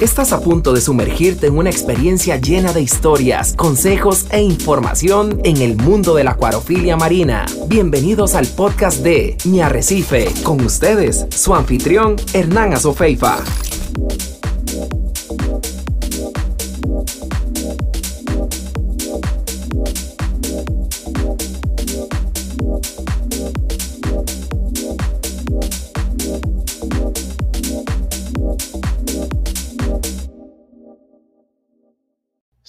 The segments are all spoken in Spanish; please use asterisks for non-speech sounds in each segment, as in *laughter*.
Estás a punto de sumergirte en una experiencia llena de historias, consejos e información en el mundo de la acuarofilia marina. Bienvenidos al podcast de Mi Arrecife. Con ustedes, su anfitrión, Hernán Azofeifa.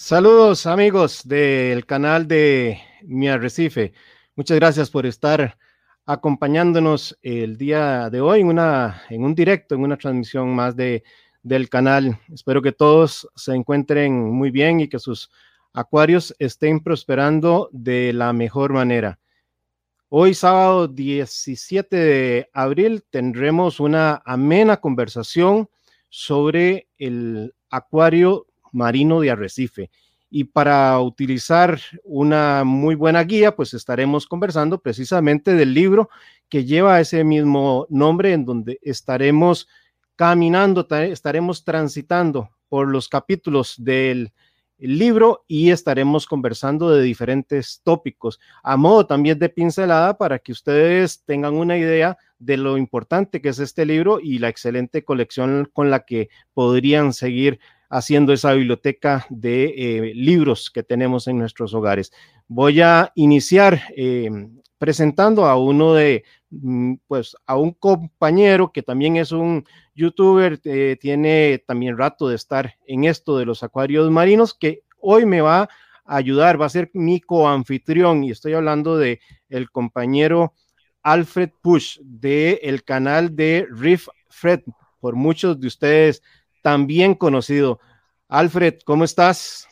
Saludos amigos del canal de Mi Arrecife. Muchas gracias por estar acompañándonos el día de hoy en, un directo, en una transmisión más de, del canal. Espero que todos se encuentren muy bien y que sus acuarios estén prosperando de la mejor manera. Hoy sábado 17 de abril tendremos una amena conversación sobre el acuario marino de Arrecife. Y para utilizar una muy buena guía, pues estaremos conversando precisamente del libro que lleva ese mismo nombre, en donde estaremos caminando, estaremos transitando por los capítulos del libro y estaremos conversando de diferentes tópicos, a modo también de pincelada para que ustedes tengan una idea de lo importante que es este libro y la excelente colección con la que podrían seguir haciendo esa biblioteca de eh, libros que tenemos en nuestros hogares. Voy a iniciar eh, presentando a uno de, mm, pues, a un compañero que también es un youtuber, eh, tiene también rato de estar en esto de los acuarios marinos, que hoy me va a ayudar, va a ser mi coanfitrión y estoy hablando de el compañero Alfred Push del el canal de Riff Fred. Por muchos de ustedes también conocido. Alfred, ¿cómo estás?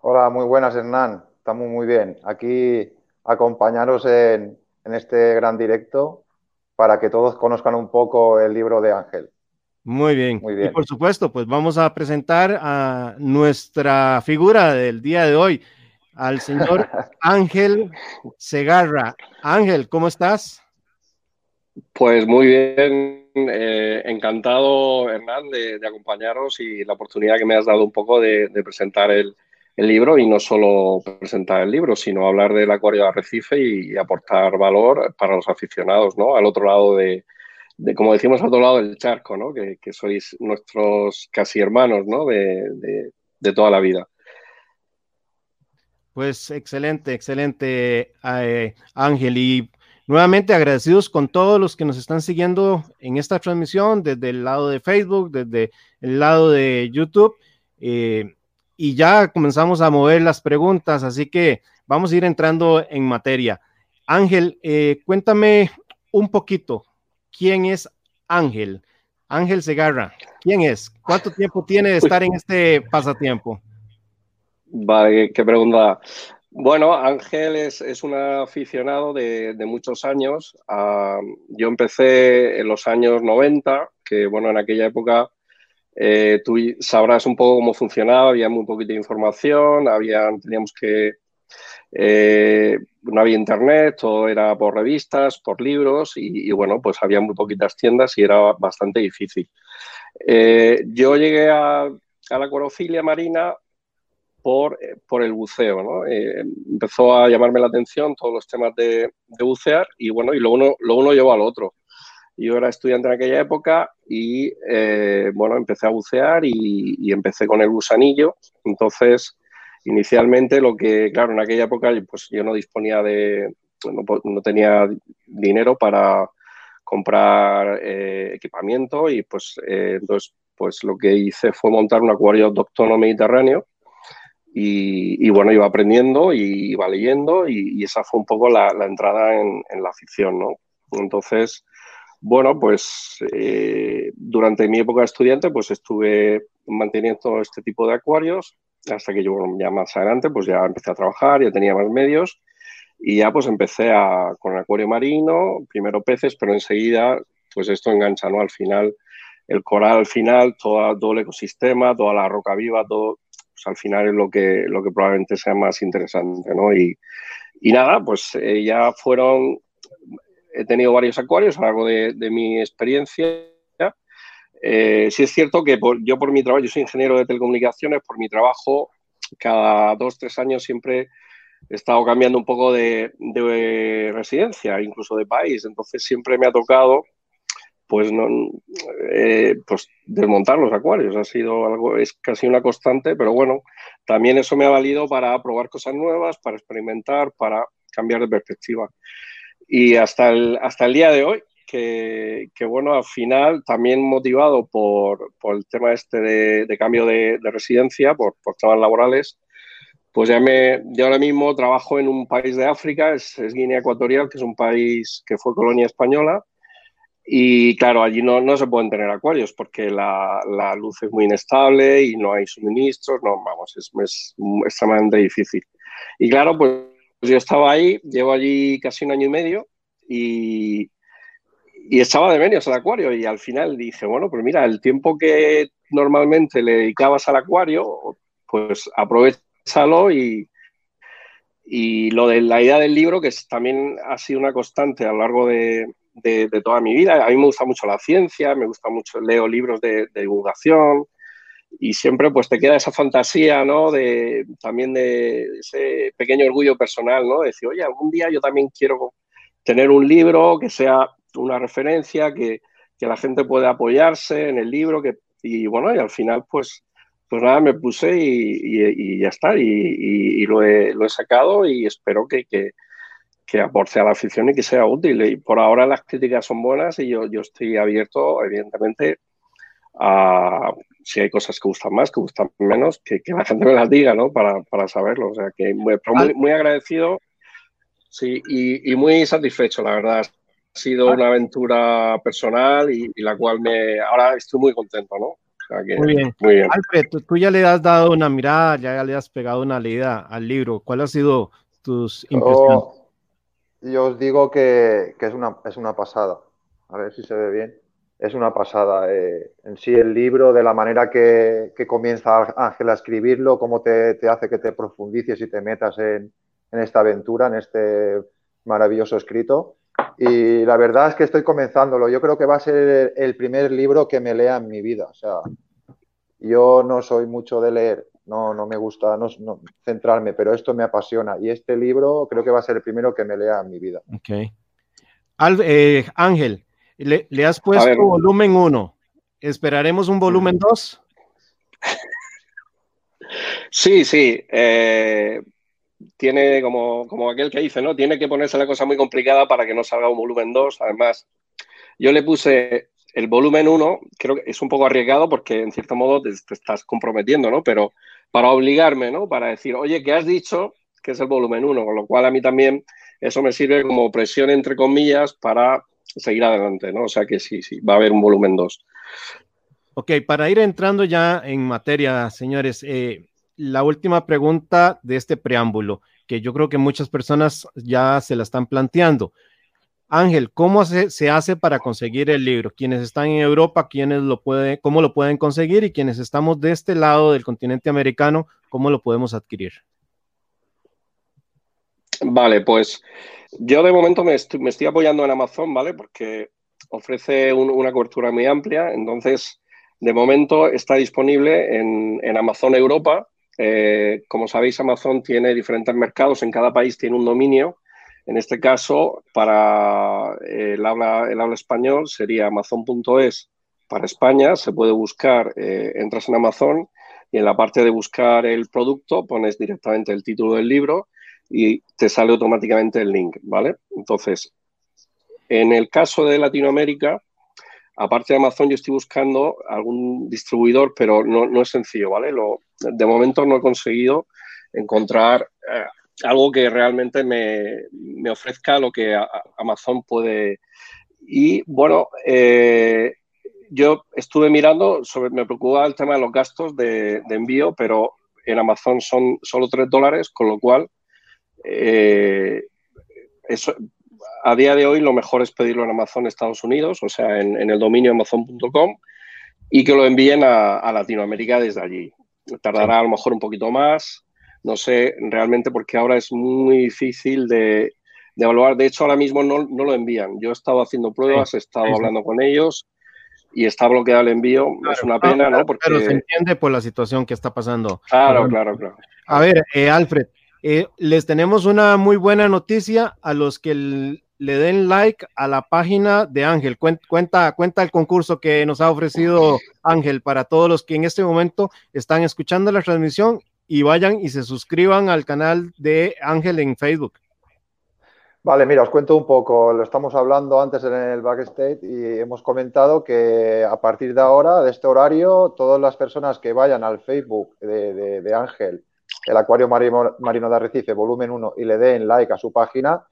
Hola, muy buenas, Hernán. Estamos muy bien. Aquí acompañaros en, este gran directo para que todos conozcan un poco el libro de Ángel. Muy bien. Muy bien. Y por supuesto, pues vamos a presentar a nuestra figura del día de hoy, al señor *laughs* Ángel Segarra. Ángel, ¿cómo estás? Pues muy bien, eh, encantado Hernán de, acompañaros y la oportunidad que me has dado un poco de, presentar el, libro y no solo presentar el libro, sino hablar del acuario de Arrecife y, aportar valor para los aficionados, ¿no? Al otro lado de, como decimos, al otro lado del charco, ¿no? Que, sois nuestros casi hermanos, ¿no? De, toda la vida. Pues excelente, excelente, eh, Ángel. Y Nuevamente agradecidos con todos los que nos están siguiendo en esta transmisión desde el lado de Facebook, desde el lado de YouTube. Eh, y ya comenzamos a mover las preguntas, así que vamos a ir entrando en materia. Ángel, eh, cuéntame un poquito, ¿quién es Ángel? Ángel Segarra, ¿quién es? ¿Cuánto tiempo tiene de estar en este pasatiempo? Vale, qué pregunta. Bueno, Ángel es, un aficionado de, muchos años. Ah, yo empecé en los años 90, que bueno, en aquella época eh, tú sabrás un poco cómo funcionaba, había muy poquita información, había, teníamos que... Eh, no había internet, todo era por revistas, por libros y, bueno, pues había muy poquitas tiendas y era bastante difícil. Eh, yo llegué a, a la corofilia marina por, eh, por el buceo. ¿no? Eh, empezó a llamarme la atención todos los temas de, bucear y bueno, y lo uno, lo uno llevó al otro. Yo era estudiante en aquella época y eh, bueno, empecé a bucear y, empecé con el gusanillo. Entonces, inicialmente lo que, claro, en aquella época pues yo no disponía de, no, tenía dinero para comprar equipamiento y pues entonces pues lo que hice fue montar un acuario autóctono mediterráneo y, bueno, iba aprendiendo y iba leyendo y, esa fue un poco la, entrada en, la ficción, ¿no? Entonces, bueno, pues eh, durante mi época de estudiante pues estuve manteniendo este tipo de acuarios hasta que yo ya más adelante pues ya empecé a trabajar, ya tenía más medios y ya pues empecé a, con el acuario marino, primero peces, pero enseguida pues esto engancha, ¿no? Al final el coral al final, todo, todo el ecosistema, toda la roca viva, todo, pues, al final es lo que, lo que probablemente sea más interesante, ¿no? Y, nada, pues eh, ya fueron, he tenido varios acuarios a lo largo de, mi experiencia. Eh, sí es cierto que yo por mi trabajo, yo soy ingeniero de telecomunicaciones, por mi trabajo, cada dos, tres años siempre he estado cambiando un poco de, residencia, incluso de país. Entonces siempre me ha tocado pues no eh, pues desmontar los acuarios ha sido algo es casi una constante pero bueno también eso me ha valido para probar cosas nuevas para experimentar para cambiar de perspectiva y hasta el hasta el día de hoy que, bueno al final también motivado por, el tema este de, cambio de, residencia por, por temas laborales pues ya me, yo ahora mismo trabajo en un país de África, es, Guinea Ecuatorial, que es un país que fue colonia española. Y claro, allí no, no se pueden tener acuarios porque la, la, luz es muy inestable y no hay suministros, no, vamos, es, es, extremadamente difícil. Y claro, pues yo estaba ahí, llevo allí casi un año y medio y, y estaba de menos al acuario y al final dije, bueno, pues mira, el tiempo que normalmente le dedicabas al acuario, pues aprovecha y, y lo de la idea del libro, que también ha sido una constante a lo largo de, toda mi vida. A mí me gusta mucho la ciencia, me gusta mucho, leo libros de, divulgación y siempre pues te queda esa fantasía, ¿no? De, también de ese pequeño orgullo personal, ¿no? De decir, oye, algún día yo también quiero tener un libro que sea una referencia, que, que la gente pueda apoyarse en el libro, que, y bueno, y al final pues pues nada, me puse y, ya está, y, lo, he, sacado y espero que, aporte a la afición y que sea útil. Y por ahora las críticas son buenas y yo, estoy abierto, evidentemente, a si hay cosas que gustan más, que gustan menos, que, la gente me las diga, ¿no? Para, saberlo. O sea, que muy, muy, agradecido sí, y, muy satisfecho, la verdad. Ha sido una aventura personal y, la cual me ahora estoy muy contento, ¿no? muy, bien. muy Alfred, tú, ya le has dado una mirada, ya le has pegado una leída al libro. ¿Cuál ha sido tus impresiones? Yo os digo que, es, una, es una pasada. A ver si se ve bien. Es una pasada. Eh, en sí, el libro, de la manera que, comienza Ángel a escribirlo, cómo te, hace que te profundices y te metas en, en esta aventura, en este maravilloso escrito. Y la verdad es que estoy comenzándolo. Yo creo que va a ser el primer libro que me lea en mi vida. O sea, yo no soy mucho de leer, no, no me gusta no, centrarme, pero esto me apasiona. Y este libro creo que va a ser el primero que me lea en mi vida. Ok. Eh, Ángel, le, has puesto volumen 1. ¿Esperaremos un volumen 2? *laughs* Sí, sí. Eh, tiene como, como aquel que dice, ¿no? Tiene que ponerse la cosa muy complicada para que no salga un volumen 2. Además, yo le puse el volumen 1, creo que es un poco arriesgado porque en cierto modo te, estás comprometiendo, ¿no? Pero para obligarme, ¿no? Para decir, oye, ¿qué has dicho? Que es el volumen 1, con lo cual a mí también eso me sirve como presión, entre comillas, para seguir adelante, ¿no? O sea que sí, sí, va a haber un volumen 2. Ok, para ir entrando ya en materia, señores, eh, la última pregunta de este preámbulo, que yo creo que muchas personas ya se la están planteando. Ángel, ¿cómo se, hace para conseguir el libro? Quienes están en Europa, ¿quiénes lo pueden, ¿cómo lo pueden conseguir? Y quienes estamos de este lado del continente americano, ¿cómo lo podemos adquirir? Vale, pues yo de momento me estoy, apoyando en Amazon, ¿vale? Porque ofrece una cobertura muy amplia. Entonces, de momento está disponible en, en Amazon Europa eh, como sabéis, Amazon tiene diferentes mercados, en cada país tiene un dominio. En este caso, para el habla, el habla español sería amazon.es para España. Se puede buscar, eh, entras en Amazon y en la parte de buscar el producto pones directamente el título del libro y te sale automáticamente el link, ¿vale? Entonces, en el caso de Latinoamérica, aparte de Amazon, yo estoy buscando algún distribuidor, pero no, es sencillo, ¿vale? De momento no he conseguido encontrar eh, algo que realmente me, ofrezca lo que Amazon puede. Y bueno, eh, yo estuve mirando, sobre, me preocupaba el tema de los gastos de, envío, pero en Amazon son solo 3 dólares, con lo cual eh, eso, a día de hoy lo mejor es pedirlo en Amazon Estados Unidos, o sea, en, el dominio amazon.com y que lo envíen a, Latinoamérica desde allí. Tardará a lo mejor un poquito más, no sé realmente porque ahora es muy difícil de, evaluar. De hecho, ahora mismo no, lo envían. Yo he estado haciendo pruebas, he estado hablando con ellos y está bloqueado el envío, es una pena, ¿no? Porque... Pero se entiende por la situación que está pasando. Claro, claro, claro. A ver, eh, Alfred, eh, les tenemos una muy buena noticia a los que le den like a la página de Ángel. Cuenta, cuenta el concurso que nos ha ofrecido Ángel para todos los que en este momento están escuchando la transmisión y vayan y se suscriban al canal de Ángel en Facebook. Vale, mira, os cuento un poco. Lo estamos hablando antes en el backstage y hemos comentado que a partir de ahora, de este horario, todas las personas que vayan al Facebook de, Ángel, el Acuario Marino, de Arrecife, volumen 1, y le den like a su página,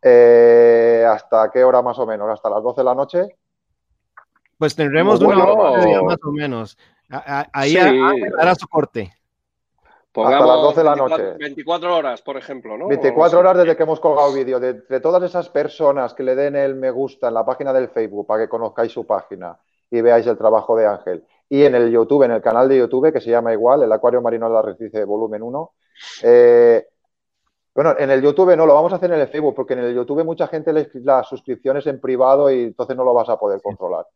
eh, ¿hasta qué hora más o menos? ¿Hasta las 12 de la noche? Pues tendremos una hora más o menos. Ahí hará su corte hasta las 12 de la noche. 24 horas, por ejemplo, ¿no? 24 horas desde que hemos colgado el vídeo. De, todas esas personas que le den el me gusta en la página del Facebook para que conozcáis su página y veáis el trabajo de Ángel. Y en el YouTube, en el canal de YouTube, que se llama igual, el Acuario Marino de la Recife, volumen 1. Eh, bueno, en el YouTube no, lo vamos a hacer en el Facebook, porque en el YouTube mucha gente le las suscripciones en privado y entonces no lo vas a poder controlar.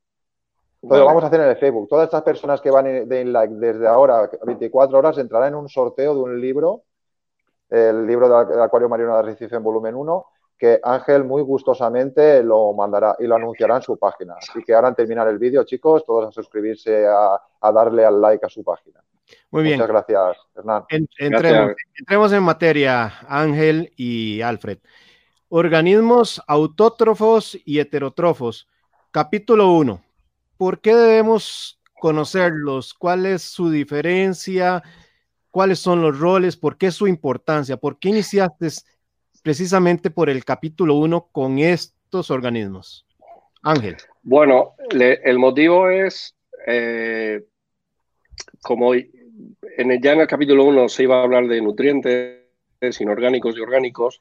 Entonces lo vamos a hacer en el Facebook. Todas estas personas que van de like desde ahora, 24 horas, entrarán en un sorteo de un libro, el libro del Acuario Marino de Arrecife en volumen 1, que Ángel muy gustosamente lo mandará y lo anunciará en su página. Así que ahora, al terminar el vídeo, chicos, todos a suscribirse, a, darle al like a su página. Muy bien. Muchas gracias, Hernán. entremos, entremos en materia, Ángel y Alfred. Organismos autótrofos y heterótrofos. Capítulo 1. ¿Por qué debemos conocerlos? ¿Cuál es su diferencia? ¿Cuáles son los roles? ¿Por qué su importancia? ¿Por qué iniciaste precisamente por el capítulo 1 con estos organismos? Ángel. Bueno, el motivo es, eh, como en el, ya en el capítulo 1 se iba a hablar de nutrientes inorgánicos y orgánicos,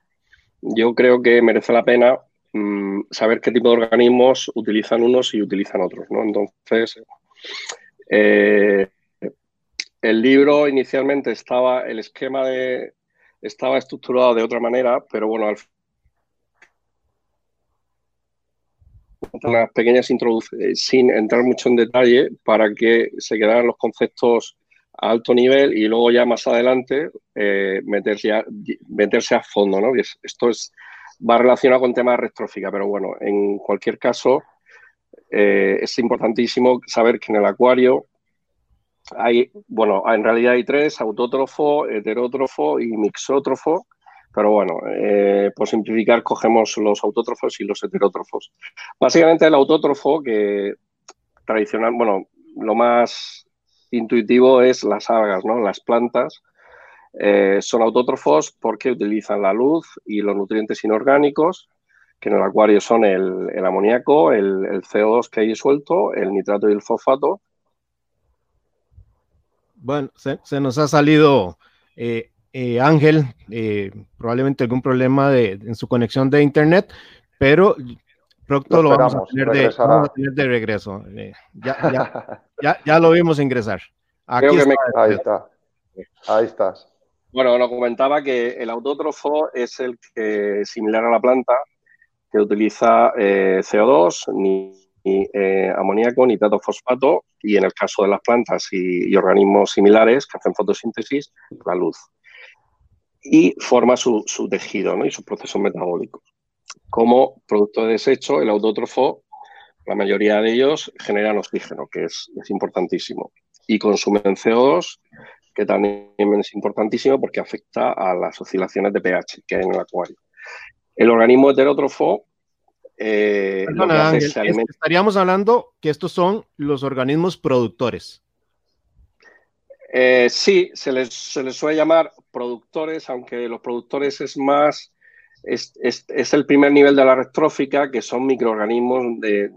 yo creo que merece la pena Mm, saber qué tipo de organismos utilizan unos y utilizan otros. ¿no? Entonces, eh, el libro inicialmente estaba, el esquema de, estaba estructurado de otra manera, pero bueno, al unas pequeñas introducciones, eh, sin entrar mucho en detalle, para que se quedaran los conceptos a alto nivel y luego ya más adelante eh, meterse, a, meterse a fondo. ¿no? esto es va relacionado con temas de pero bueno, en cualquier caso, eh, es importantísimo saber que en el acuario hay, bueno, en realidad hay tres, autótrofo, heterótrofo y mixótrofo, pero bueno, eh, por simplificar, cogemos los autótrofos y los heterótrofos. Básicamente el autótrofo, que tradicional, bueno, lo más intuitivo es las algas, ¿no? Las plantas, eh, son autótrofos porque utilizan la luz y los nutrientes inorgánicos, que en el acuario son el, amoníaco, el, CO2 que hay suelto, el nitrato y el fosfato. Bueno, se, nos ha salido eh, eh, Ángel, probablemente algún problema en su conexión de internet, pero pronto lo, vamos, a tener de, regreso. Ya, lo vimos ingresar. Ahí está. Ahí estás. Bueno, lo comentaba que el autótrofo es el que, similar a la planta, que utiliza eh, CO2, ni, eh, amoníaco, fosfato, y en el caso de las plantas y, organismos similares que hacen fotosíntesis, la luz. Y forma su, tejido y sus procesos metabólicos. Como producto de desecho, el autótrofo, la mayoría de ellos generan oxígeno, que es, es importantísimo, y consumen CO2 que también es importantísimo porque afecta a las oscilaciones de pH que hay en el acuario. El organismo heterótrofo eh, estaríamos hablando que estos son los organismos productores. Eh, sí, se les, suele llamar productores, aunque los productores es más, es, el primer nivel de la retrófica, que son microorganismos de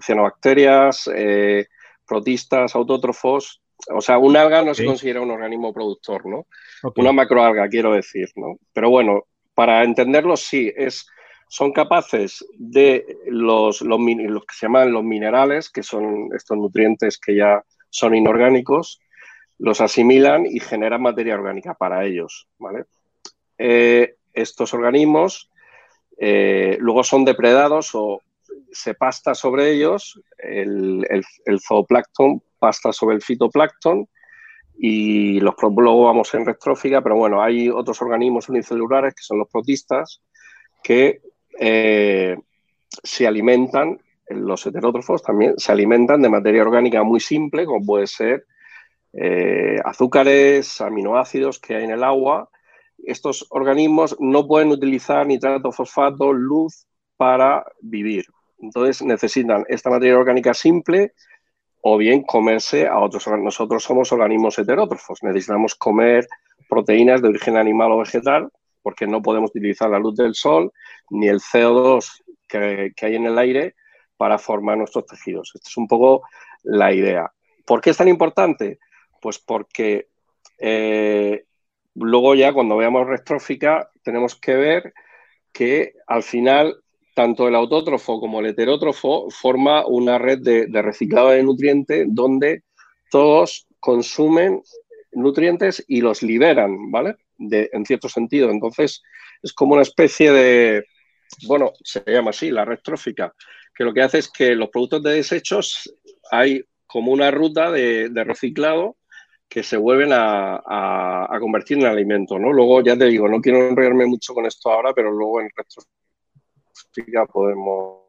cianobacterias, eh, protistas, autótrofos, o sea, un alga no se considera un organismo productor, ¿no? Una macroalga, quiero decir, ¿no? Pero bueno, para entenderlo, sí, es, son capaces de los, los, que se llaman los minerales, que son estos nutrientes que ya son inorgánicos, los asimilan y generan materia orgánica para ellos, ¿vale? Eh, estos organismos eh, luego son depredados o se pasta sobre ellos, el, el, zooplancton pasta sobre el fitoplancton y los luego vamos en retrófiga, pero bueno, hay otros organismos unicelulares que son los protistas que eh, se alimentan, los heterótrofos también se alimentan de materia orgánica muy simple, como puede ser eh, azúcares, aminoácidos que hay en el agua. Estos organismos no pueden utilizar nitrato, fosfato, luz para vivir. Entonces necesitan esta materia orgánica simple o bien comerse a otros organismos. Nosotros somos organismos heterótrofos, necesitamos comer proteínas de origen animal o vegetal porque no podemos utilizar la luz del sol ni el CO2 que, hay en el aire para formar nuestros tejidos. Esta es un poco la idea. ¿Por qué es tan importante? Pues porque eh, luego ya cuando veamos retrófica tenemos que ver que al final tanto el autótrofo como el heterótrofo forma una red de, reciclado de nutrientes donde todos consumen nutrientes y los liberan, ¿vale? en cierto sentido. Entonces, es como una especie de, bueno, se llama así, la red trófica, que lo que hace es que los productos de desechos hay como una ruta de, reciclado que se vuelven a, convertir en alimento, ¿no? Luego, ya te digo, no quiero enrollarme mucho con esto ahora, pero luego en podemos...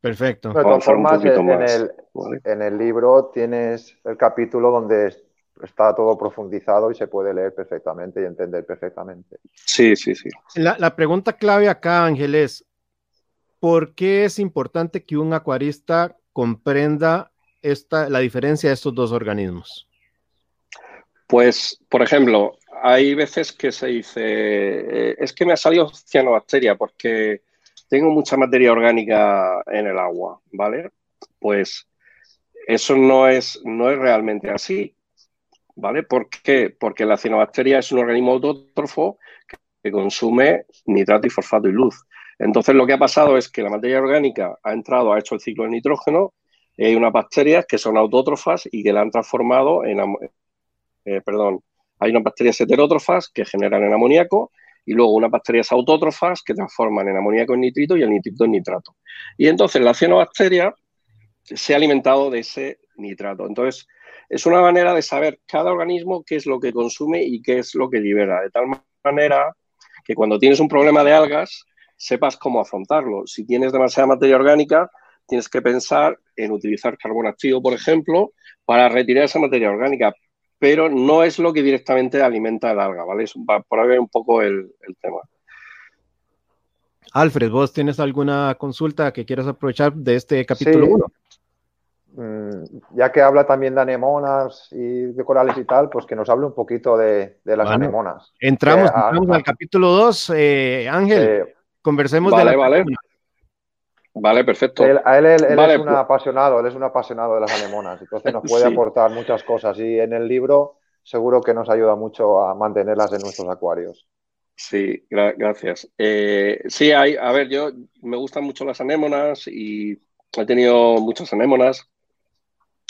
Perfecto. De todas formas, en, el, libro tienes el capítulo donde está todo profundizado y se puede leer perfectamente y entender perfectamente. Sí, sí, sí. La, pregunta clave acá, Ángel, es ¿por qué es importante que un acuarista comprenda esta, la diferencia de estos dos organismos? Pues, por ejemplo, hay veces que se dice, eh, es que me ha salido cianobacteria porque tengo mucha materia orgánica en el agua, ¿vale? Pues eso no es, no es realmente así, ¿vale? ¿Por qué? Porque la cianobacteria es un organismo autótrofo que consume nitrato y fosfato y luz. Entonces lo que ha pasado es que la materia orgánica ha entrado, ha hecho el ciclo de nitrógeno y hay unas bacterias que son autótrofas y que la han transformado en, eh, perdón, hay unas bacterias heterótrofas que generan en amoníaco y luego unas bacterias autótrofas que transforman en amoníaco en nitrito y el nitrito en nitrato. Y entonces la cianobacteria se ha alimentado de ese nitrato. Entonces, es una manera de saber cada organismo qué es lo que consume y qué es lo que libera, de tal manera que cuando tienes un problema de algas, sepas cómo afrontarlo. Si tienes demasiada materia orgánica, tienes que pensar en utilizar carbón activo, por ejemplo, para retirar esa materia orgánica pero no es lo que directamente alimenta el alga, ¿vale? por ahí un poco el, tema. Alfred, ¿vos tienes alguna consulta que quieras aprovechar de este capítulo 1? Mm, ya que habla también de anemonas y de corales y tal, pues que nos hable un poquito de, las anemonas. Entramos, al capítulo 2, eh, Ángel. conversemos de la vale. Vale, perfecto. a él, es un pues- apasionado, él es un apasionado de las anemonas, entonces nos *laughs* puede aportar muchas cosas y en el libro seguro que nos ayuda mucho a mantenerlas en nuestros acuarios. Sí, gracias. Eh, sí, hay, a ver, yo me gustan mucho las anémonas y he tenido muchas anémonas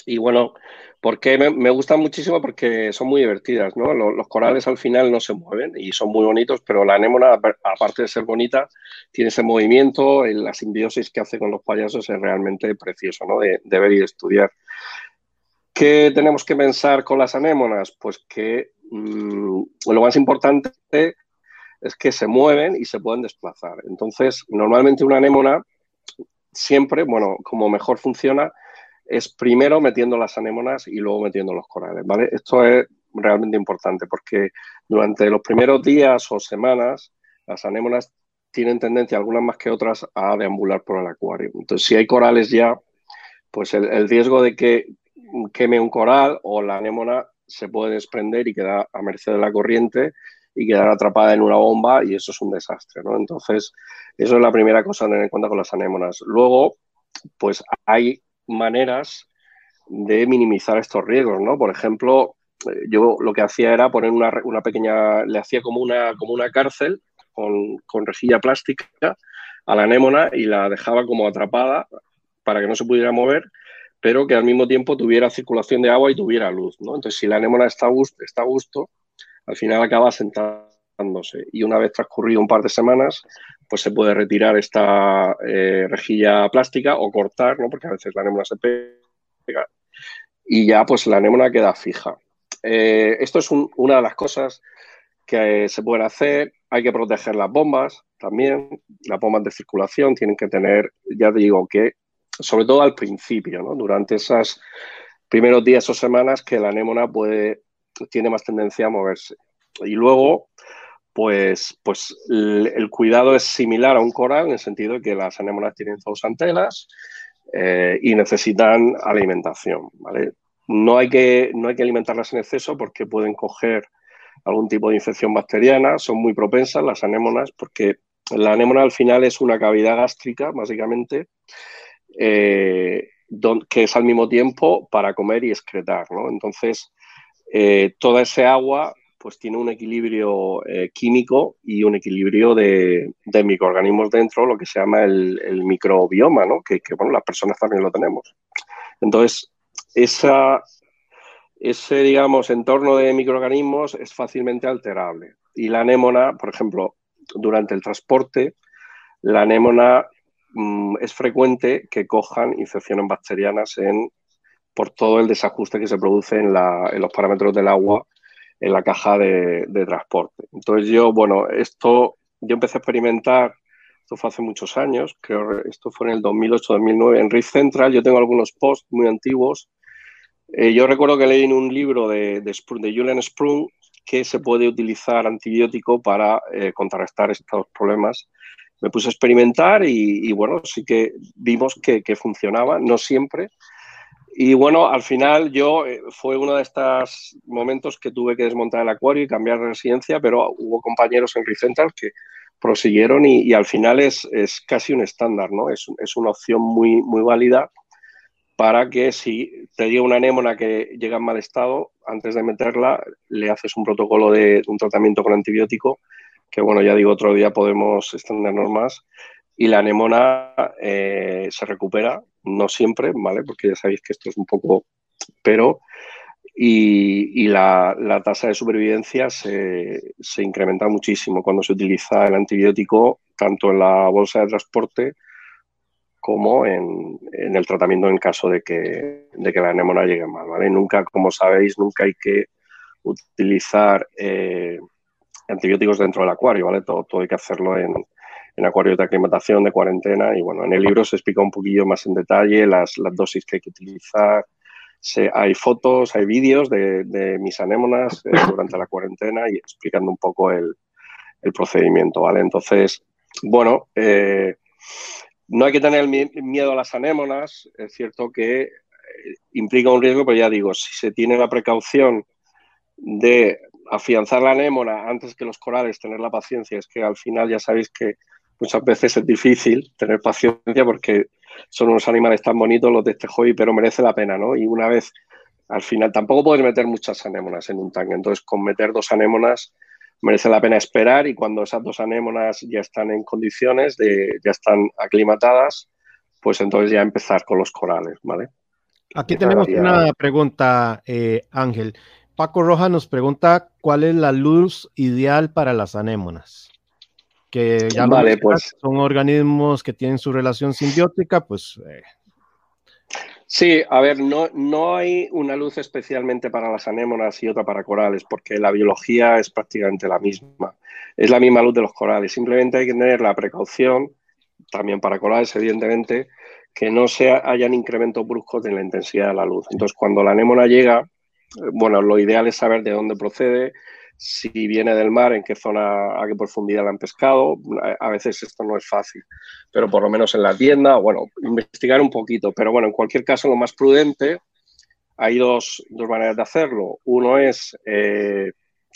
y bueno, porque me, gustan muchísimo porque son muy divertidas, ¿no? Los, corales al final no se mueven y son muy bonitos, pero la anémona, aparte de ser bonita, tiene ese movimiento, la simbiosis que hace con los payasos es realmente precioso, ¿no? De, ver y estudiar. ¿Qué tenemos que pensar con las anémonas? Pues que mm, lo más importante es que se mueven y se pueden desplazar. Entonces, normalmente una anémona siempre, bueno, como mejor funciona, es primero metiendo las anémonas y luego metiendo los corales, ¿vale? Esto es realmente importante porque durante los primeros días o semanas las anémonas tienen tendencia, algunas más que otras, a deambular por el acuario. Entonces, si hay corales ya, pues el, riesgo de que queme un coral o la anémona se puede desprender y quedar a merced de la corriente y quedar atrapada en una bomba y eso es un desastre, ¿no? Entonces, eso es la primera cosa a tener en cuenta con las anémonas. Luego, pues hay maneras de minimizar estos riesgos, ¿no? Por ejemplo, eh, yo lo que hacía era poner una, pequeña, le hacía como una, como una cárcel con, rejilla plástica a la anémona y la dejaba como atrapada para que no se pudiera mover, pero que al mismo tiempo tuviera circulación de agua y tuviera luz, ¿no? Entonces, si la anémona está a gusto, está a gusto al final acaba sentada. Y una vez transcurrido un par de semanas, pues se puede retirar esta eh, rejilla plástica o cortar, ¿no? porque a veces la anémona se pega y ya pues la anémona queda fija. Eh, esto es una de las cosas que se pueden hacer. Hay que proteger las bombas también. Las bombas de circulación tienen que tener, ya digo, que sobre todo al principio, ¿no? durante esos primeros días o semanas que la anémona puede, tiene más tendencia a moverse. Y luego, pues, pues el, cuidado es similar a un coral en el sentido de que las anémonas tienen dos antenas eh, y necesitan alimentación. ¿vale? No, hay que, no hay que alimentarlas en exceso porque pueden coger algún tipo de infección bacteriana, son muy propensas las anémonas porque la anémona al final es una cavidad gástrica, básicamente, eh, que es al mismo tiempo para comer y excretar. ¿no? Entonces, eh, toda ese agua pues tiene un equilibrio eh, químico y un equilibrio de, microorganismos dentro, lo que se llama el, microbioma, ¿no? que, bueno, las personas también lo tenemos. Entonces, esa, ese, digamos, entorno de microorganismos es fácilmente alterable. Y la anémona, por ejemplo, durante el transporte, la anémona mm, es frecuente que cojan infecciones bacterianas en, por todo el desajuste que se produce en, en los parámetros del agua en la caja de, transporte. Entonces yo, bueno, esto, yo empecé a experimentar, esto fue hace muchos años, creo esto fue en el 2008-2009, en Reef Central, yo tengo algunos posts muy antiguos. Eh, yo recuerdo que leí en un libro de, de, Julian Sprung que se puede utilizar antibiótico para eh, contrarrestar estos problemas. Me puse a experimentar y, bueno, sí que vimos que, que funcionaba, no siempre, y bueno, al final yo eh, fue uno de estos momentos que tuve que desmontar el acuario y cambiar de residencia, pero hubo compañeros en Recentral que prosiguieron y, al final es, es, casi un estándar, ¿no? Es, es, una opción muy, muy válida para que si te llega una anémona que llega en mal estado, antes de meterla, le haces un protocolo de un tratamiento con antibiótico, que bueno, ya digo, otro día podemos extendernos más, y la anémona eh, se recupera no siempre, ¿vale? Porque ya sabéis que esto es un poco, pero, y, la, tasa de supervivencia se, incrementa muchísimo cuando se utiliza el antibiótico tanto en la bolsa de transporte como en, el tratamiento en caso de que, de que la anémona llegue mal, ¿vale? Nunca, como sabéis, nunca hay que utilizar eh, antibióticos dentro del acuario, ¿vale? Todo, todo hay que hacerlo en, en acuarios de aclimatación, de cuarentena. Y bueno, en el libro se explica un poquillo más en detalle las, dosis que hay que utilizar. Se, hay fotos, hay vídeos de, mis anémonas eh, durante la cuarentena y explicando un poco el, procedimiento, ¿vale? Entonces, bueno, eh, no hay que tener miedo a las anémonas. Es cierto que eh, implica un riesgo, pero ya digo, si se tiene la precaución de afianzar la anémona antes que los corales, tener la paciencia, es que al final ya sabéis que muchas veces es difícil tener paciencia porque son unos animales tan bonitos los de este hobby, pero merece la pena, ¿no? Y una vez, al final, tampoco puedes meter muchas anémonas en un tanque, entonces con meter dos anémonas merece la pena esperar y cuando esas dos anémonas ya están en condiciones, de, ya están aclimatadas, pues entonces ya empezar con los corales, ¿vale? Aquí tenemos una pregunta, eh, Ángel. Paco Roja nos pregunta cuál es la luz ideal para las anémonas que ya vale, pues. son organismos que tienen su relación simbiótica, pues... Eh. Sí, a ver, no, no hay una luz especialmente para las anémonas y otra para corales, porque la biología es prácticamente la misma. Es la misma luz de los corales. Simplemente hay que tener la precaución, también para corales, evidentemente, que no se hayan incrementos bruscos en la intensidad de la luz. Entonces, cuando la anémona llega, eh, bueno, lo ideal es saber de dónde procede, si viene del mar, en qué zona, a qué profundidad la han pescado. A veces esto no es fácil, pero por lo menos en la tienda, bueno, investigar un poquito. Pero bueno, en cualquier caso, lo más prudente, hay dos, maneras de hacerlo. Uno es eh,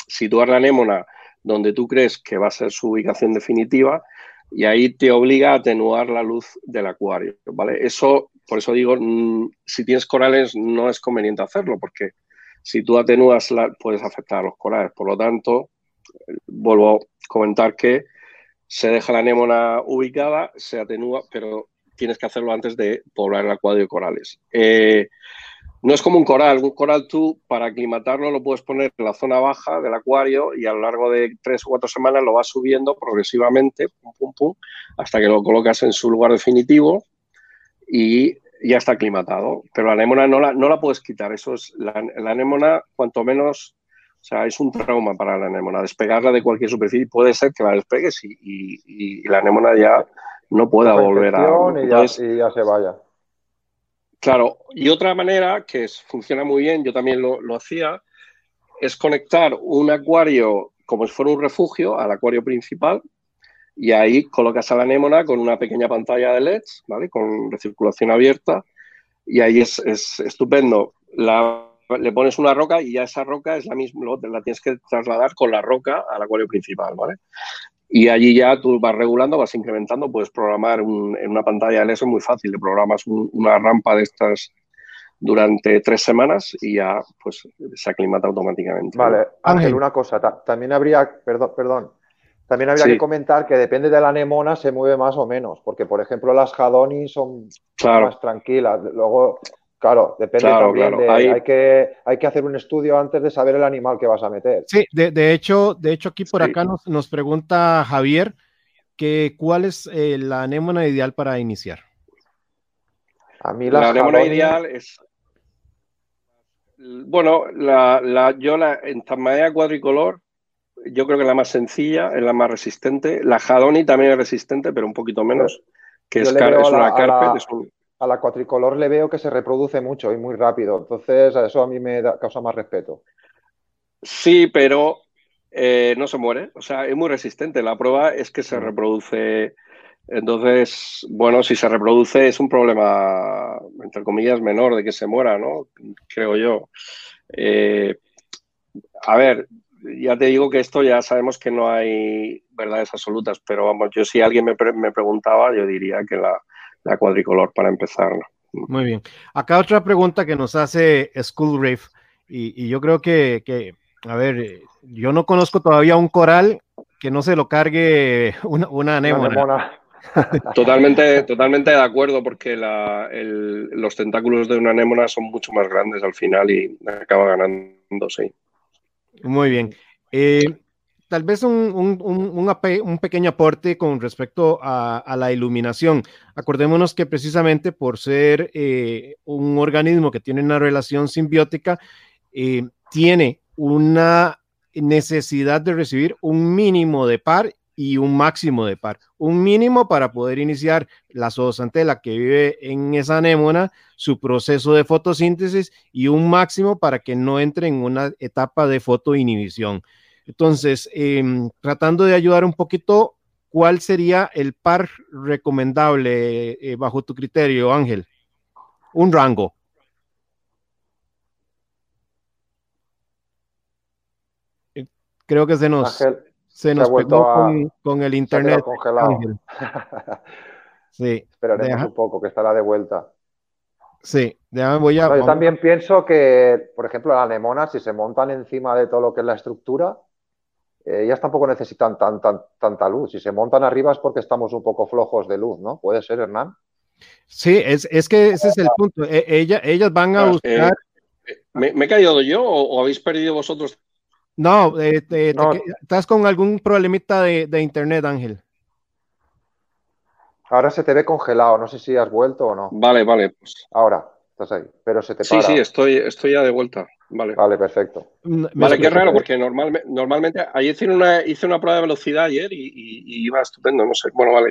situar la anémona donde tú crees que va a ser su ubicación definitiva y ahí te obliga a atenuar la luz del acuario, ¿vale? Eso, por eso digo, mm, si tienes corales no es conveniente hacerlo porque si tú atenúas, la, puedes afectar a los corales. Por lo tanto, vuelvo a comentar que se deja la anémona ubicada, se atenúa, pero tienes que hacerlo antes de poblar el acuario de corales. Eh, no es como un coral. Un coral tú, para aclimatarlo, lo puedes poner en la zona baja del acuario y a lo largo de tres o cuatro semanas lo vas subiendo progresivamente, pum, pum, pum, hasta que lo colocas en su lugar definitivo y ya está aclimatado. Pero la anémona no la, no la puedes quitar. Eso es la, la anémona, cuanto menos, o sea, es un trauma para la anémona. Despegarla de cualquier superficie puede ser que la despegues y, y, y la anémona ya no pueda volver a. Y ya, y ya se vaya. Claro, y otra manera que es, funciona muy bien, yo también lo, lo, hacía, es conectar un acuario como si fuera un refugio al acuario principal y ahí colocas a la anémona con una pequeña pantalla de LEDs, ¿vale? Con recirculación abierta y ahí es, es estupendo. La, le pones una roca y ya esa roca es la misma, la tienes que trasladar con la roca al acuario principal, ¿vale? Y allí ya tú vas regulando, vas incrementando, puedes programar un, en una pantalla de eso muy fácil, le programas un, una rampa de estas durante tres semanas y ya pues se aclimata automáticamente. Vale, Ángel, una cosa, también habría, perdón, perdón, también habría sí. que comentar que depende de la anemona se mueve más o menos, porque por ejemplo las Jadoni son claro. más tranquilas, luego Claro, depende claro, también claro. de. Hay... hay... que, hay que hacer un estudio antes de saber el animal que vas a meter. Sí, de, de hecho, de hecho, aquí por sí. acá nos, nos, pregunta Javier que cuál es eh, la anémona ideal para iniciar. A mí la, la anémona ideal es. Bueno, la, la, yo la en Tasmania cuadricolor, yo creo que la más sencilla, es la más resistente. La Jadoni también es resistente, pero un poquito menos, que es, una carpet. Es un a la cuatricolor le veo que se reproduce mucho y muy rápido. Entonces, eso a mí me da, causa más respeto. Sí, pero eh, no se muere. O sea, es muy resistente. La prueba es que se reproduce. Entonces, bueno, si se reproduce es un problema, entre comillas, menor de que se muera, ¿no? Creo yo. Eh, a ver, ya te digo que esto ya sabemos que no hay verdades absolutas, pero vamos, yo si alguien me, pre me preguntaba, yo diría que la, la cuadricolor para empezar. Muy bien. Acá otra pregunta que nos hace School Reef, y, y yo creo que, que, a ver, yo no conozco todavía un coral que no se lo cargue *laughs* una, una anémona. Una anémona. *laughs* Totalmente, totalmente de acuerdo, porque la, el, los tentáculos de una anémona son mucho más grandes al final y acaba ganando, sí. Muy bien. Eh, tal vez un, pequeño aporte con respecto a, a, la iluminación. Acordémonos que precisamente por ser eh, un organismo que tiene una relación simbiótica, eh, tiene una necesidad de recibir un mínimo de par y un máximo de par. Un mínimo para poder iniciar la zoosantela que vive en esa anémona, su proceso de fotosíntesis y un máximo para que no entre en una etapa de fotoinhibición. Entonces, eh, tratando de ayudar un poquito, ¿cuál sería el par recomendable eh, bajo tu criterio, Ángel? Un rango. Eh, creo que se nos, Ángel, se nos se pegó a, con, con, el internet. Congelado. *laughs* sí. Esperaremos Deja. un poco, que estará de vuelta. Sí, déjame, voy a. Yo también pienso que, por ejemplo, las anemonas, si se montan encima de todo lo que es la estructura, eh, ellas tampoco necesitan tan, tan, tanta luz. Si se montan arriba es porque estamos un poco flojos de luz, ¿no? ¿Puede ser, Hernán? Sí, es, es que ese es el punto. E, ella, ellas van a buscar... Eh, ¿me, ¿me, he caído yo o, o, habéis perdido vosotros? No, eh, te, no. Te, estás con algún problemita de, de, internet, Ángel. Ahora se te ve congelado, no sé si has vuelto o no. Vale, vale. Pues. Ahora, estás ahí, pero se te para. Sí, sí, estoy, estoy ya de vuelta. Vale. Vale, perfecto. Vale, qué raro, porque normalmente, normalmente ayer hice una, hice una prueba de velocidad ayer y, y, y, iba estupendo, no sé. Bueno, vale.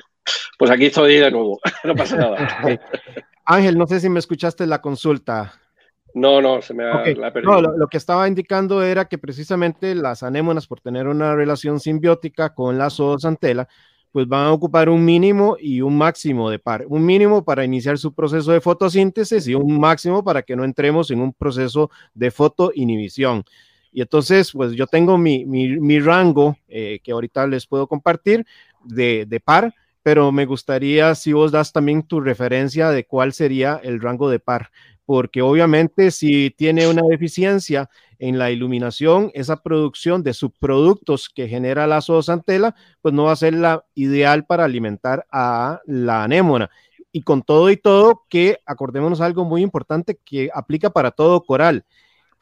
Pues aquí estoy de nuevo, *laughs* no pasa nada. *laughs* Ángel, no sé si me escuchaste la consulta. No, no, se me ha, okay. la. No, lo, lo, que estaba indicando era que precisamente las anémonas, por tener una relación simbiótica con la zoosantela, pues van a ocupar un mínimo y un máximo de par. Un mínimo para iniciar su proceso de fotosíntesis y un máximo para que no entremos en un proceso de fotoinhibición. Y entonces, pues yo tengo mi, mi, mi rango eh, que ahorita les puedo compartir de, de par, pero me gustaría si vos das también tu referencia de cuál sería el rango de par, porque obviamente si tiene una deficiencia en la iluminación, esa producción de subproductos que genera la zoosantela, pues no va a ser la ideal para alimentar a la anémona. y con todo y todo, que acordémonos algo muy importante que aplica para todo coral.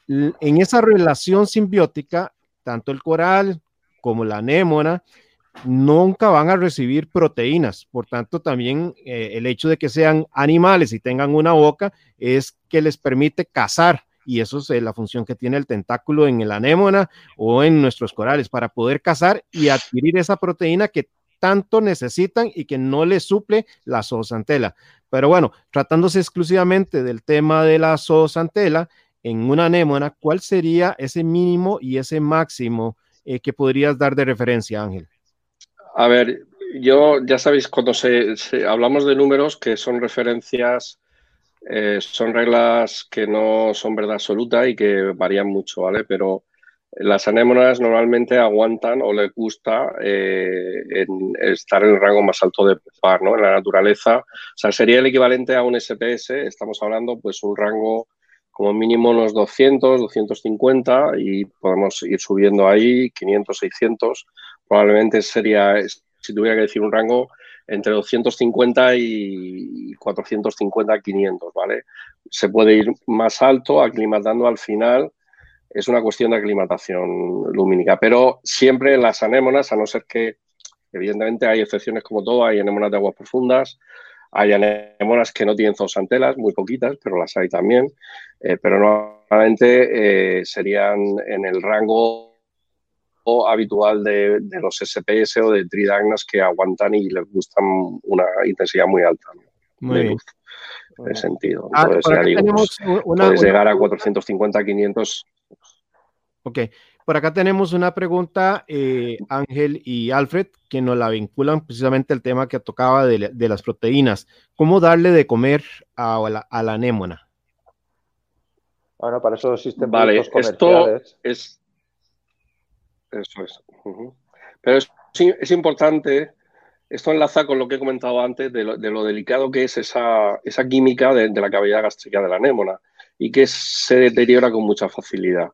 En esa relación simbiótica, tanto el coral como la anémona nunca van a recibir proteínas. Por tanto, también eh, el hecho de que sean animales y tengan una boca es que les permite cazar. Y eso es eh, la función que tiene el tentáculo en el anémona o en nuestros corales para poder cazar y adquirir esa proteína que tanto necesitan y que no les suple la zoosantela. Pero bueno, tratándose exclusivamente del tema de la zoosantela, en una anémona, ¿cuál sería ese mínimo y ese máximo eh, que podrías dar de referencia, Ángel? A ver, yo ya sabéis, cuando se, hablamos de números que son referencias, eh, son reglas que no son verdad absoluta y que varían mucho, ¿vale? Pero las anémonas normalmente aguantan o les gusta eh, estar en el rango más alto de par, ¿no? En la naturaleza. O sea, sería el equivalente a un SPS, estamos hablando pues un rango como mínimo unos 200, 250 y podemos ir subiendo ahí 500, 600 probablemente sería, si tuviera que decir un rango, entre 250 y 450, 500, ¿vale? Se puede ir más alto, aclimatando al final. Es una cuestión de aclimatación lumínica, pero siempre las anémonas, a no ser que, evidentemente, hay excepciones como todo, hay anémonas de aguas profundas, hay anémonas que no tienen zoosantelas, muy poquitas, pero las hay también, eh, pero normalmente eh, serían en el rango habitual de, los SPS o de tridagnas que aguantan y les gustan una intensidad muy alta muy de luz. En ese sentido. Ah, Entonces, ya digo, pues, puedes llegar a 450, 500. Ok, por acá tenemos una pregunta, eh, Ángel y Alfred, que nos la vinculan precisamente al tema que tocaba de, las proteínas. ¿Cómo darle de comer a la, a la anémona? Bueno, para eso existen vale, Esto es, eso es. Pero es, importante, esto enlaza con lo que he comentado antes de lo, delicado que es esa, química de, la cavidad gástrica de la anémona y que se deteriora con mucha facilidad.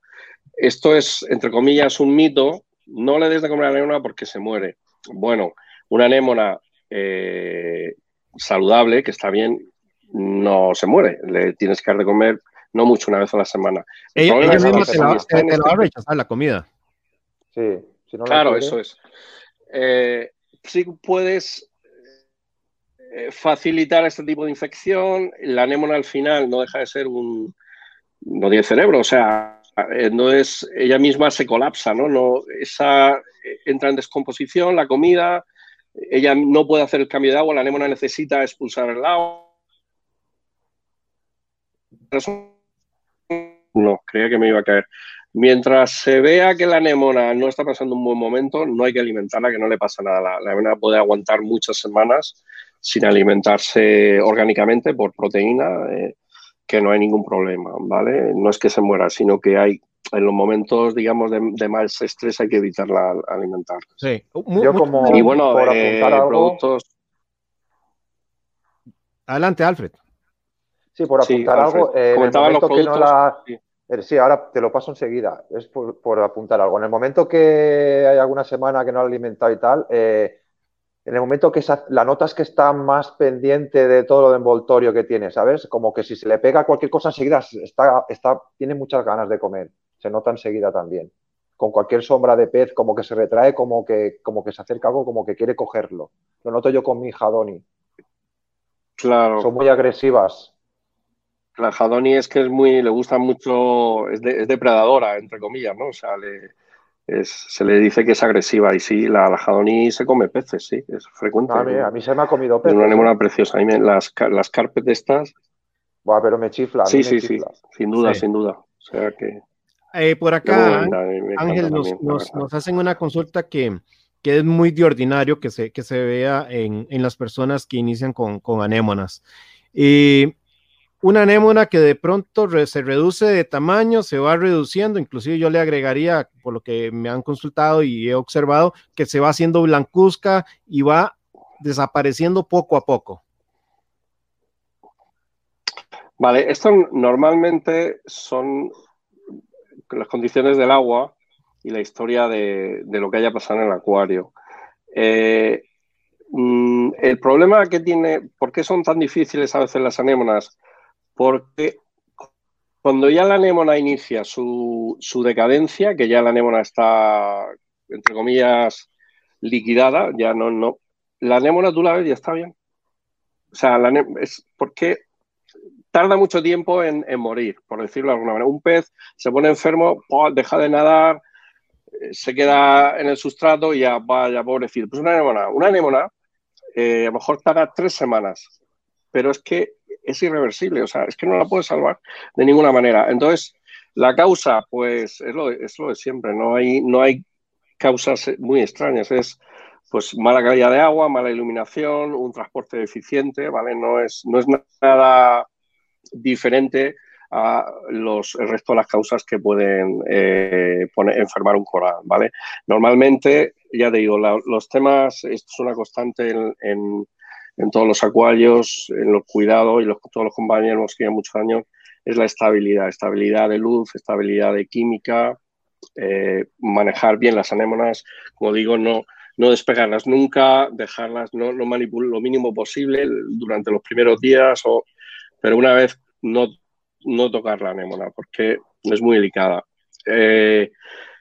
Esto es, entre comillas, un mito. No le des de comer a la anémona porque se muere. Bueno, una anémona eh, saludable, que está bien, no se muere. Le tienes que dar de comer no mucho, una vez a la semana. Ella, misma te, la, te, va a rechazar la comida. Sí, claro, eso es. Eh, si puedes eh, facilitar este tipo de infección, la anémona al final no deja de ser un. no tiene cerebro, o sea, eh, no es, ella misma se colapsa, ¿no? no esa entra en descomposición, la comida, ella no puede hacer el cambio de agua, la anémona necesita expulsar el agua. No, creía que me iba a caer. Mientras se vea que la anémona no está pasando un buen momento, no hay que alimentarla, que no le pasa nada. La, anémona puede aguantar muchas semanas sin alimentarse orgánicamente por proteína, eh, que no hay ningún problema, ¿vale? No es que se muera, sino que hay en los momentos, digamos, de, más estrés hay que evitarla alimentar. Sí. Yo como y bueno, eh, productos. Adelante, Alfred. Sí, por apuntar algo. Eh, los productos, eh, sí, ahora te lo paso enseguida. Es por, apuntar algo. En el momento que hay alguna semana que no ha alimentado y tal, eh, en el momento que la notas que está más pendiente de todo lo de envoltorio que tiene, ¿sabes? Como que si se le pega cualquier cosa enseguida, está, está, tiene muchas ganas de comer. Se nota enseguida también. Con cualquier sombra de pez, como que se retrae, como que, como que se acerca algo, como que quiere cogerlo. Lo noto yo con mi hija Doni. Claro. Son muy agresivas. La Jadoni es que es muy, le gusta mucho, es, depredadora, entre comillas, ¿no? O sea, se le dice que es agresiva y sí, la, la Jadoni se come peces, sí, es frecuente. a, mí, se me ha comido peces. Es una anémona preciosa. A mí las, las carpet estas... Buah, pero me chifla. Sí, sí, sí, sin duda, sin duda. O sea que... Eh, por acá, Ángel, nos, nos, hacen una consulta que, que, es muy de ordinario que se, que se vea en, en las personas que inician con, con anémonas. Y una anémona que de pronto se reduce de tamaño, se va reduciendo, inclusive yo le agregaría, por lo que me han consultado y he observado, que se va haciendo blancuzca y va desapareciendo poco a poco. Vale, esto normalmente son las condiciones del agua y la historia de, lo que haya pasado en el acuario. Eh, mm, el problema que tiene, ¿por qué son tan difíciles a veces las anémonas? Porque cuando ya la anémona inicia su, decadencia, que ya la anémona está, entre comillas, liquidada, ya no, no, la anémona tú la ves y está bien. O sea, la, es porque tarda mucho tiempo en, morir, por decirlo de alguna manera. Un pez se pone enfermo, deja de nadar, eh, se queda en el sustrato y ya vaya pobrecito. Pues una anémona, una anémona eh, a lo mejor tarda tres semanas, pero es que es irreversible, o sea, es que no la puedes salvar de ninguna manera. Entonces, la causa, pues es lo, es lo de siempre, no hay, no hay causas muy extrañas, es pues mala calidad de agua, mala iluminación, un transporte deficiente, ¿vale? No es, no es nada diferente a los, el resto de las causas que pueden eh, poner, enfermar un coral, ¿vale? Normalmente, ya te digo, los temas, esto es una constante en, todos los acuarios, en los cuidados y los, todos los compañeros que llevan muchos años, es la estabilidad, estabilidad de luz, estabilidad de química, eh, manejar bien las anémonas, como digo, no, no despegarlas nunca, dejarlas, no, no manipular lo mínimo posible durante los primeros días, pero una vez no, no tocar la anémona porque es muy delicada. Eh,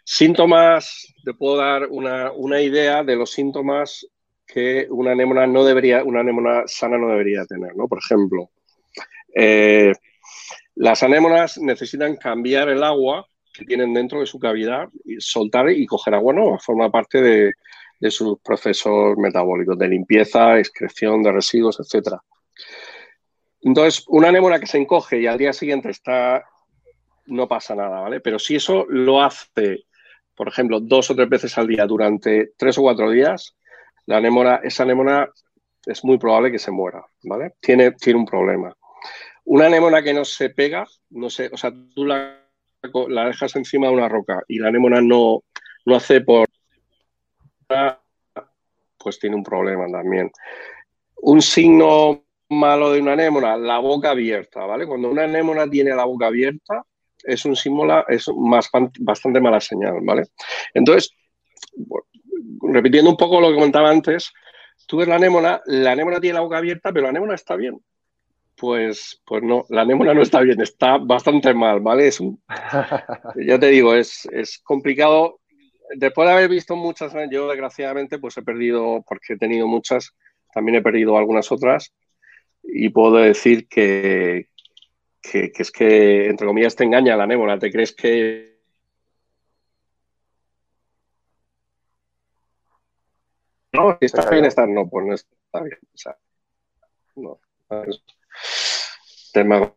síntomas, te puedo dar una, idea de los síntomas que una anémona no debería, una anémona sana no debería tener, ¿no? Por ejemplo, eh, las anémonas necesitan cambiar el agua que tienen dentro de su cavidad, y soltar y coger agua nueva, forma parte de, de sus procesos metabólicos, de limpieza, excreción de residuos, etc. Entonces, una anémona que se encoge y al día siguiente está, no pasa nada, ¿vale? Pero si eso lo hace, por ejemplo, dos o tres veces al día durante tres o cuatro días, la anémona, esa anémona es muy probable que se muera, ¿vale? Tiene, tiene un problema. Una anémona que no se pega, no sé, o sea, tú la, la dejas encima de una roca y la anémona no, no hace por pues tiene un problema también. Un signo malo de una anémona, la boca abierta, ¿vale? Cuando una anémona tiene la boca abierta, es un símbolo, es más, bastante mala señal, ¿vale? Entonces, repitiendo un poco lo que comentaba antes, tú ves la anémona, la anémona tiene la boca abierta, pero la anémona está bien. Pues, pues no, la anémona no está bien, está bastante mal, ¿vale? Es *laughs* ya te digo, es, es complicado después de haber visto muchas, yo desgraciadamente pues he perdido, porque he tenido muchas, también he perdido algunas otras y puedo decir que, que, es que, entre comillas, te engaña la anémona, te crees que... No, si está bien, está, no, pues no está bien. O sea, no. Tema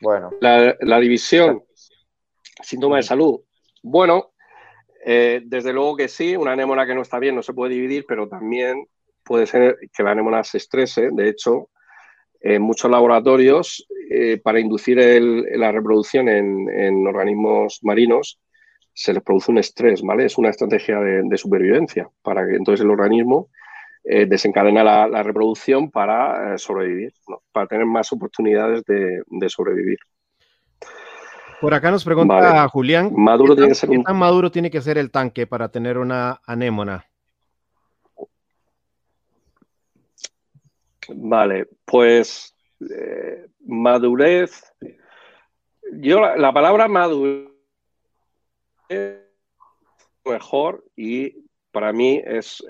Bueno. La, la división, síntoma de salud. Bueno, eh, desde luego que sí, una anémona que no está bien no se puede dividir, pero también puede ser que la anémona se estrese. De hecho, en muchos laboratorios, eh, para inducir la reproducción en, organismos marinos, se les produce un estrés, ¿vale? Es una estrategia de, supervivencia para que entonces el organismo eh, desencadena la, reproducción para sobrevivir, para tener más oportunidades de sobrevivir. Por acá nos pregunta Julián, maduro tiene que ser ¿qué tan maduro tiene que ser el tanque para tener una anémona? Vale, pues eh, madurez. Yo la, palabra madurez mejor y para mí es,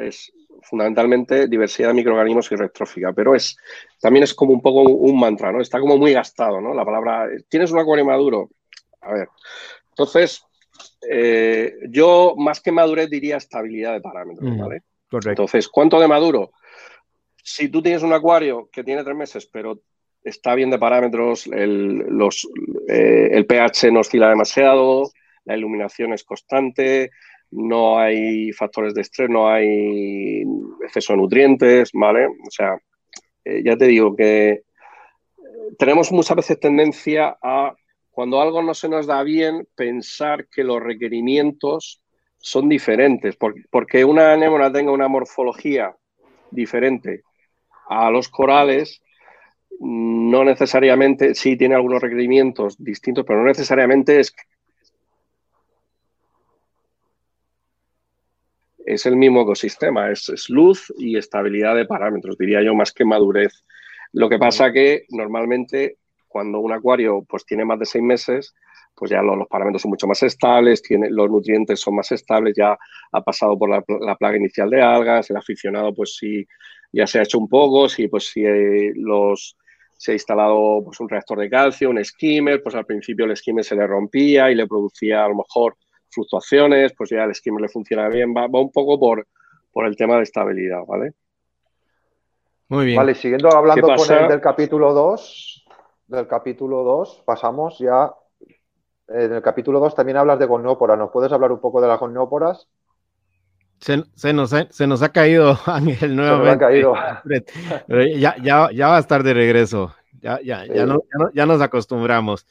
fundamentalmente diversidad de microorganismos y retrófica, pero es también es como un poco un mantra, ¿no? Está como muy gastado, ¿no? La palabra, ¿tienes un acuario maduro? A ver, entonces, eh, yo más que madurez diría estabilidad de parámetros, mm, ¿vale? Correcto. Entonces, ¿cuánto de maduro? Si tú tienes un acuario que tiene tres meses, pero está bien de parámetros, el, los, eh, el pH no oscila demasiado, la iluminación es constante, no hay factores de estrés, no hay exceso de nutrientes, ¿vale? O sea, eh, ya te digo que tenemos muchas veces tendencia a cuando algo no se nos da bien, pensar que los requerimientos son diferentes, porque una anémona tenga una morfología diferente a los corales, no necesariamente, sí tiene algunos requerimientos distintos, pero no necesariamente es es el mismo ecosistema, es, luz y estabilidad de parámetros, diría yo, más que madurez. Lo que pasa que normalmente cuando un acuario pues, tiene más de seis meses, pues ya los, parámetros son mucho más estables, los nutrientes son más estables, ya ha pasado por la, plaga inicial de algas, el aficionado pues sí ya se ha hecho un poco, si pues si eh, los se ha instalado pues, un reactor de calcio, un skimmer, pues al principio el skimmer se le rompía y le producía a lo mejor fluctuaciones, pues ya el skimmer le funciona bien, va, un poco por, por el tema de estabilidad, ¿vale? Muy bien. Vale, siguiendo hablando con el del capítulo 2, del capítulo 2, pasamos ya. En el capítulo 2 también hablas de gonióporas. ¿Nos puedes hablar un poco de las gonióporas? Se, nos ha, se, nos ha, caído *laughs* Ángel nuevamente. Se nos ha caído. *laughs* ya, ya, ya, va a estar de regreso. Ya, ya, ya, no, ya, nos acostumbramos.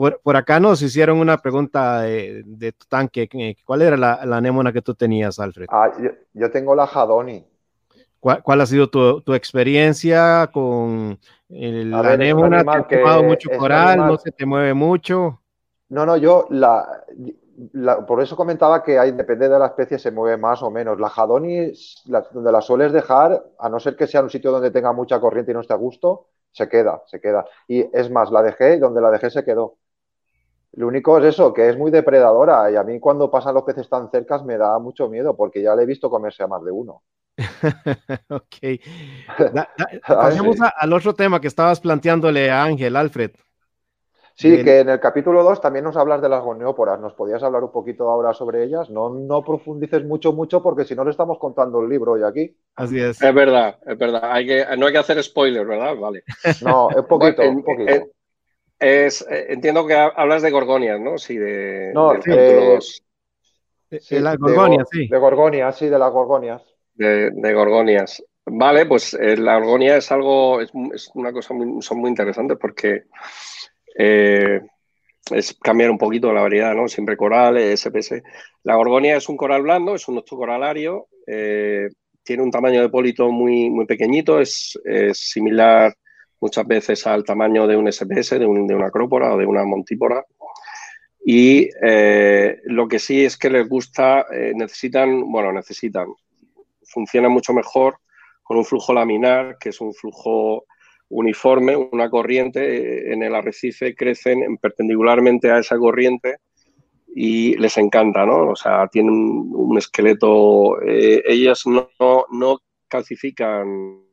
Por, por, acá nos hicieron una pregunta de, de tu tanque. ¿Cuál era la, la, anémona que tú tenías, Alfred? Ah, yo, tengo la Jadoni. ¿Cuál, ¿Cuál, ha sido tu, tu experiencia con el, la anémona? ¿Te ha tomado mucho coral? ¿No se te mueve mucho? No, no, yo la, por eso comentaba que hay, depende de la especie, se mueve más o menos. La Jadoni, donde la sueles dejar, a no ser que sea un sitio donde tenga mucha corriente y no esté a gusto, se queda, se queda. Y es más, la dejé y donde la dejé se quedó. Lo único es eso, que es muy depredadora y a mí cuando pasan los peces tan cercas me da mucho miedo porque ya le he visto comerse a más de uno. *laughs* ok. *laughs* pasemos al otro tema que estabas planteándole a Ángel, Alfred. Sí, que en el capítulo 2 también nos hablas de las gonióporas. ¿Nos podías hablar un poquito ahora sobre ellas? No, no profundices mucho, mucho, porque si no le estamos contando el libro hoy aquí. Así es. Es verdad, es verdad. Hay que, no hay que hacer spoilers, ¿verdad? Vale. No, un *laughs* poquito, un poquito. Es, eh, entiendo que hablas de gorgonias, ¿no? Sí, de. No, de, de, las gorgonias, sí. De gorgonias, sí, de las gorgonias. De, gorgonias. Vale, pues eh, la gorgonia es algo, es, una cosa muy, son muy interesantes porque eh, es cambiar un poquito la variedad, ¿no? Siempre coral, SPS. La gorgonia es un coral blando, es un octocoralario, eh, tiene un tamaño de pólito muy, muy pequeñito, es, similar muchas veces al tamaño de un SPS, de, una acrópora o de una montípora. Y eh, lo que sí es que les gusta, necesitan, bueno, necesitan, funciona mucho mejor con un flujo laminar, que es un flujo uniforme, una corriente, eh, en el arrecife crecen perpendicularmente a esa corriente y les encanta, ¿no? O sea, tienen un, esqueleto, eh, ellas no, no, calcifican,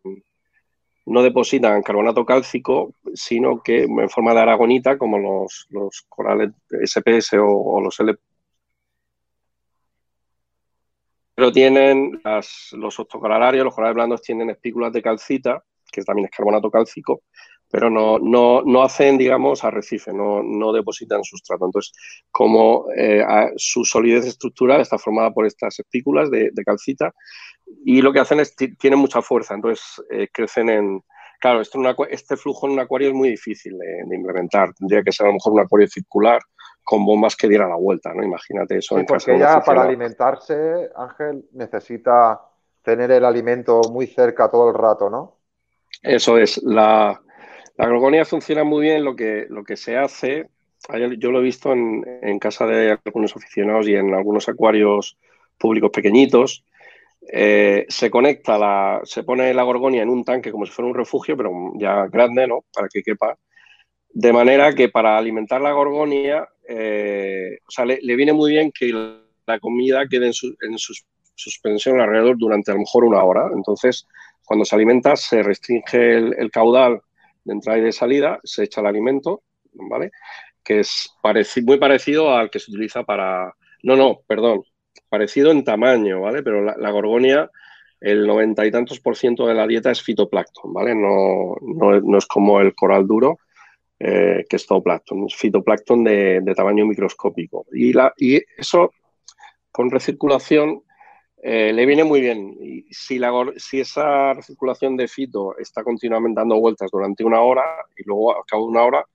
no depositan carbonato cálcico, sino que en forma de aragonita, como los, los corales SPS o, los L. Pero tienen los octocoralarios, los corales blandos tienen espículas de calcita, que también es carbonato cálcico, pero no, no, no hacen, digamos, arrecife, no, no depositan sustrato. Entonces, como eh, su solidez estructural está formada por estas espículas de, calcita y lo que hacen es, tienen mucha fuerza, entonces eh, crecen en... Claro, esto este flujo en un acuario es muy difícil de, implementar. Tendría que ser a lo mejor un acuario circular con bombas que dieran la vuelta, ¿no? Imagínate eso. Sí, porque ya para alimentarse, Ángel, necesita tener el alimento muy cerca todo el rato, ¿no? Eso es. La, la funciona muy bien. Lo que, lo que se hace, yo lo he visto en, casa de algunos aficionados y en algunos acuarios públicos pequeñitos. Eh, se conecta, la, se pone la gorgonia en un tanque como si fuera un refugio, pero ya grande, ¿no? Para que quepa. De manera que para alimentar la gorgonia, eh, o sea, le, viene muy bien que la comida quede en, su, en suspensión alrededor durante a lo mejor una hora. Entonces, cuando se alimenta, se restringe el, caudal de entrada y de salida, se echa el alimento, ¿vale? Que es muy parecido al que se utiliza para. No, no, perdón. Parecido en tamaño, ¿vale? Pero la, gorgonia, el noventa y tantos por ciento de la dieta es fitoplancton, ¿vale? No, no, es como el coral duro, eh, que es zooplancton, es fitoplancton de, de tamaño microscópico. Y, la, y eso, con recirculación, eh, le viene muy bien. Y si, la, si esa recirculación de fito está continuamente dando vueltas durante una hora y luego a cabo de una hora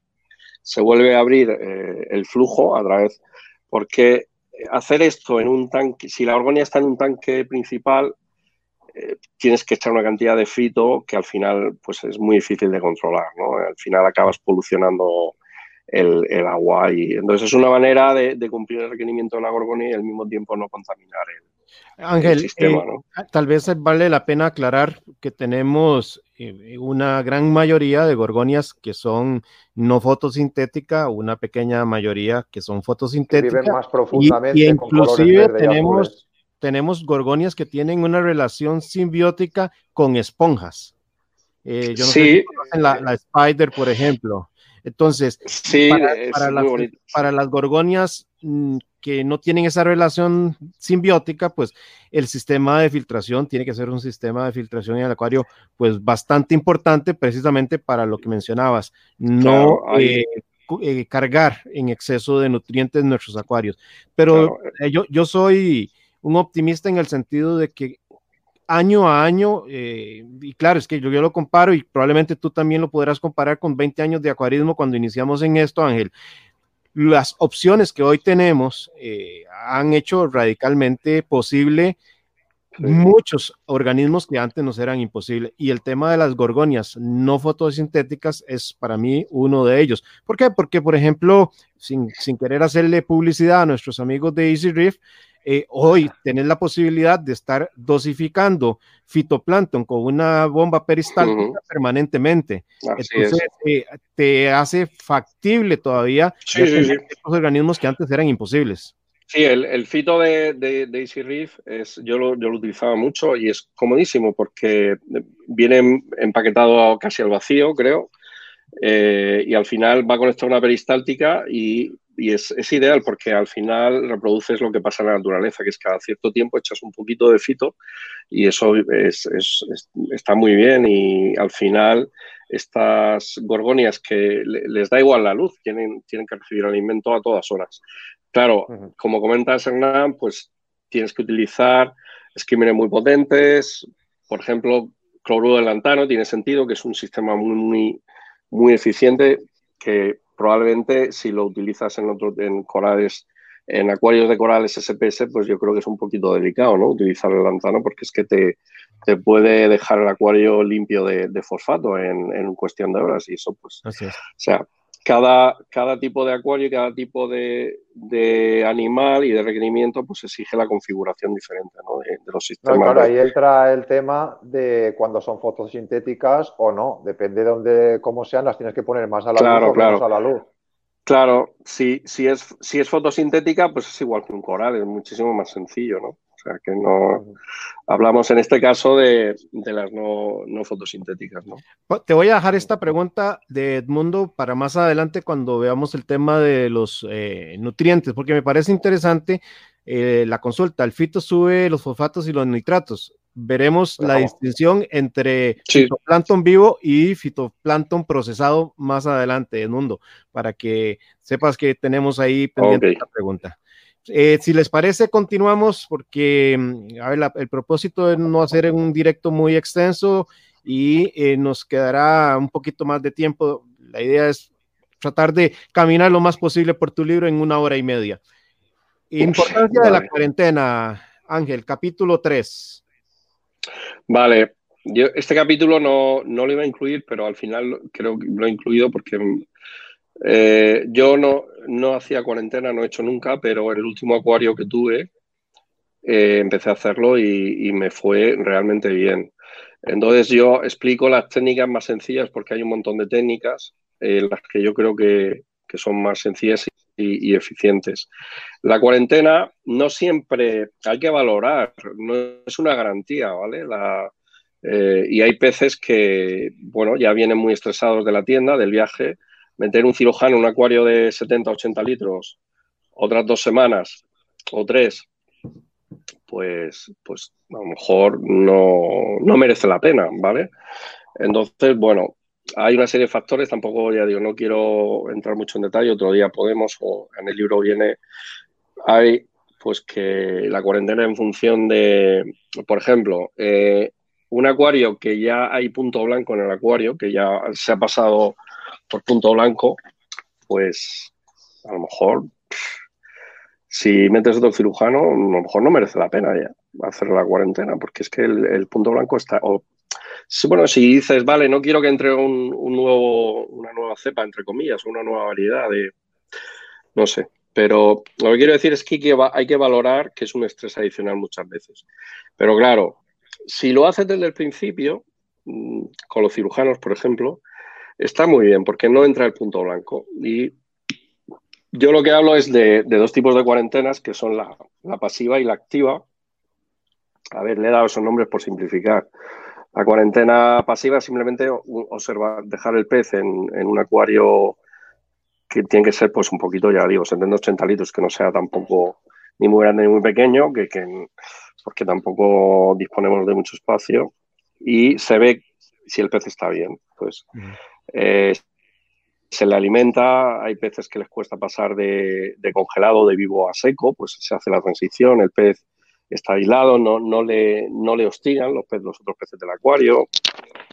se vuelve a abrir eh, el flujo a través, porque hacer esto en un tanque, si la orgonia está en un tanque principal, eh, tienes que echar una cantidad de fito que al final pues es muy difícil de controlar, ¿no? Al final acabas polucionando el, agua y entonces es una manera de, cumplir el requerimiento de la gorgonia y al mismo tiempo no contaminar el, Ángel, eh, tal vez vale la pena aclarar que tenemos eh, una gran mayoría de gorgonias que son no fotosintética, una pequeña mayoría que son fotosintéticas. más profundamente. Y, inclusive tenemos, tenemos gorgonias que tienen una relación simbiótica con esponjas. Eh, yo no sé si la, la Spider, por ejemplo. Entonces, para, las, gorgonias que no tienen esa relación simbiótica, pues el sistema de filtración tiene que ser un sistema de filtración en el acuario, pues bastante importante precisamente para lo que mencionabas, no eh, eh, cargar en exceso de nutrientes nuestros acuarios. Pero eh, yo, yo soy un optimista en el sentido de que año a año, eh, y claro, es que yo, yo, lo comparo y probablemente tú también lo podrás comparar con 20 años de acuarismo cuando iniciamos en esto, Ángel. Las opciones que hoy tenemos eh, han hecho radicalmente posible muchos organismos que antes nos eran imposibles. Y el tema de las gorgonias no fotosintéticas es para mí uno de ellos. ¿Por qué? Porque, por ejemplo, sin, sin querer hacerle publicidad a nuestros amigos de Easy Reef, eh, hoy tenés la posibilidad de estar dosificando fitoplancton con una bomba peristáltica permanentemente. Entonces, eh, te hace factible todavía estos organismos que antes eran imposibles. Sí, el, fito de, de, Easy Reef es, yo lo, yo lo utilizaba mucho y es comodísimo porque viene empaquetado casi al vacío, creo, eh, y al final va conectado a una peristáltica y y es, ideal porque al final reproduces lo que pasa en la naturaleza, que es cada cierto tiempo echas un poquito de fito y eso está muy bien y al final estas gorgonias que les da igual la luz, tienen, tienen que recibir alimento a todas horas. Claro, como comentas Hernán, pues tienes que utilizar esquímenes muy potentes, por ejemplo, cloruro de lantano tiene sentido, que es un sistema muy, muy, muy eficiente que probablemente si lo utilizas en, otros en corales, en acuarios de corales SPS, pues yo creo que es un poquito delicado, ¿no? Utilizar el lantano porque es que te, te puede dejar el acuario limpio de, fosfato en, en, cuestión de horas y eso pues... Así es. O sea, cada, cada tipo de acuario y cada tipo de, animal y de requerimiento pues exige la configuración diferente de, los sistemas. claro, ahí entra el tema de cuando son fotosintéticas o no. Depende de dónde, cómo sean, las tienes que poner más a la luz o menos a la luz. Claro, si, si, es, si es fotosintética, pues es igual que un coral, es muchísimo más sencillo, ¿no? O sea, que no hablamos en este caso de, las no, fotosintéticas. ¿no? Te voy a dejar esta pregunta de Edmundo para más adelante cuando veamos el tema de los eh, nutrientes, porque me parece interesante eh, la consulta. El fito sube los fosfatos y los nitratos. Veremos la distinción entre fitoplancton vivo y fitoplancton procesado más adelante, Edmundo, para que sepas que tenemos ahí pendiente esta pregunta. Eh, si les parece, continuamos porque mm, a ver, el propósito es no hacer un directo muy extenso y eh, nos quedará un poquito más de tiempo. La idea es tratar de caminar lo más posible por tu libro en una hora y media. Importancia de la cuarentena, Ángel, capítulo 3. Vale, yo este capítulo no, no lo iba a incluir, pero al final creo que lo he incluido porque eh, yo no, no hacía cuarentena, no he hecho nunca, pero el último acuario que tuve eh, empecé a hacerlo y, me fue realmente bien. Entonces yo explico las técnicas más sencillas porque hay un montón de técnicas, eh, las que yo creo que, son más sencillas y, eficientes. La cuarentena no siempre hay que valorar, no es una garantía, ¿vale? y hay peces que, bueno, ya vienen muy estresados de la tienda, del viaje, meter un cirujano en un acuario de 70, 80 litros otras dos semanas o tres, pues, pues a lo mejor no, no merece la pena, ¿vale? Entonces, bueno, hay una serie de factores, tampoco ya digo, no quiero entrar mucho en detalle, otro día podemos, o en el libro viene, hay pues que la cuarentena en función de, por ejemplo, eh, un acuario que ya hay punto blanco en el acuario, que ya se ha pasado por punto blanco, pues a lo mejor si metes otro cirujano, a lo mejor no merece la pena ya hacer la cuarentena, porque es que el, punto blanco está. O, bueno, si dices, vale, no quiero que entre un, nuevo, una nueva cepa, entre comillas, una nueva variedad de. No sé. Pero lo que quiero decir es que hay que valorar que es un estrés adicional muchas veces. Pero claro, si lo haces desde el principio, mm, con los cirujanos, por ejemplo, está muy bien porque no entra el punto blanco. Y yo lo que hablo es de, dos tipos de cuarentenas, que son la, pasiva y la activa. A ver, le he dado esos nombres por simplificar. La cuarentena pasiva es simplemente observar, dejar el pez en, un acuario que tiene que ser pues un poquito, ya digo, 70, 80 litros, que no sea tampoco ni muy grande ni muy pequeño, que, porque tampoco disponemos de mucho espacio. Y se ve si el pez está bien. Pues eh, se le alimenta, hay peces que les cuesta pasar de, congelado, de vivo a seco, pues se hace la transición, el pez está aislado, no, no, le, no le hostigan los, los otros peces del acuario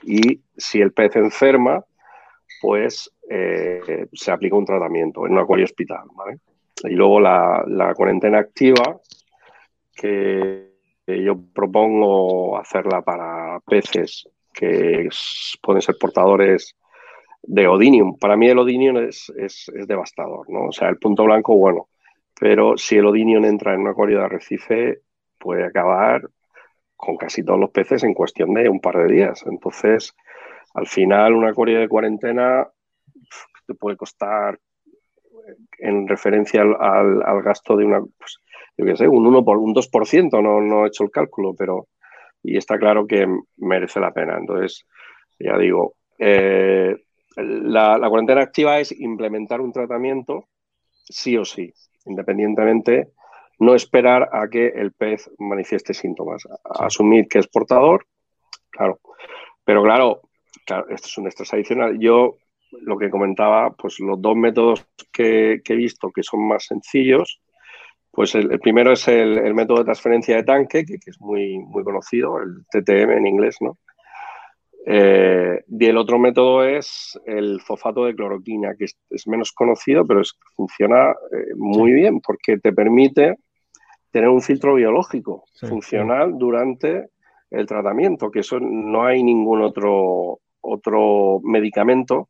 y si el pez enferma, pues eh, se aplica un tratamiento en un acuario hospital. Y luego la, la cuarentena activa, que yo propongo hacerla para peces que pueden ser portadores de Odinium. Para mí el Odinium es, es, devastador, ¿no? O sea, el punto blanco, bueno, pero si el Odinium entra en un acuario de arrecife, puede acabar con casi todos los peces en cuestión de un par de días. Entonces, al final, un acuario de cuarentena te puede costar, en referencia al, gasto de una, pues, yo qué sé, un 1 por un 2%, no, no he hecho el cálculo, pero y está claro que merece la pena. Entonces, ya digo, eh, la, cuarentena activa es implementar un tratamiento sí o sí, independientemente, no esperar a que el pez manifieste síntomas, asumir que es portador, claro. Pero claro, esto es un estrés adicional. Yo lo que comentaba, pues los dos métodos que, he visto que son más sencillos, pues el, primero es el, método de transferencia de tanque, que, que, es muy, muy conocido, el TTM en inglés, ¿no? Eh, y el otro método es el fosfato de cloroquina, que es, menos conocido, pero es, funciona eh, muy bien porque te permite tener un filtro biológico funcional durante el tratamiento, que eso no hay ningún otro, otro medicamento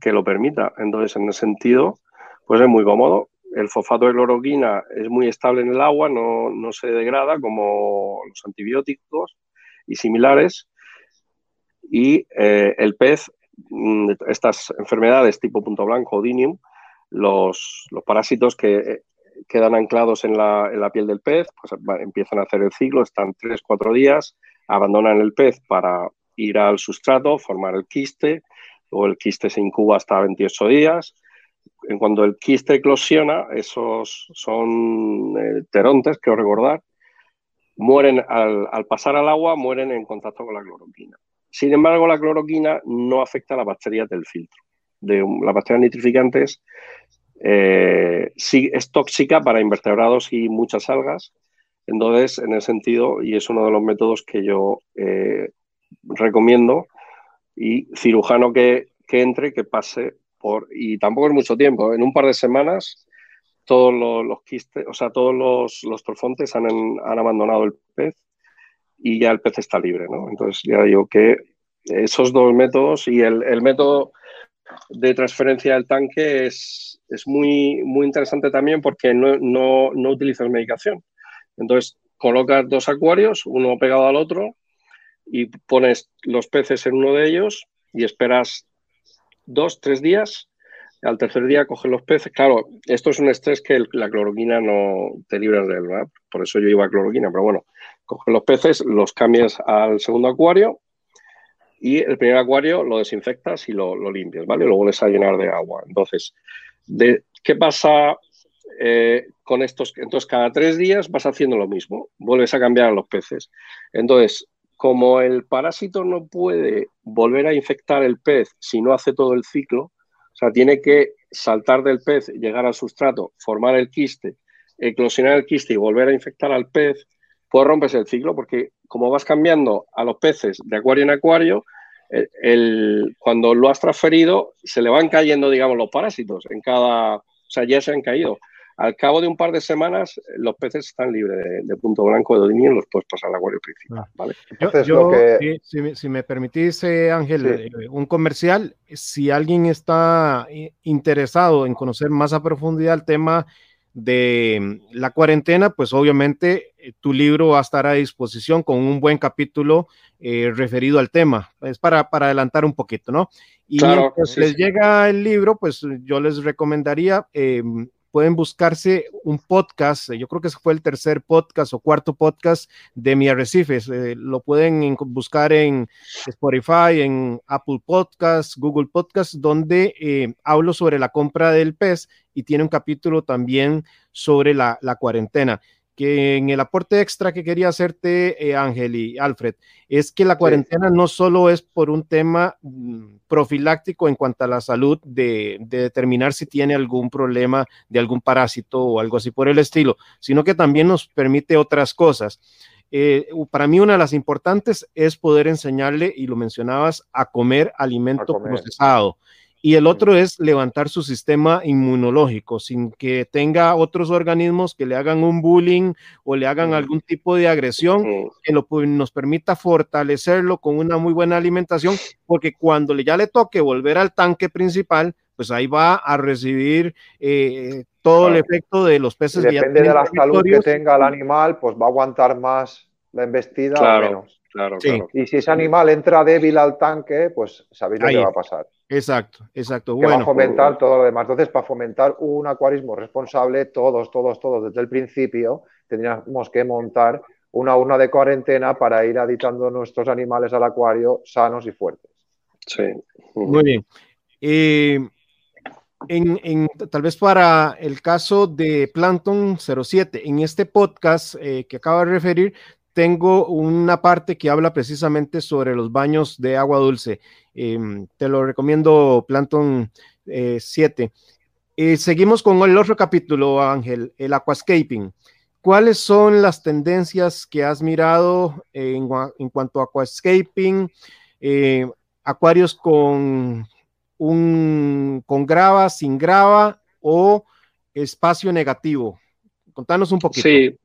que lo permita. Entonces, en ese sentido, pues es muy cómodo. El fosfato de cloroquina es muy estable en el agua, no, no se degrada como los antibióticos y similares y eh, el pez, mm, estas enfermedades tipo punto blanco o dinium, los, parásitos que eh, quedan anclados en la, piel del pez, pues empiezan a hacer el ciclo, están 3-4 días, abandonan el pez para ir al sustrato, formar el quiste, luego el quiste se incuba hasta 28 días. En cuando el quiste eclosiona, esos son eh, terontes, quiero recordar, mueren al, al, pasar al agua, mueren en contacto con la cloroquina. Sin embargo, la cloroquina no afecta a las bacterias del filtro. De las bacterias nitrificantes eh, sí es tóxica para invertebrados y muchas algas. Entonces, en ese sentido, y es uno de los métodos que yo eh, recomiendo, y cirujano que, entre, que pase por, y tampoco es mucho tiempo, en un par de semanas todos los, quistes, o sea, todos los, los han abandonado el pez y ya el pez está libre, ¿no? Entonces ya digo que esos dos métodos y el, método de transferencia del tanque es, es, muy, muy interesante también porque no, no, no utilizas medicación. Entonces colocas dos acuarios, uno pegado al otro, y pones los peces en uno de ellos y esperas dos, tres días. Al tercer día coges los peces. Claro, esto es un estrés que la cloroquina no te libra de él. Por eso yo iba a cloroquina, pero bueno, coges los peces, los cambias al segundo acuario y el primer acuario lo desinfectas y lo, limpias, ¿vale? Lo vuelves a llenar de agua. Entonces, de, ¿qué pasa eh, con estos? Entonces, cada tres días vas haciendo lo mismo, vuelves a cambiar a los peces. Entonces, como el parásito no puede volver a infectar el pez si no hace todo el ciclo, o sea, tiene que saltar del pez, llegar al sustrato, formar el quiste, eclosionar el quiste y volver a infectar al pez, pues rompes el ciclo porque como vas cambiando a los peces de acuario en acuario, el, cuando lo has transferido se le van cayendo, digamos, los parásitos en cada, o sea, ya se han caído. Al cabo de un par de semanas, los peces están libres de, punto blanco de dominio y los puedes pasar al acuario principal. Ah. ¿vale? Yo, si, me permitís, eh, Ángel, eh, un comercial, si alguien está interesado en conocer más a profundidad el tema de la cuarentena, pues obviamente eh, tu libro va a estar a disposición con un buen capítulo eh, referido al tema. Es para, para adelantar un poquito, ¿no? Y claro, mientras les llega el libro, pues yo les recomendaría em, pueden buscarse un podcast, yo creo que ese fue el tercer podcast o cuarto podcast de Mi Arrecifes, eh, lo pueden buscar en Spotify, en Apple Podcasts, Google Podcasts, donde eh, hablo sobre la compra del pez y tiene un capítulo también sobre la cuarentena que en el aporte extra que quería hacerte, eh, Ángel y Alfred, es que la cuarentena no solo es por un tema mm, profiláctico en cuanto a la salud, de, determinar si tiene algún problema de algún parásito o algo así por el estilo, sino que también nos permite otras cosas. Eh, para mí una de las importantes es poder enseñarle, y lo mencionabas, a comer alimento procesado y el otro es levantar su sistema inmunológico sin que tenga otros organismos que le hagan un bullying o le hagan algún tipo de agresión que lo, nos permita fortalecerlo con una muy buena alimentación, porque cuando ya le toque volver al tanque principal, pues ahí va a recibir eh, todo el efecto de los peces. Depende de la salud que tenga el animal, pues va a aguantar más la embestida o menos. Claro, claro. Y si ese animal entra débil al tanque, pues sabéis lo que va a pasar. Exacto, exacto. Que va a fomentar todo lo demás. Entonces, para fomentar un acuarismo responsable, todos, todos, todos, desde el principio, tendríamos que montar una urna de cuarentena para ir aditando nuestros animales al acuario sanos y fuertes. Sí. Muy bien. Eh, en, tal vez para el caso de Plankton 07, en este podcast eh, que acabo de referir, tengo una parte que habla precisamente sobre los baños de agua dulce. Em, te lo recomiendo, Planton 7. Eh, eh, seguimos con el otro capítulo, Ángel, el aquascaping. ¿Cuáles son las tendencias que has mirado en, cuanto a aquascaping? Eh, acuarios con, un, con grava, sin grava o espacio negativo. Contanos un poquito. Sí,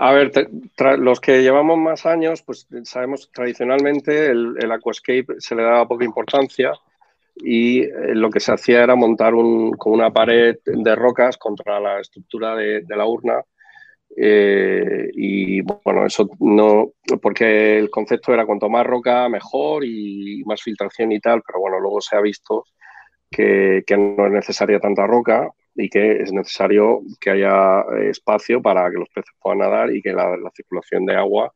a ver, los que llevamos más años, pues sabemos tradicionalmente el, aquascape se le daba poca importancia y eh, lo que se hacía era montar un, con una pared de rocas contra la estructura de, la urna. Eh, y bueno, eso no, porque el concepto era cuanto más roca mejor y más filtración y tal, pero bueno, luego se ha visto que, que no es necesaria tanta roca y que es necesario que haya eh, espacio para que los peces puedan nadar y que la, circulación de agua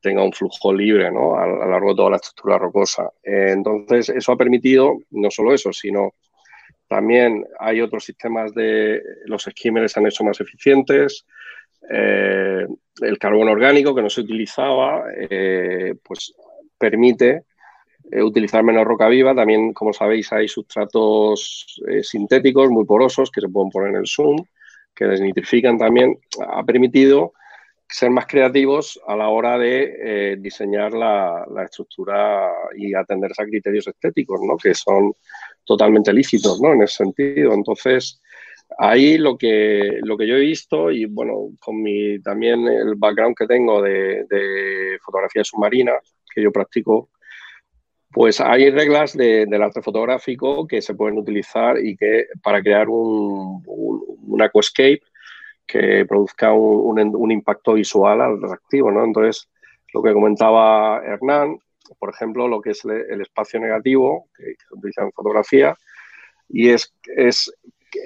tenga un flujo libre ¿no? a, lo largo de toda la estructura rocosa. Eh, entonces, eso ha permitido no solo eso, sino también hay otros sistemas de los esquímenes se han hecho más eficientes. Eh, el carbón orgánico que no se utilizaba, pues permite eh, utilizar menos roca viva. También, como sabéis, hay sustratos eh, sintéticos muy porosos que se pueden poner en el Zoom, que desnitrifican también. Ha permitido ser más creativos a la hora de eh, diseñar la, estructura y atenderse a criterios estéticos, ¿no? que son totalmente lícitos ¿no? en ese sentido. Entonces, ahí lo que, lo que yo he visto, y bueno, con mi, también el background que tengo de, de fotografía submarina, que yo practico pues hay reglas del arte fotográfico que se pueden utilizar y que para crear un, un, aquascape que produzca un, impacto visual atractivo, ¿no? Entonces, lo que comentaba Hernán, por ejemplo, lo que es el, espacio negativo que, se utiliza en fotografía, y es, es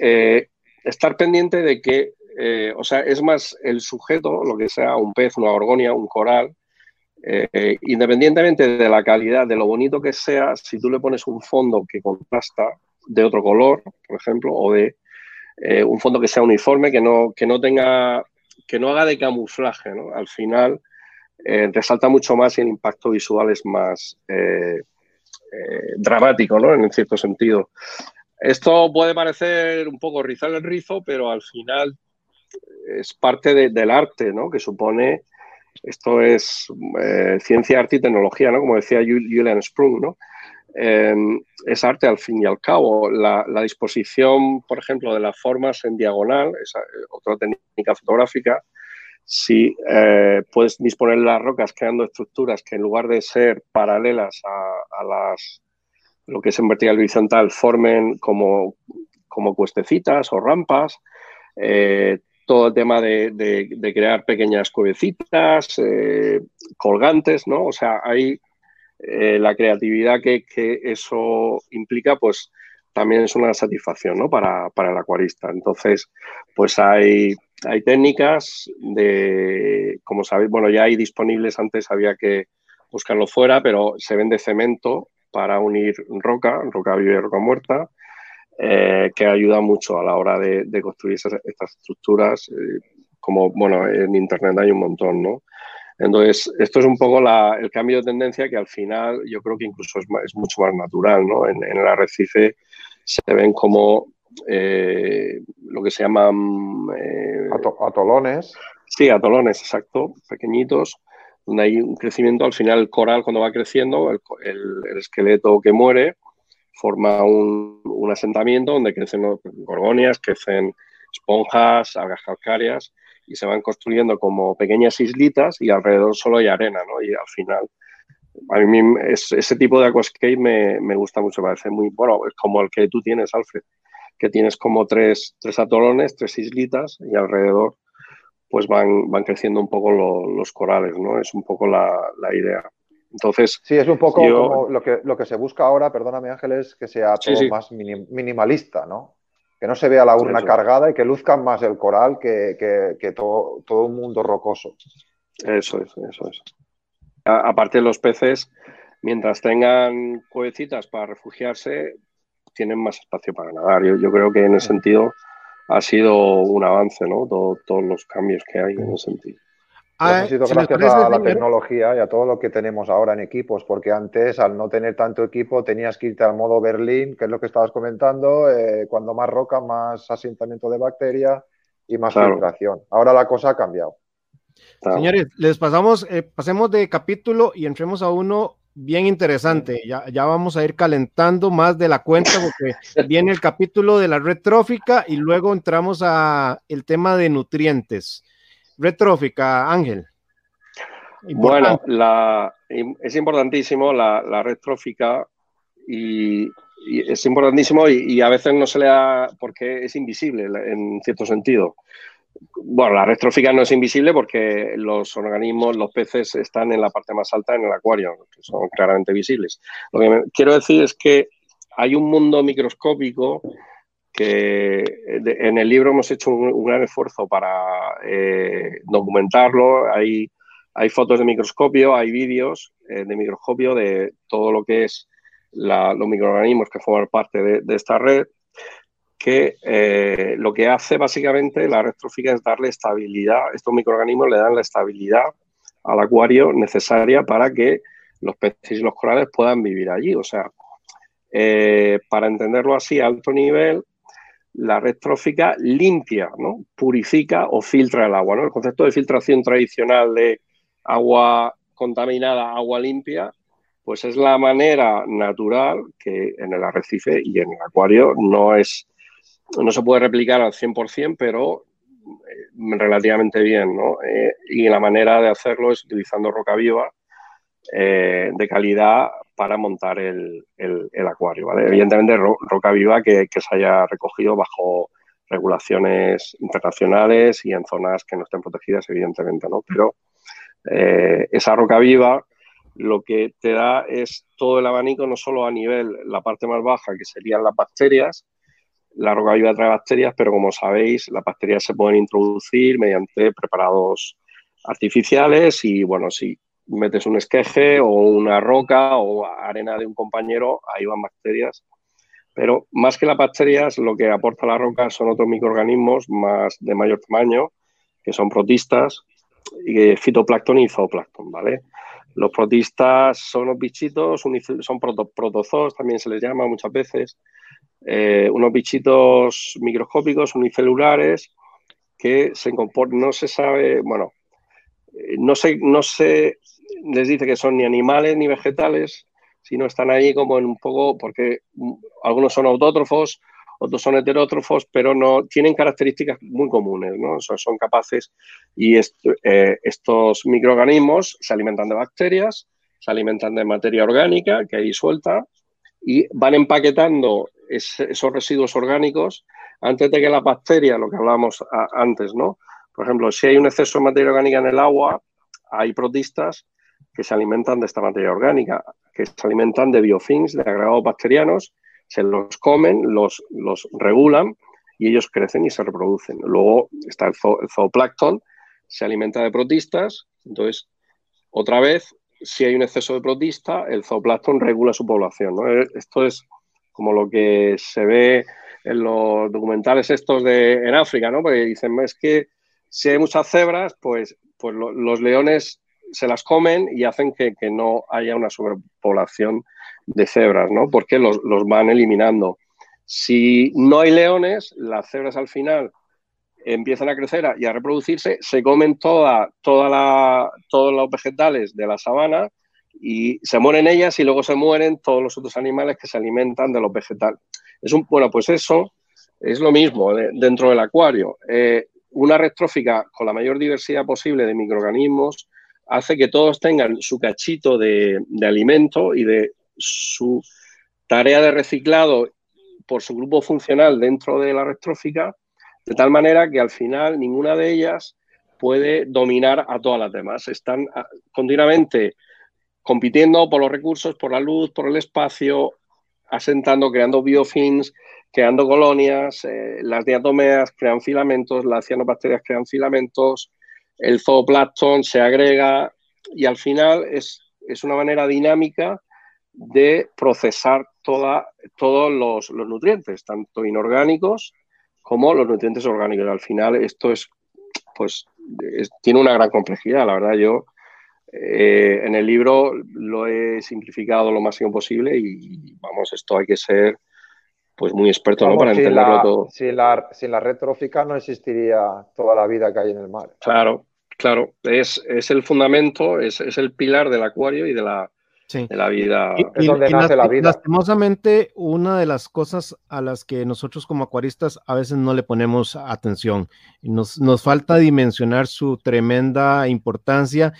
eh, estar pendiente de que, eh, o sea, es más el sujeto, lo que sea un pez, una orgonia, un coral, eh, independientemente de la calidad, de lo bonito que sea, si tú le pones un fondo que contrasta de otro color, por ejemplo, o de eh, un fondo que sea uniforme, que no, que no tenga, que no haga de camuflaje, al final eh, resalta mucho más y el impacto visual es más dramático, ¿no? En cierto sentido. Esto puede parecer un poco rizar el rizo, pero al final es parte del arte, ¿no? Que supone esto es eh, ciencia, arte y tecnología, ¿no? Como decía Julian Sprung, ¿no? Em, es arte al fin y al cabo. La, disposición, por ejemplo, de las formas en diagonal, es eh, otra técnica fotográfica. Si eh, puedes disponer las rocas creando estructuras que en lugar de ser paralelas a, las lo que es en vertical y horizontal formen como, como cuestecitas o rampas, todo el tema de, crear pequeñas cuevecitas, eh, colgantes, ¿no? O sea, hay la creatividad que, eso implica, pues también es una satisfacción, ¿no? Para, para el acuarista. Entonces, pues hay, hay técnicas de, como sabéis, bueno, ya hay disponibles, antes había que buscarlo fuera, pero se vende cemento para unir roca, roca viva y roca muerta, eh, que ayuda mucho a la hora de, construir estas estructuras. Eh, como, bueno, en Internet hay un montón, ¿no? Entonces, esto es un poco el cambio de tendencia que al final yo creo que incluso es, mucho más natural, ¿no? En, el arrecife se ven como eh, lo que se llaman... atolones. Sí, atolones, exacto, pequeñitos, donde hay un crecimiento, al final el coral cuando va creciendo, el esqueleto que muere, forma un, asentamiento donde crecen gorgonias, crecen esponjas, algas calcáreas y se van construyendo como pequeñas islitas y alrededor solo hay arena, ¿no? Y al final, a mí ese tipo de aquascape me, me gusta mucho, parece muy, bueno, es como el que tú tienes, Alfred, que tienes como tres, tres atolones, tres islitas y alrededor pues van, van creciendo un poco los corales, ¿no? Es un poco la idea. Entonces, sí, es un poco como lo que, lo que se busca ahora, perdóname Ángeles, que sea todo más minimalista, ¿no? Que no se vea la urna cargada y que luzca más el coral que, que, todo, todo, un mundo rocoso. Eso es, eso es. aparte los peces, mientras tengan cuevecitas para refugiarse, tienen más espacio para nadar. Yo, yo creo que en ese sentido ha sido un avance, ¿no? todos los cambios que hay en ese sentido. Ah, ha sido gracias a la tecnología y a todo lo que tenemos ahora en equipos, porque antes, al no tener tanto equipo, tenías que irte al modo Berlín, que es lo que estabas comentando, eh, cuando más roca, más asentamiento de bacteria y más filtración. Ahora la cosa ha cambiado. Señores, les pasamos, eh, pasemos de capítulo y entremos a uno bien interesante. Ya, ya vamos a ir calentando más de la cuenta porque *laughs* viene el capítulo de la red trófica y luego entramos a el tema de nutrientes retrófica, Ángel? Bueno, la, es importantísimo la, la red trófica y, es importantísimo y, a veces no se le da porque es invisible en cierto sentido. Bueno, la red trófica no es invisible porque los organismos, los peces están en la parte más alta en el acuario, que son claramente visibles. Lo que quiero decir es que hay un mundo microscópico en el libro hemos hecho un, gran esfuerzo para eh, documentarlo. Hay, hay fotos de microscopio, hay vídeos eh, de microscopio de todo lo que es los microorganismos que forman parte de, esta red, que eh, lo que hace básicamente la red trófica es darle estabilidad. Estos microorganismos le dan la estabilidad al acuario necesaria para que los peces y los corales puedan vivir allí. O sea, para entenderlo así a alto nivel, la red trófica limpia, ¿no? purifica o filtra el agua. ¿no? El concepto de filtración tradicional de agua contaminada, agua limpia, pues es la manera natural que en el arrecife y en el acuario no es, no se puede replicar al 100%, pero eh, relativamente bien, ¿no? Eh, y la manera de hacerlo es utilizando roca viva eh, de calidad para montar el, acuario. ¿vale? Evidentemente, roca viva que, se haya recogido bajo regulaciones internacionales y en zonas que no estén protegidas, evidentemente, ¿no? Pero eh, esa roca viva lo que te da es todo el abanico, no solo a nivel, la parte más baja, que serían las bacterias, la roca viva trae bacterias, pero como sabéis, las bacterias se pueden introducir mediante preparados artificiales y, bueno, si metes un esqueje o una roca o arena de un compañero, ahí van bacterias. Pero más que las bacterias, lo que aporta la roca son otros microorganismos más de mayor tamaño, que son protistas, y fitoplancton y zooplancton, ¿vale? Los protistas son los bichitos, son protozoos, también se les llama muchas veces, eh, unos bichitos microscópicos unicelulares que se no se sabe, bueno, eh, no se, no se les dice que son ni animales ni vegetales, sino están ahí como en un poco, porque algunos son autótrofos, otros son heterótrofos, pero no tienen características muy comunes, ¿no? Son, capaces y eh, estos microorganismos se alimentan de bacterias, se alimentan de materia orgánica que hay suelta y van empaquetando esos residuos orgánicos antes de que la bacteria, lo que hablábamos antes, ¿no? Por ejemplo, si hay un exceso de materia orgánica en el agua, hay protistas que se alimentan de esta materia orgánica, que se alimentan de biofilms, de agregados bacterianos, se los comen, los, los regulan y ellos crecen y se reproducen. Luego está el, zooplancton, se alimenta de protistas, entonces, otra vez, si hay un exceso de protista, el zooplancton regula su población. Eh, esto es como lo que se ve en los documentales estos de en África, ¿no? Porque dicen, es que si hay muchas cebras, pues, pues los leones se las comen y hacen que, no haya una sobrepoblación de cebras, ¿no? Porque los, los van eliminando. Si no hay leones, las cebras al final empiezan a crecer y a reproducirse, se comen toda, toda la, todos los vegetales de la sabana y se mueren ellas y luego se mueren todos los otros animales que se alimentan de los vegetales. Es un, bueno, pues eso es lo mismo dentro del acuario. Eh, una red trófica con la mayor diversidad posible de microorganismos hace que todos tengan su cachito de, alimento y de su tarea de reciclado por su grupo funcional dentro de la red trófica de tal manera que al final ninguna de ellas puede dominar a todas las demás. Están ah, continuamente compitiendo por los recursos, por la luz, por el espacio, asentando, creando biofilms, creando colonias, eh, las diatomeas crean filamentos, las cianobacterias crean filamentos, el zooplancton se agrega y al final es, es una manera dinámica de procesar toda, todos los, los nutrientes, tanto inorgánicos como los nutrientes orgánicos. Al final esto es, pues, tiene una gran complejidad, la verdad yo eh, en el libro lo he simplificado lo máximo posible y vamos, esto hay que ser pues muy experto ¿no? para entenderlo todo. Sin la, sin la red trófica no existiría toda la vida que hay en el mar. Claro, claro, es, es el fundamento, es, es el pilar del acuario y de la, de la vida. es donde nace la vida. Lastimosamente, una de las cosas a las que nosotros como acuaristas a veces no le ponemos atención. Nos, nos falta dimensionar su tremenda importancia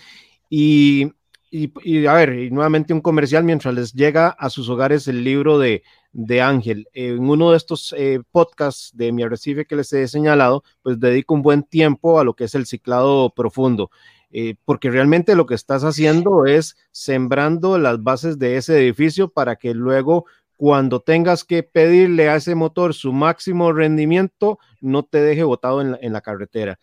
y, y, a ver, y nuevamente un comercial mientras les llega a sus hogares el libro de, de Ángel. En uno de estos eh, podcasts de mi arrecife que les he señalado, pues dedico un buen tiempo a lo que es el ciclado profundo. Eh, porque realmente lo que estás haciendo es sembrando las bases de ese edificio para que luego cuando tengas que pedirle a ese motor su máximo rendimiento, no te deje botado en la, carretera.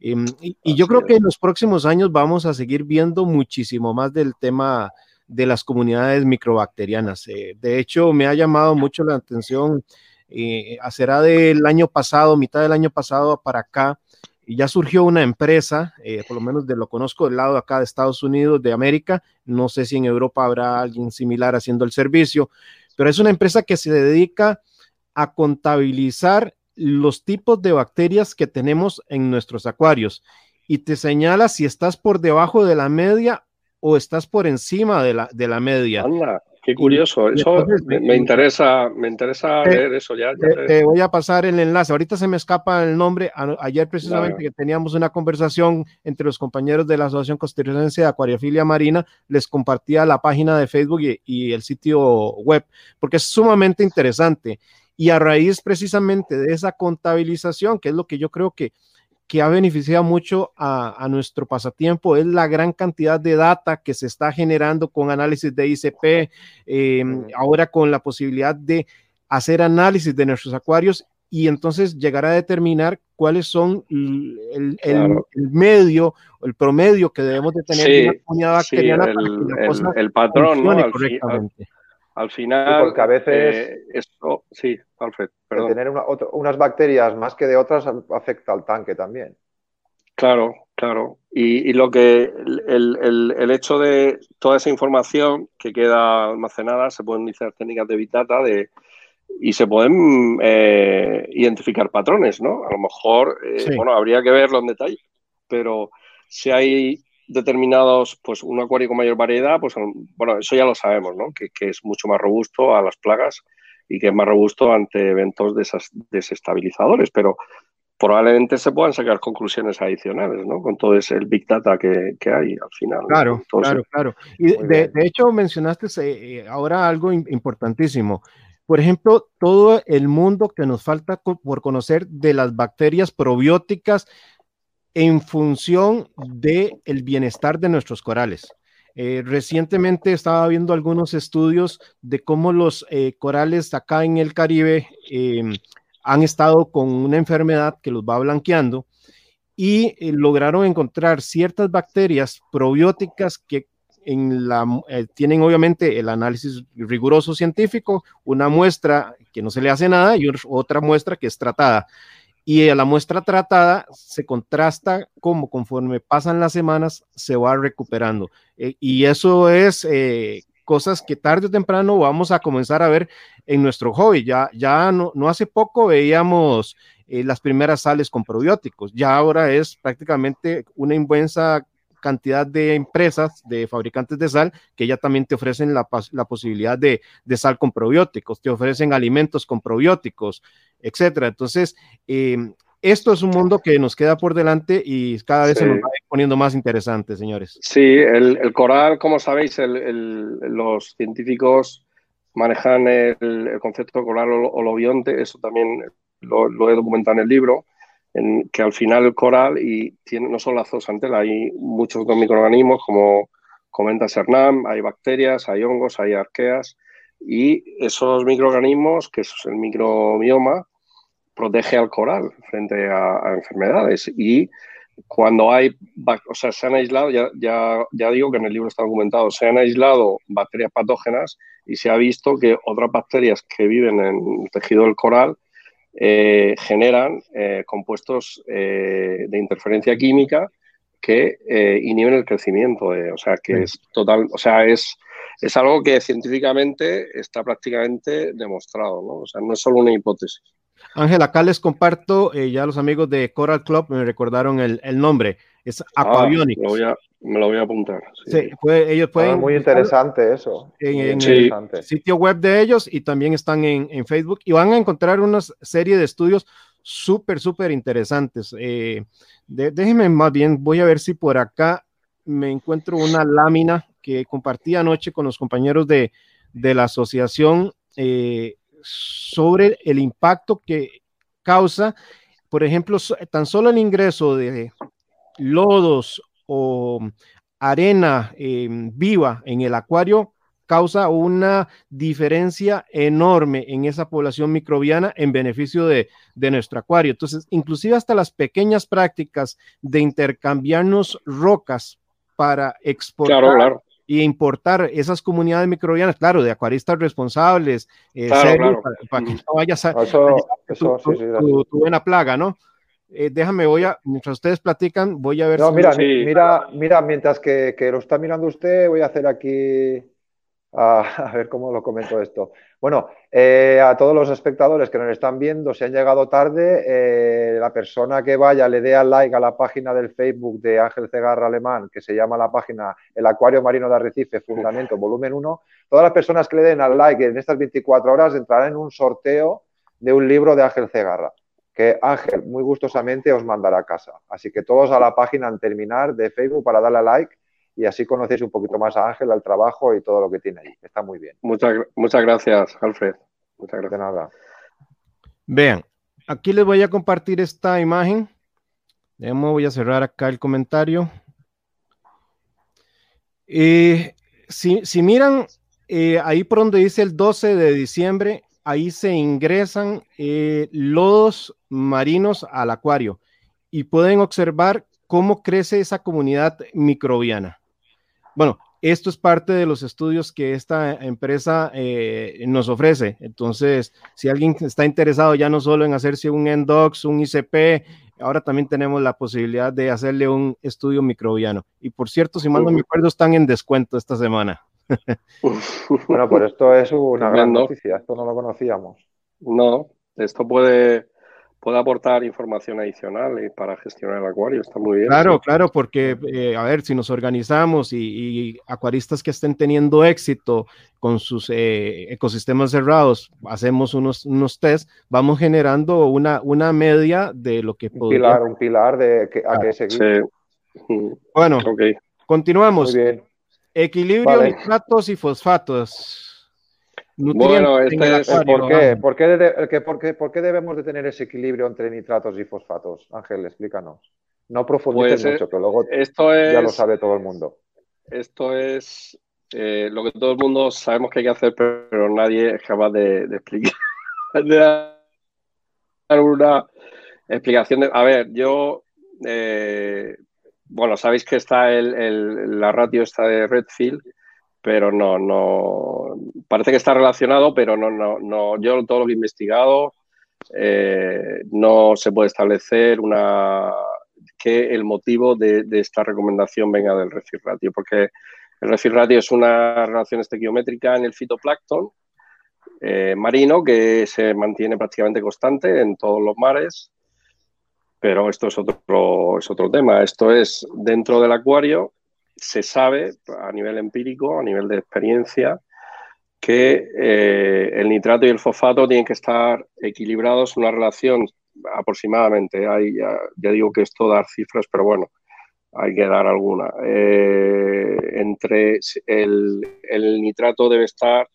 Em, y, yo creo que en los próximos años vamos a seguir viendo muchísimo más del tema de las comunidades microbacterianas. Eh, de hecho, me ha llamado mucho la atención, eh, será del año pasado, mitad del año pasado para acá, y ya surgió una empresa, eh, por lo menos de lo conozco del lado acá de Estados Unidos, de América, no sé si en Europa habrá alguien similar haciendo el servicio, pero es una empresa que se dedica a contabilizar los tipos de bacterias que tenemos en nuestros acuarios y te señala si estás por debajo de la media o estás por encima de la, de la media. Qué curioso, eso me, interesa, me interesa leer eso ya. te, voy a pasar el enlace. Ahorita se me escapa el nombre. ayer precisamente que teníamos una conversación entre los compañeros de la Asociación Costarricense de Acuariofilia Marina, les compartía la página de Facebook y, y el sitio web, porque es sumamente interesante. Y a raíz precisamente de esa contabilización, que es lo que yo creo que que ha beneficiado mucho a, nuestro pasatiempo es la gran cantidad de data que se está generando con análisis de ICP, em, ahora con la posibilidad de hacer análisis de nuestros acuarios y entonces llegar a determinar cuáles son el, medio o el promedio que debemos de tener en una comunidad bacteriana para que el, patrón, ¿no? correctamente. Al final, porque a veces eh, esto, sí, Alfred, tener unas bacterias más que de otras afecta al tanque también. Claro, claro. Y, lo que el, hecho de toda esa información que queda almacenada, se pueden utilizar técnicas de Bitata de, y se pueden eh, identificar patrones, ¿no? A lo mejor, eh, bueno, habría que verlo en detalle, pero si hay determinados, pues un acuario con mayor variedad, pues bueno, eso ya lo sabemos, ¿no? Que, es mucho más robusto a las plagas y que es más robusto ante eventos desestabilizadores, pero probablemente se puedan sacar conclusiones adicionales, ¿no? Con todo ese el Big Data que, hay al final. Claro, claro, claro. Y de, hecho mencionaste eh, ahora algo importantísimo. por ejemplo, todo el mundo que nos falta por conocer de las bacterias probióticas en función del el bienestar de nuestros corales. Eh, recientemente estaba viendo algunos estudios de cómo los eh, corales acá en el Caribe em, han estado con una enfermedad que los va blanqueando y eh, lograron encontrar ciertas bacterias probióticas que en la, tienen obviamente el análisis riguroso científico, una muestra que no se le hace nada y otra muestra que es tratada y a la muestra tratada se contrasta como conforme pasan las semanas se va recuperando. Eh, y eso es eh, cosas que tarde o temprano vamos a comenzar a ver en nuestro hobby. Ya, ya no, hace poco veíamos eh, las primeras sales con probióticos, ya ahora es prácticamente una inmensa cantidad de empresas, de fabricantes de sal, que ya también te ofrecen la, la posibilidad de, de, sal con probióticos, te ofrecen alimentos con probióticos, etcétera. Entonces, eh, esto es un mundo que nos queda por delante y cada vez se nos va poniendo más interesante, señores. Sí, el, coral, como sabéis, los científicos manejan el, concepto de coral holobionte, eso también lo, lo, he documentado en el libro, en que al final el coral y tiene no solo la zoosantela, hay muchos otros microorganismos como comenta Sernam, hay bacterias, hay hongos, hay arqueas y esos microorganismos, que es el microbioma, protege al coral frente a, enfermedades. Y cuando hay, o sea, se han aislado, ya, ya, ya, digo que en el libro está documentado, se han aislado bacterias patógenas y se ha visto que otras bacterias que viven en el tejido del coral eh, generan eh, compuestos eh, de interferencia química que inhiben el crecimiento. o sea, que es total, o sea, es, es algo que científicamente está prácticamente demostrado, ¿no? O sea, no es solo una hipótesis. Ángel, acá les comparto, ya los amigos de Coral Club me recordaron el, el nombre, es ah, Aquabionics. me lo voy a apuntar. Sí, ellos ah, pueden. muy interesante eso. En, el sitio web de ellos y también están en, en, Facebook y van a encontrar una serie de estudios súper, súper interesantes. Eh, déjenme más bien, voy a ver si por acá me encuentro una lámina que compartí anoche con los compañeros de, de la asociación eh, sobre el impacto que causa, por ejemplo, tan solo el ingreso de lodos o arena em, viva en el acuario causa una diferencia enorme en esa población microbiana en beneficio de, de, nuestro acuario. Entonces, inclusive hasta las pequeñas prácticas de intercambiarnos rocas para exportar y importar esas comunidades microbianas, claro, de acuaristas responsables, eh, Para, que no vaya a eso, tu, buena plaga, ¿no? Eh, déjame, voy a, mientras ustedes platican, voy a ver. No, mira, mira, mira, mientras que, que, lo está mirando usted, voy a hacer aquí *laughs* a, ver cómo lo comento esto. Bueno, eh, a todos los espectadores que nos están viendo, si han llegado tarde, eh, la persona que vaya le dé al like a la página del Facebook de Ángel Cegarra Alemán, que se llama la página El Acuario Marino de Arrecife, Fundamento, volumen 1. Todas las personas que le den al like en estas 24 horas entrarán en un sorteo de un libro de Ángel Cegarra, que Ángel muy gustosamente os mandará a casa. Así que todos a la página al terminar de Facebook para darle a like y así conocéis un poquito más a Ángel, al trabajo y todo lo que tiene ahí. Está muy bien. Muchas, muchas gracias, Alfred. Muchas gracias. De nada. Vean, aquí les voy a compartir esta imagen. voy a cerrar acá el comentario. Eh, si, miran eh, ahí por donde dice el 12 de diciembre, ahí se ingresan eh, lodos marinos al acuario y pueden observar cómo crece esa comunidad microbiana. Bueno, esto es parte de los estudios que esta empresa eh, nos ofrece. Entonces, si alguien está interesado ya no solo en hacerse un Endox, un ICP, ahora también tenemos la posibilidad de hacerle un estudio microbiano. Y por cierto, si mal no me acuerdo, están en descuento esta semana. Bueno, pues esto es una gran noticia, esto no lo conocíamos. No, esto puede puede aportar información adicional eh, para gestionar el acuario. Está muy bien. Claro, claro, porque, eh, a ver, si nos organizamos y, acuaristas que estén teniendo éxito con sus eh, ecosistemas cerrados, hacemos unos, unos test, vamos generando una, una media de lo que un Pilar, un pilar de que, a que seguir. Bueno, continuamos. Muy bien. Equilibrio, nitratos y fosfatos. Bueno, este es, ¿por, qué? ¿Por, qué, por, qué, ¿Por qué debemos de tener ese equilibrio entre nitratos y fosfatos? Ángel, explícanos. No profundices pues, mucho, que luego esto ya lo sabe todo el mundo. Esto es eh, lo que todo el mundo sabemos que hay que hacer, pero nadie es capaz de, explicar, *laughs* de dar una explicación. De, a ver, yo, eh, bueno, sabéis que está el, la ratio está de Redfield, pero no, no, parece que está relacionado, pero no, no, no, yo todo lo que he investigado eh, no se puede establecer una que el motivo de, esta recomendación venga del refil ratio, porque el refil ratio es una relación estequiométrica en el fitoplancton eh, marino que se mantiene prácticamente constante en todos los mares, pero esto es otro, es otro tema. Esto es dentro del acuario, se sabe a nivel empírico, a nivel de experiencia, que eh, el nitrato y el fosfato tienen que estar equilibrados en una relación aproximadamente. Hay, ya, digo que esto dar cifras, pero bueno, hay que dar alguna. Eh, entre el, nitrato debe estar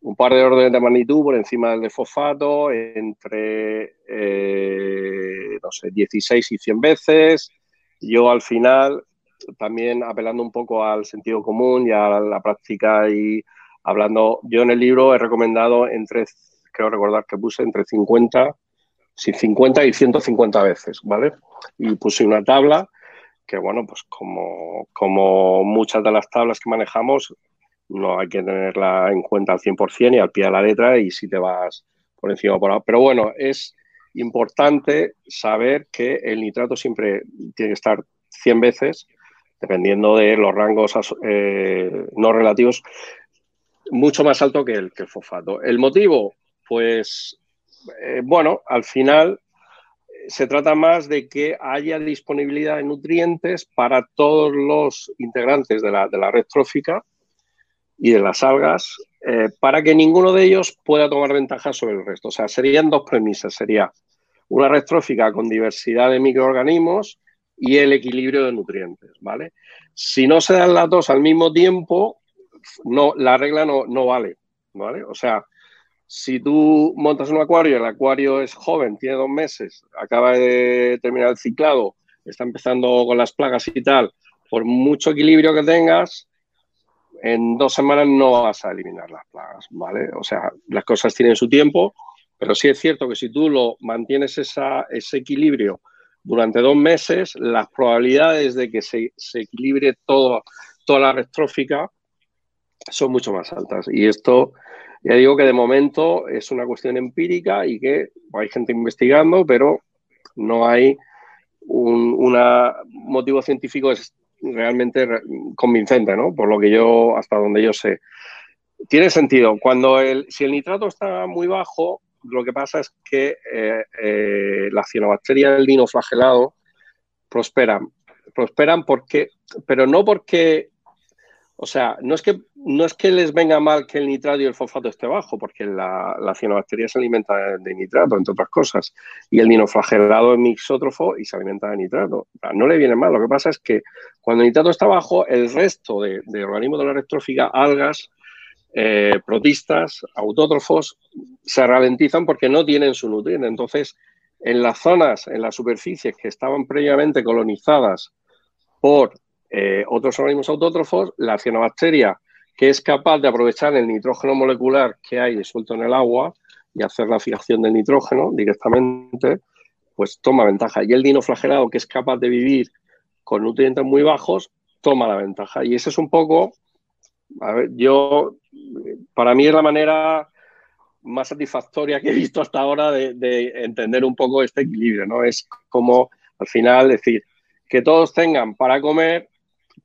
un par de órdenes de magnitud por encima del de fosfato, entre, eh, no sé, 16 y 100 veces. Yo al final, también apelando un poco al sentido común y a la práctica y hablando, yo en el libro he recomendado entre, creo recordar que puse entre 50 50 y 150 veces, ¿vale? Y puse una tabla que, bueno, pues como, como muchas de las tablas que manejamos, no hay que tenerla en cuenta al 100% y al pie de la letra y si te vas por encima o por abajo. Pero bueno, es importante saber que el nitrato siempre tiene que estar 100 veces, dependiendo de los rangos eh, no relativos, mucho más alto que el, que el fosfato. El motivo, pues eh, bueno, al final eh, se trata más de que haya disponibilidad de nutrientes para todos los integrantes de la, red trófica y de las algas, eh, para que ninguno de ellos pueda tomar ventaja sobre el resto. O sea, serían dos premisas. Sería una red trófica con diversidad de microorganismos y el equilibrio de nutrientes, ¿vale? Si no se dan las dos al mismo tiempo, no, la regla no, no vale, ¿vale? O sea, si tú montas un acuario, el acuario es joven, tiene dos meses, acaba de terminar el ciclado, está empezando con las plagas y tal, por mucho equilibrio que tengas, en dos semanas no vas a eliminar las plagas, ¿vale? O sea, las cosas tienen su tiempo, pero sí es cierto que si tú lo mantienes ese equilibrio durante dos meses, las probabilidades de que se, equilibre todo, toda la red trófica son mucho más altas. Y esto ya digo que de momento es una cuestión empírica y que hay gente investigando, pero no hay un motivo científico realmente convincente, ¿no? Por lo que yo, hasta donde yo sé. Tiene sentido. Cuando el, si el nitrato está muy bajo, lo que pasa es que eh, eh, la cianobacteria del lino flagelado prosperan. Prosperan porque, pero no porque o sea, no es que no es que les venga mal que el nitrato y el fosfato esté bajo, porque la, la cianobacteria se alimenta de, nitrato, entre otras cosas, y el dinoflagelado es mixótrofo y se alimenta de nitrato. no le viene mal. Lo que pasa es que cuando el nitrato está bajo, el resto de, organismos de la red trófica, algas, eh, protistas, autótrofos, se ralentizan porque no tienen su nutriente. Entonces, en las zonas, en las superficies que estaban previamente colonizadas por eh, otros organismos autótrofos, la cianobacteria, que es capaz de aprovechar el nitrógeno molecular que hay disuelto en el agua y hacer la fijación del nitrógeno directamente, pues toma ventaja. Y el dinoflagelado, que es capaz de vivir con nutrientes muy bajos, toma la ventaja. Y esa es un poco, a ver, yo, para mí es la manera más satisfactoria que he visto hasta ahora de entender un poco este equilibrio, ¿no? Es como, al final, decir, que todos tengan para comer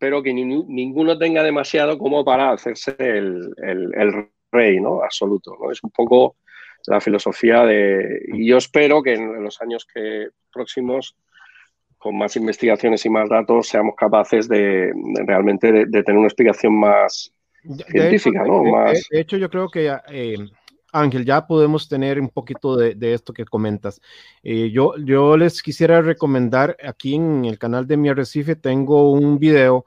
pero que ninguno tenga demasiado como para hacerse el, rey, ¿no? Absoluto, ¿no? Es un poco la filosofía de... Y yo espero que en, los años que próximos, con más investigaciones y más datos, seamos capaces de, realmente de, tener una explicación más científica, ¿no? Más... De, hecho, yo creo que... Eh, Ángel, ya podemos tener un poquito de, esto que comentas. Eh, yo, yo les quisiera recomendar aquí en el canal de Mi Arrecife, tengo un video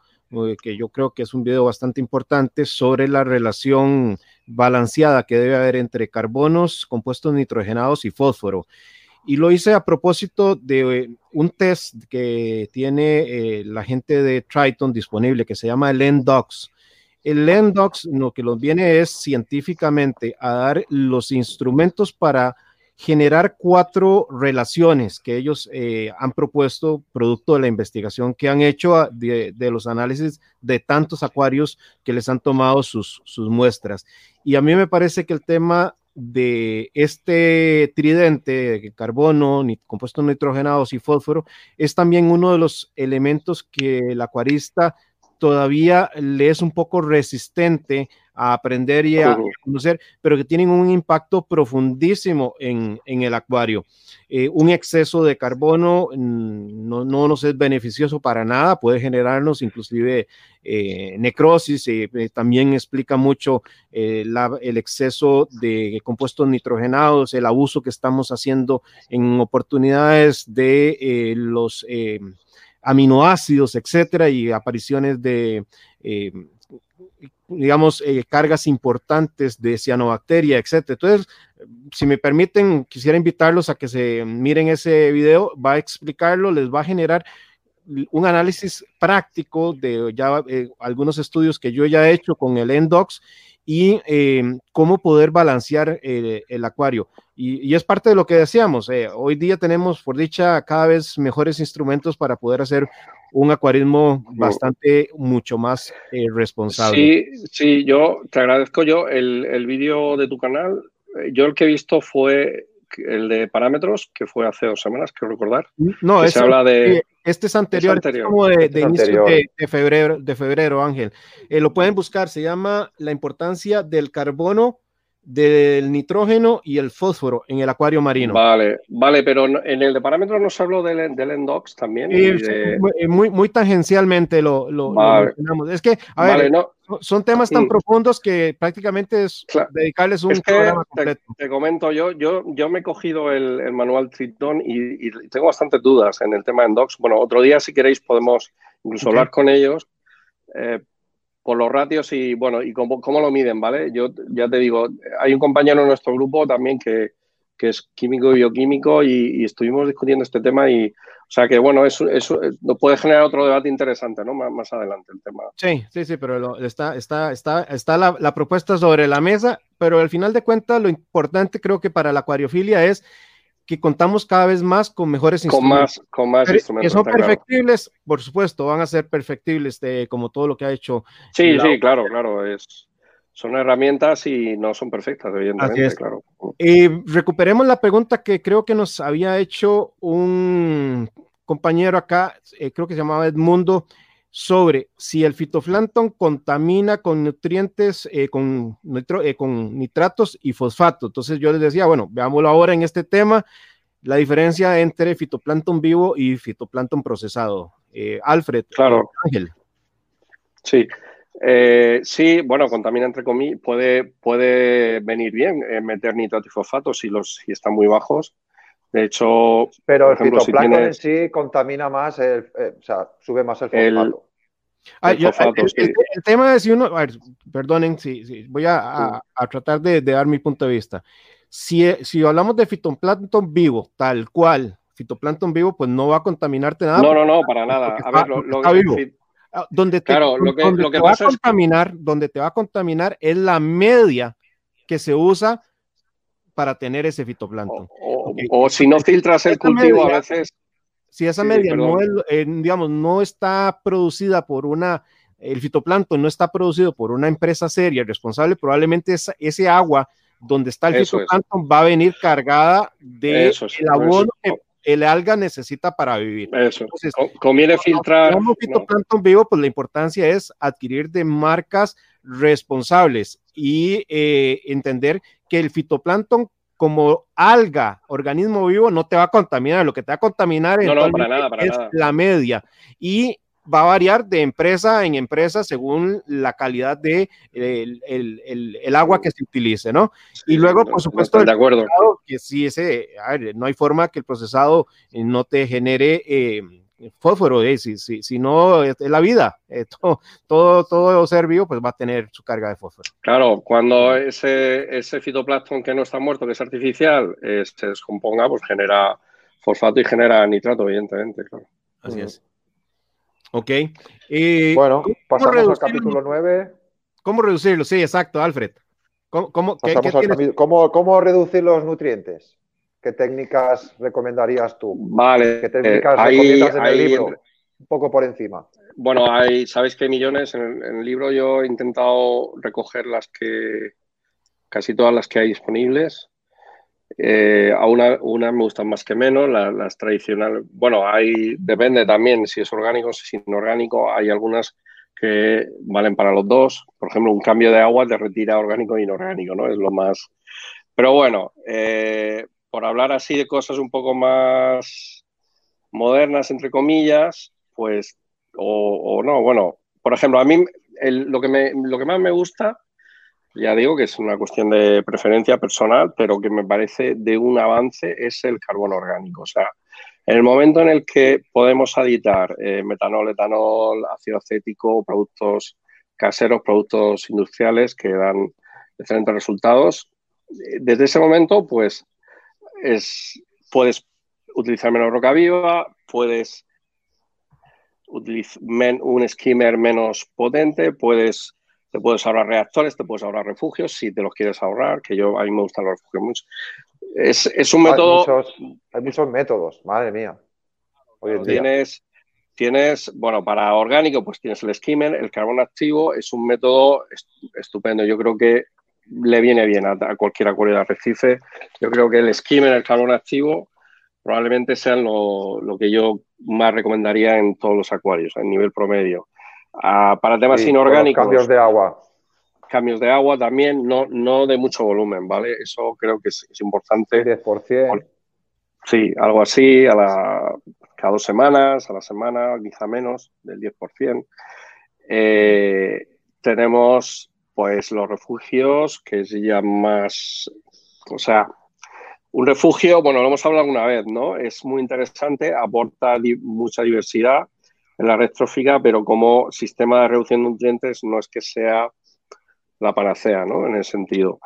que yo creo que es un video bastante importante sobre la relación balanceada que debe haber entre carbonos, compuestos nitrogenados y fósforo. Y lo hice a propósito de eh, un test que tiene eh, la gente de Triton disponible que se llama el NDOX. El NDOX lo que nos viene es científicamente a dar los instrumentos para generar cuatro relaciones que ellos eh, han propuesto producto de la investigación que han hecho de, los análisis de tantos acuarios que les han tomado sus, sus muestras. Y a mí me parece que el tema de este tridente de carbono, ni, compuestos nitrogenados y fósforo es también uno de los elementos que el acuarista todavía le es un poco resistente a aprender y a conocer, pero que tienen un impacto profundísimo en, el acuario. Eh, un exceso de carbono mm, no, nos es beneficioso para nada, puede generarnos inclusive eh, necrosis, eh, también explica mucho el exceso de compuestos nitrogenados, el abuso que estamos haciendo en oportunidades de los aminoácidos, etcétera, y apariciones de, eh, digamos, eh, cargas importantes de cianobacteria, etcétera. Entonces, si me permiten, quisiera invitarlos a que se miren ese video, va a explicarlo, les va a generar un análisis práctico de ya eh, algunos estudios que yo ya he hecho con el Endox y cómo poder balancear el acuario. Y, es parte de lo que decíamos. Eh, hoy día tenemos, por dicha, cada vez mejores instrumentos para poder hacer un acuarismo bastante, mucho más eh, responsable. Sí, sí, yo te agradezco yo el, el vídeo de tu canal. Eh, yo el que he visto fue el de parámetros, que fue hace dos semanas, quiero recordar. No, se habla de... Este es anterior, este es como de, de inicio de, febrero, de febrero, Ángel. lo pueden buscar, se llama La importancia del carbono del nitrógeno y el fósforo en el acuario marino. Vale, vale, pero en el de parámetros nos habló del, del Endox también. muy, muy, tangencialmente lo, lo, mencionamos. Es que, a ver, son temas tan profundos que prácticamente es dedicarles un programa completo. Te, comento, yo, yo, yo me he cogido el, manual Triton y, tengo bastantes dudas en el tema de Endox. Bueno, otro día, si queréis, podemos incluso hablar con ellos. Eh, por los ratios y bueno, y cómo, cómo, lo miden, ¿vale? Yo ya te digo, hay un compañero en nuestro grupo también que, que es químico y bioquímico y, estuvimos discutiendo este tema y, o sea que bueno, eso, eso puede generar otro debate interesante, ¿no? Más, más adelante el tema. Sí, sí, sí, pero está, está, está, está la, la, propuesta sobre la mesa, pero al final de cuentas lo importante creo que para la acuariofilia es que contamos cada vez más con mejores instrumentos. Con más, instrumentos. Que son perfectibles, por supuesto, van a ser perfectibles de, como todo lo que ha hecho. Sí, sí, claro, claro. Es, son herramientas y no son perfectas, evidentemente, claro. Y recuperemos la pregunta que creo que nos había hecho un compañero acá, eh, creo que se llamaba Edmundo, sobre si el fitoplancton contamina con nutrientes, eh, con, eh, con nitratos y fosfato. Entonces yo les decía, bueno, veámoslo ahora en este tema, la diferencia entre fitoplancton vivo y fitoplancton procesado. Eh, Alfred, claro. Ángel. Sí, sí, bueno, contamina entre comillas, puede, puede venir bien meter nitratos y fosfato si, los, si están muy bajos. De hecho, pero el fitoplancton en sí contamina más, o sea, sube más el fosfato. El, tema es si uno, perdonen, si, voy a, tratar de, dar mi punto de vista. Si, si hablamos de fitoplancton vivo, tal cual, fitoplancton vivo, pues no va a contaminarte nada. No, no, no, para nada. A ver, lo, ah, donde te, lo que, donde te va a contaminar, donde te va a contaminar es la media que se usa para tener ese fitoplancton. O, si no filtras el cultivo a veces si esa media no, eh, digamos, no está producida por una, el fitoplancton no está producido por una empresa seria responsable, probablemente ese agua donde está el fitoplancton va a venir cargada de el abono que el alga necesita para vivir. Eso. Entonces, conviene filtrar. Como fitoplancton vivo, pues la importancia es adquirir de marcas responsables y eh, entender que el fitoplancton como alga, organismo vivo, no te va a contaminar. Lo que te va a contaminar es la media. Y va a variar de empresa en empresa según la calidad de el, agua que se utilice, ¿no? y luego, por supuesto, de acuerdo. que sí, ese, no hay forma que el procesado no te genere eh, fósforo, eh, si, si, si, no es la vida, *laughs* todo, todo, todo, ser vivo pues va a tener su carga de fósforo. Claro, cuando ese, ese fitoplancton que no está muerto, que es artificial, se descomponga, pues genera fosfato y genera nitrato, evidentemente, claro. Así es. Ok. bueno, pasamos al capítulo 9. ¿Cómo reducirlo? Sí, exacto, Alfred. ¿Cómo, cómo, ¿Cómo, reducir los nutrientes? ¿Qué técnicas recomendarías tú? Vale. ¿Qué técnicas eh, recomiendas en el libro? Un poco por encima. Bueno, hay, sabéis que hay millones. En el, libro yo he intentado recoger las que, casi todas las que hay disponibles. Eh, a una, una, me gustan más que menos, las, tradicionales. Bueno, hay, depende también si es orgánico, si es inorgánico. Hay algunas que valen para los dos. Por ejemplo, un cambio de agua te retira orgánico e inorgánico, ¿no? Es lo más... Pero bueno, eh, por hablar así de cosas un poco más modernas, entre comillas, pues, o, no, bueno, por ejemplo, a mí lo, que me, lo que más me gusta, ya digo que es una cuestión de preferencia personal, pero que me parece de un avance es el carbono orgánico. O sea, en el momento en el que podemos aditar eh, metanol, etanol, ácido acético, productos caseros, productos industriales que dan excelentes resultados, eh, desde ese momento, pues, es, puedes utilizar menos roca viva, puedes utilizar un skimmer menos potente, puedes, te puedes ahorrar reactores, te puedes ahorrar refugios si te los quieres ahorrar, que yo a mí me gustan los refugios mucho. Es, un método. Hay muchos, métodos, madre mía. tienes, tienes, bueno, para orgánico, pues tienes el skimmer, el carbón activo, es un método estupendo. Yo creo que le viene bien a, cualquier acuario de arrecife. Yo creo que el skimmer, el carbón activo, probablemente sean lo, que yo más recomendaría en todos los acuarios, a nivel promedio. Ah, para temas inorgánicos. Cambios de agua cambios de agua también, no, no de mucho volumen, ¿vale? Eso creo que es, importante. 10%. Sí, algo así, a la, cada dos semanas, a la semana, quizá menos, del 10%. Eh, tenemos pues los refugios, que es ya más, o sea, un refugio, bueno, lo hemos hablado alguna vez, ¿no? Es muy interesante, aporta mucha diversidad en la red trófica, pero como sistema de reducción de nutrientes no es que sea la panacea, ¿no? En ese sentido.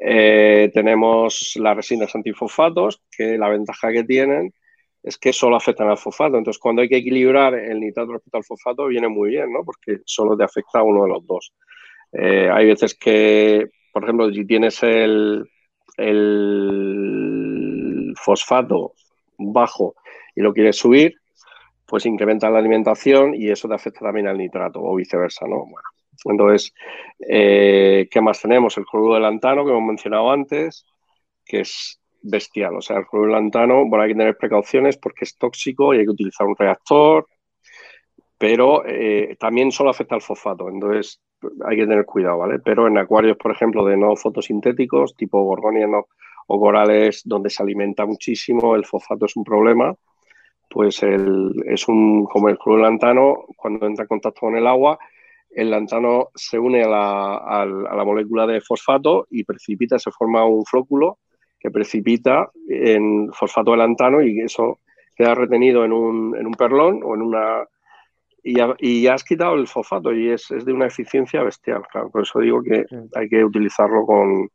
Eh, tenemos las resinas antifosfatos, que la ventaja que tienen es que solo afectan al fosfato. Entonces, cuando hay que equilibrar el nitrato respecto al fosfato, viene muy bien, ¿no? Porque solo te afecta a uno de los dos. Eh, hay veces que, por ejemplo, si tienes el, fosfato bajo y lo quieres subir, pues incrementa la alimentación y eso te afecta también al nitrato o viceversa, ¿no? Bueno, entonces, eh, ¿qué más tenemos? El cloruro de lantano, que hemos mencionado antes, que es bestial. O sea, el cloruro de lantano, bueno, hay que tener precauciones porque es tóxico y hay que utilizar un reactor, pero eh, también solo afecta al fosfato, entonces hay que tener cuidado, ¿vale? Pero en acuarios, por ejemplo, de no fotosintéticos, tipo gorgonia o corales, donde se alimenta muchísimo, el fosfato es un problema, pues es un, como el de lantano, cuando entra en contacto con el agua, el lantano se une a la, molécula de fosfato y precipita, se forma un flóculo que precipita en fosfato de lantano y eso queda retenido en un, perlón o en una... Y ya, has quitado el fosfato y es, de una eficiencia bestial, claro. Por eso digo que hay que utilizarlo con,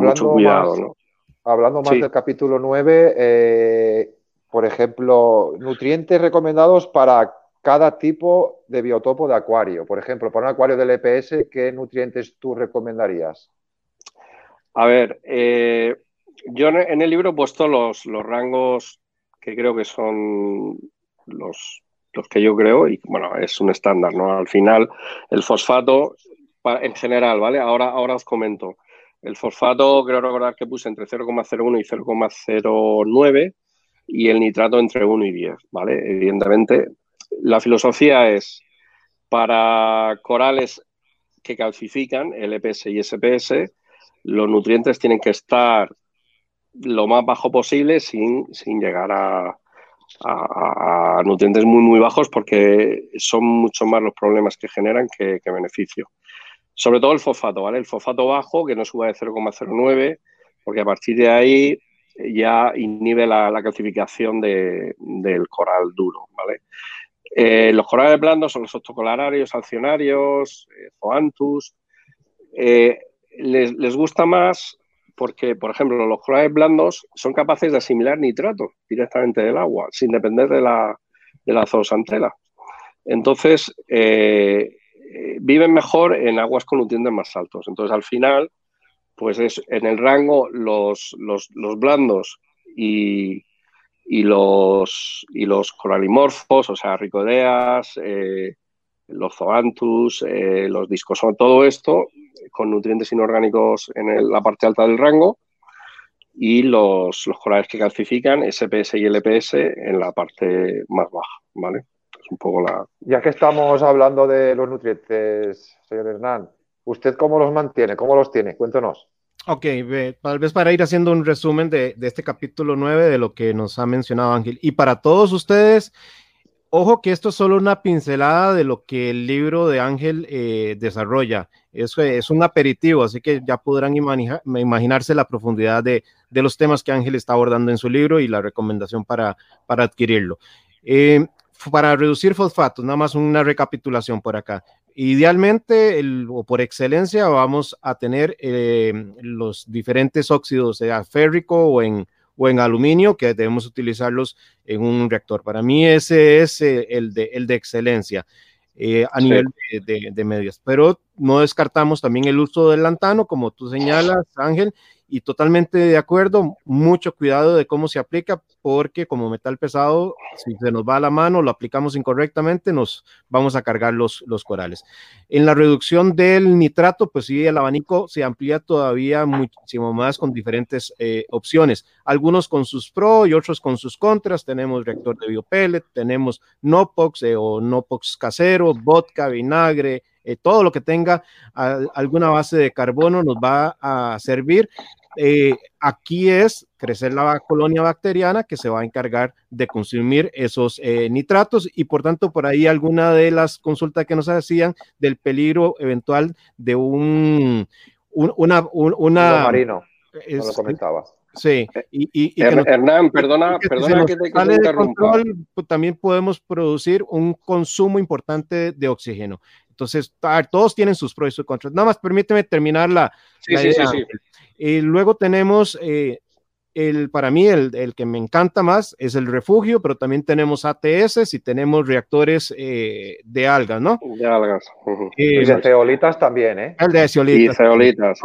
mucho cuidado. Hablando más del capítulo 9, eh, por ejemplo, nutrientes recomendados para cada tipo de biotopo de acuario. Por ejemplo, para un acuario del EPS, ¿qué nutrientes tú recomendarías? A ver, eh, yo en el libro he puesto los, los rangos que creo que son los, los, que yo creo, y bueno, es un estándar, ¿no? Al final, el fosfato, en general, ¿vale? Ahora, ahora os comento. El fosfato, creo recordar que puse entre 0,01 y 0,09 y el nitrato entre 1 y 10, ¿vale? Evidentemente, la filosofía es para corales que calcifican, LPS y SPS, los nutrientes tienen que estar lo más bajo posible sin, llegar a, nutrientes muy, muy bajos porque son mucho más los problemas que generan que, beneficio. Sobre todo el fosfato, ¿vale? El fosfato bajo, que no suba de 0,09, porque a partir de ahí ya inhibe la, calcificación del coral duro, ¿vale? Eh, los corales blandos son los octocolararios, alcionarios, eh, zoanthus. Eh, les, gusta más porque, por ejemplo, los corales blandos son capaces de asimilar nitrato directamente del agua, sin depender de la, de la zoosantela. Entonces, viven mejor en aguas con nutrientes más altos. Entonces, al final, pues es en el rango los, los, los blandos y, y los, y los coralimorfos, o sea, ricodeas, eh, los zoanthus, eh, los discosomas, todo esto con nutrientes inorgánicos en la parte alta del rango y los, los corales que calcifican, SPS y LPS, en la parte más baja, ¿vale? Es un poco la... Ya que estamos hablando de los nutrientes, señor Hernán, ¿usted cómo los mantiene? ¿Cómo los tiene? Cuéntanos. Ok, tal vez para ir haciendo un resumen de, este capítulo 9 de lo que nos ha mencionado Ángel. Y para todos ustedes, ojo que esto es solo una pincelada de lo que el libro de Ángel eh, desarrolla. Es un aperitivo, así que ya podrán imaginarse la profundidad de, los temas que Ángel está abordando en su libro y la recomendación para, para adquirirlo. Eh, para reducir fosfatos, nada más una recapitulación por acá. Idealmente, o por excelencia, vamos a tener eh, los diferentes óxidos, sea férrico o en, o en aluminio, que debemos utilizarlos en un reactor. Para mí ese es eh, el, de, el de excelencia. Eh, a nivel de, de, medias. Pero no descartamos también el uso del lantano, como tú señalas, Ángel, y totalmente de acuerdo, mucho cuidado de cómo se aplica, porque como metal pesado, si se nos va a la mano, lo aplicamos incorrectamente, nos vamos a cargar los, los corales. En la reducción del nitrato, pues sí, el abanico se amplía todavía muchísimo más con diferentes eh, opciones, algunos con sus pros y otros con sus contras. Tenemos reactor de biopellet, tenemos Nopox eh, o Nopox casero, vodka, vinagre, eh, todo lo que tenga alguna base de carbono nos va a servir eh, aquí es crecer la colonia bacteriana que se va a encargar de consumir esos eh, nitratos y por tanto por ahí alguna de las consultas que nos hacían del peligro eventual de un, una, una marino, lo comentaba. Sí, y, Hernán, perdona, que perdona que te, interrumpa. Pues, también podemos producir un consumo importante de oxígeno. Entonces, todos tienen sus pros y sus contras. Nada más permíteme terminar la. Sí, sí, sí, sí, y luego tenemos eh, el, para mí, el, el, que me encanta más es el refugio, pero también tenemos ATS y tenemos reactores eh, de algas, ¿no? De algas. y de ceolitas también, ¿eh? El de ceolitas. Y ceolitas.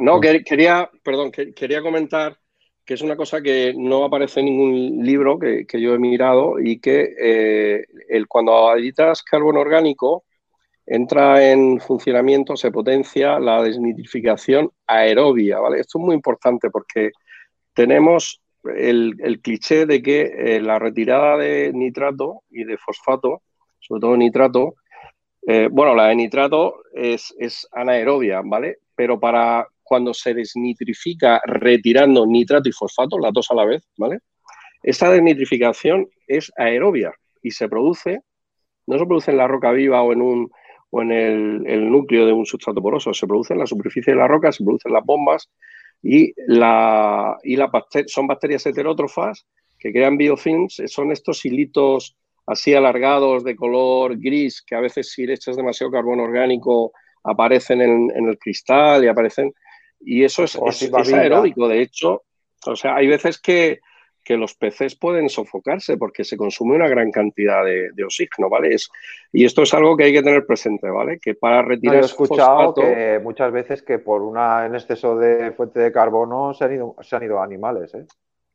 no, quería, perdón, quería comentar que es una cosa que no aparece en ningún libro que, que yo he mirado y que eh, el, cuando aditas carbono orgánico, entra en funcionamiento, se potencia la desnitrificación aerobia, ¿vale? Esto es muy importante porque tenemos el, cliché de que eh, la retirada de nitrato y de fosfato, sobre todo nitrato, eh, bueno, la de nitrato es, es anaerobia, ¿vale? Pero para cuando se desnitrifica retirando nitrato y fosfato, las dos a la vez, ¿vale? Esta desnitrificación es aerobia y se produce, no se produce en la roca viva o en un o en el, núcleo de un sustrato poroso. Se produce en la superficie de la roca, se producen las bombas y, la, y la son bacterias heterótrofas que crean biofilms, son estos hilitos así alargados de color gris que a veces si le echas demasiado carbono orgánico aparecen en, el cristal y aparecen. Y eso es, es aeróbico de hecho. O sea hay veces que que los peces pueden sofocarse porque se consume una gran cantidad de, oxígeno, ¿vale? y esto es algo que hay que tener presente, ¿vale? Que para retirar... he escuchado que muchas veces que por una en exceso de fuente de carbono se han ido, se han ido animales, ¿eh?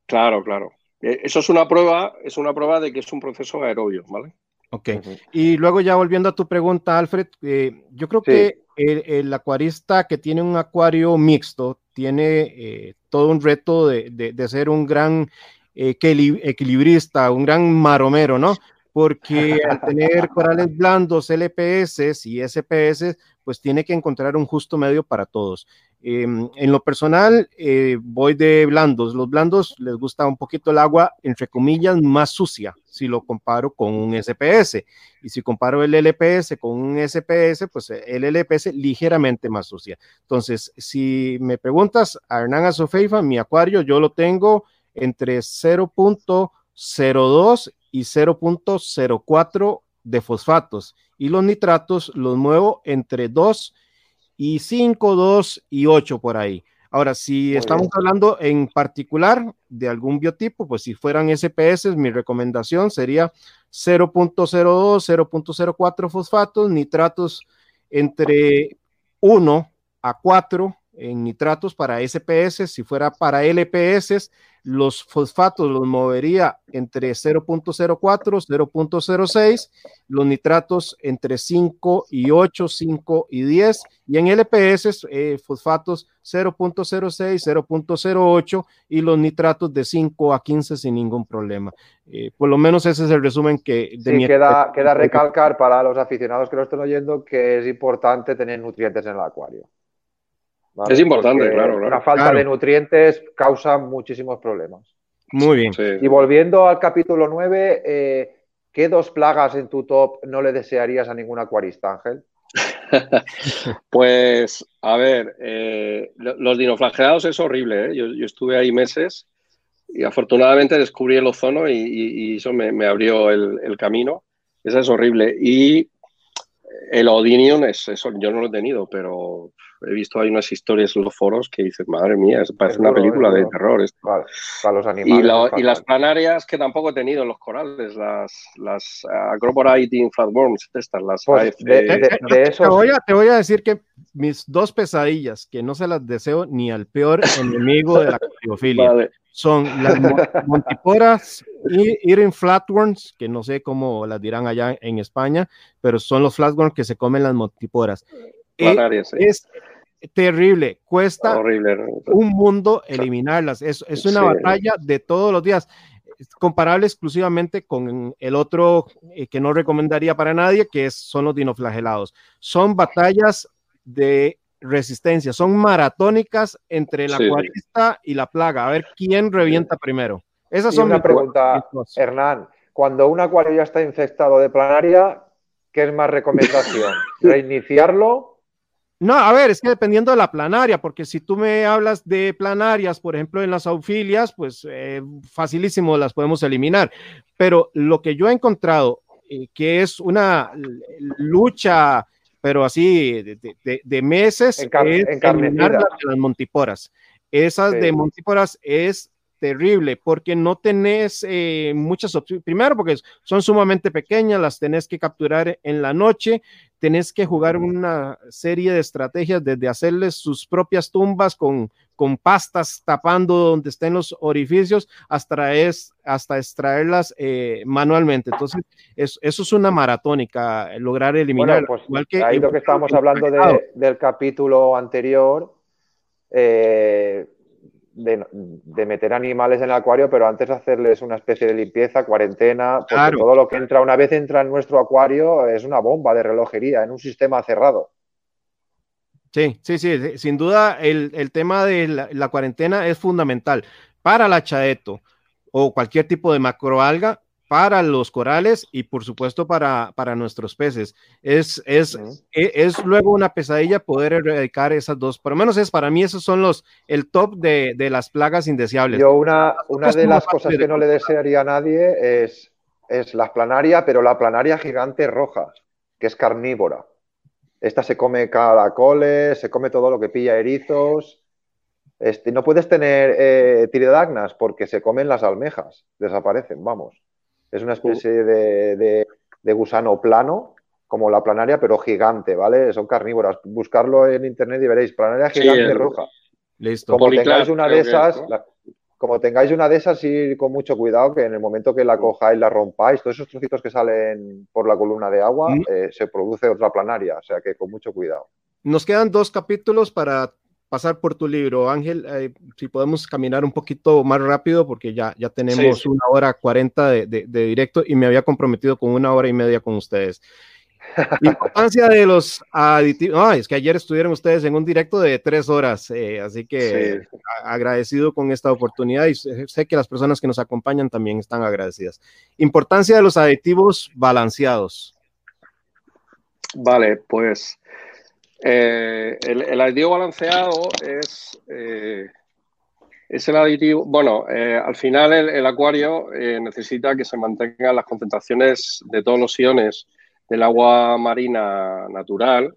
Claro, claro. E, eso es una prueba, es una prueba de que es un proceso aerobio, ¿vale? Ok. Y luego ya volviendo a tu pregunta, Alfred, eh, yo creo que el, acuarista que tiene un acuario mixto tiene eh, todo un reto de, de, ser un gran eh, equilibrista, un gran maromero, ¿no? Porque *laughs* al tener corales blandos, LPS y SPS, pues tiene que encontrar un justo medio para todos. Em, en lo personal, eh, voy de blandos. Los blandos les gusta un poquito el agua, entre comillas, más sucia, si lo comparo con un SPS. Y si comparo el LPS con un SPS, pues el LPS ligeramente más sucia. Entonces, si me preguntas a Hernán Azofeifa, mi acuario yo lo tengo entre 0.02 y 0.04 de fosfatos y los nitratos los muevo entre 2 y 5, 2 y 8 por ahí. Ahora, si estamos hablando en particular de algún biotipo, pues si fueran SPS, mi recomendación sería 0.02, 0.04 fosfatos, nitratos entre 1 a 4 en nitratos para SPS. Si fuera para LPS, los fosfatos los movería entre 0.04, 0.06, los nitratos entre 5 y 8, 5 y 10, y en LPS eh, fosfatos 0.06, 0.08 y los nitratos de 5 a 15 sin ningún problema. Eh, por lo menos ese es el resumen que... De sí, queda, queda recalcar para los aficionados que lo estén oyendo que es importante tener nutrientes en el acuario. Es importante, claro, La falta de nutrientes causa muchísimos problemas. Muy bien. Y volviendo al capítulo 9, eh, ¿qué dos plagas en tu top no le desearías a ningún acuarista, Ángel? *laughs* pues, a ver, eh, los dinoflagelados es horrible. ¿eh? Yo, estuve ahí meses y afortunadamente descubrí el ozono y, eso me, abrió el, camino. Esa es horrible. Y el Odinium es eso, yo no lo he tenido, pero he visto hay unas historias en los foros que dices, madre mía, parece una película de terror. para los animales. Y, las planarias que tampoco he tenido en los corales, las, las uh, Eating Flatworms, estas, las pues de, eso... te, voy a, te voy a decir que mis dos pesadillas, que no se las deseo ni al peor enemigo de la *laughs* criofilia, son las montiporas eating flatworms, que no sé cómo las dirán allá en España, pero son los flatworms que se comen las montiporas. Es terrible, cuesta un mundo eliminarlas. Es, es una batalla de todos los días, comparable exclusivamente con el otro eh, que no recomendaría para nadie, que es, son los dinoflagelados. Son batallas de resistencia, son maratónicas entre la acuarista y la plaga. A ver quién revienta primero. Esa son una pregunta, Hernán. Cuando un acuario ya está infectado de planaria, ¿qué es más recomendación? *laughs* ¿Reiniciarlo no, a ver, es que dependiendo de la planaria, porque si tú me hablas de planarias, por ejemplo, en las aufilias, pues eh, facilísimo las podemos eliminar. Pero lo que yo he encontrado, eh, que es una lucha, pero así de, meses, es eliminar las, montiporas. Esas de montiporas es terrible porque no tenés eh, muchas opciones. Primero, porque son sumamente pequeñas, las tenés que capturar en la noche, tenés que jugar una serie de estrategias desde hacerles sus propias tumbas con, con pastas tapando donde estén los orificios hasta, es, hasta extraerlas eh, manualmente. Entonces, eso es una maratónica, lograr eliminar. pues, igual que, ahí lo que estábamos hablando del capítulo anterior. Eh, de, meter animales en el acuario, pero antes de hacerles una especie de limpieza, cuarentena, porque todo lo que entra, una vez entra en nuestro acuario, es una bomba de relojería en un sistema cerrado. Sí, sí, sí, sin duda el, tema de la, cuarentena es fundamental para la chaeto o cualquier tipo de macroalga para los corales y por supuesto para, para nuestros peces. Es, es, e, es, luego una pesadilla poder erradicar esas dos, por lo menos es para mí esos son los, el top de, de las plagas indeseables. Yo una, una de las cosas que no le desearía a nadie es, es la planaria, pero la planaria gigante roja, que es carnívora. Esta se come caracoles, se come todo lo que pilla erizos. Este, no puedes tener eh, tiridagnas porque se comen las almejas, desaparecen, vamos. Es una especie de, gusano plano, como la planaria, pero gigante, ¿vale? Son carnívoras. Buscarlo en internet y veréis, planaria gigante roja. Listo. Como tengáis una de esas, como tengáis una de esas, ir con mucho cuidado, que en el momento que la cojáis, la rompáis, todos esos trocitos que salen por la columna de agua, mm. eh, se produce otra planaria, o sea que con mucho cuidado. Nos quedan dos capítulos para pasar por tu libro. Ángel, eh, si podemos caminar un poquito más rápido, porque ya, ya tenemos una hora cuarenta de, de, directo y me había comprometido con una hora y media con ustedes. Importancia de los aditivos. No, es que ayer estuvieron ustedes en un directo de tres horas, eh, así que agradecido con esta oportunidad y sé que las personas que nos acompañan también están agradecidas. Importancia de los aditivos balanceados. Vale, pues eh, el, aditivo balanceado es, eh, es el aditivo, bueno, al final el acuario necesita que se mantengan las concentraciones de todos los iones del agua marina natural,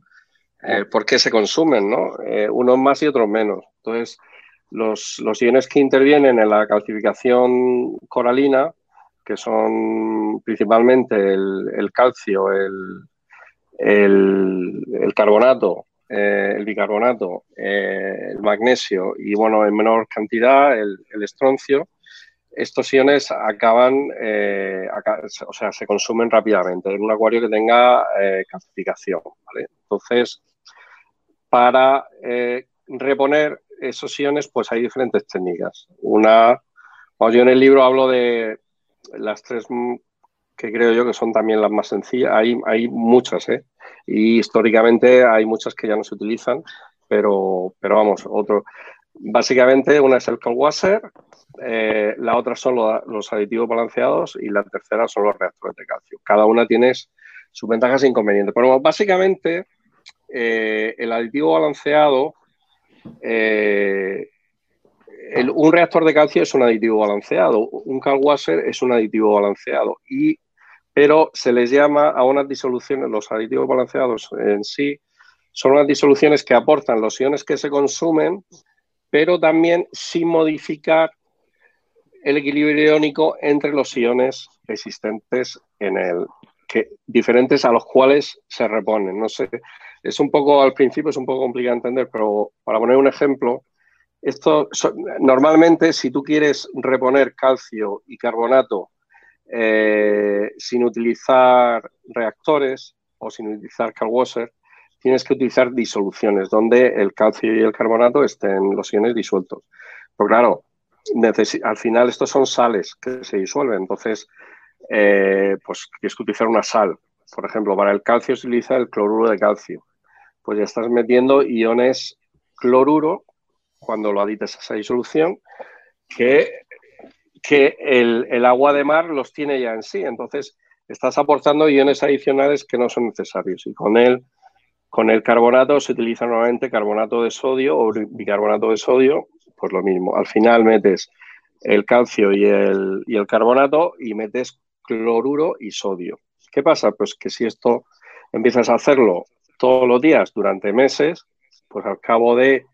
eh, porque se consumen, ¿no? Eh, unos más y otros menos. Entonces, los, los, iones que intervienen en la calcificación coralina, que son principalmente el, calcio, el, el, carbonato, eh, el bicarbonato, el magnesio y, bueno, en menor cantidad el, estroncio, estos iones acaban, eh, o sea, se consumen rápidamente en un acuario que tenga eh, calcificación. Entonces, para eh, reponer esos iones, pues hay diferentes técnicas. Una, yo en el libro hablo de las tres que creo yo que son también las más sencillas. Hay, hay muchas, ¿eh? Y históricamente hay muchas que ya no se utilizan, pero, pero vamos, otro. Básicamente, una es el Kalwasser, eh, la otra son los, aditivos balanceados y la tercera son los reactores de calcio. Cada una tiene sus ventajas e inconvenientes. Pero básicamente, eh, el aditivo balanceado, eh, un reactor de calcio es un aditivo balanceado, un Kalwasser es un aditivo balanceado, y, pero se les llama a unas disoluciones, los aditivos balanceados en sí, son unas disoluciones que aportan los iones que se consumen, pero también sin modificar el equilibrio iónico entre los iones existentes en el diferentes a los cuales se reponen. No sé, es un poco al principio es un poco complicado entender, pero para poner un ejemplo, esto normalmente si tú quieres reponer calcio y carbonato eh, sin utilizar reactores o sin utilizar Kalwasser, tienes que utilizar disoluciones donde el calcio y el carbonato estén los iones disueltos. Pero claro, al final estos son sales que se disuelven, entonces eh, pues tienes que utilizar una sal. Por ejemplo, para el calcio se utiliza el cloruro de calcio. Pues ya estás metiendo iones cloruro cuando lo adites a esa disolución que, que el, el agua de mar los tiene ya en sí. Entonces estás aportando iones adicionales que no son necesarios. Y con el, con el carbonato se utiliza normalmente carbonato de sodio o bicarbonato de sodio pues lo mismo. Al final metes el calcio y el, y el carbonato y metes cloruro y sodio. ¿Qué pasa? Pues que si esto empiezas a hacerlo todos los días durante meses, pues al cabo de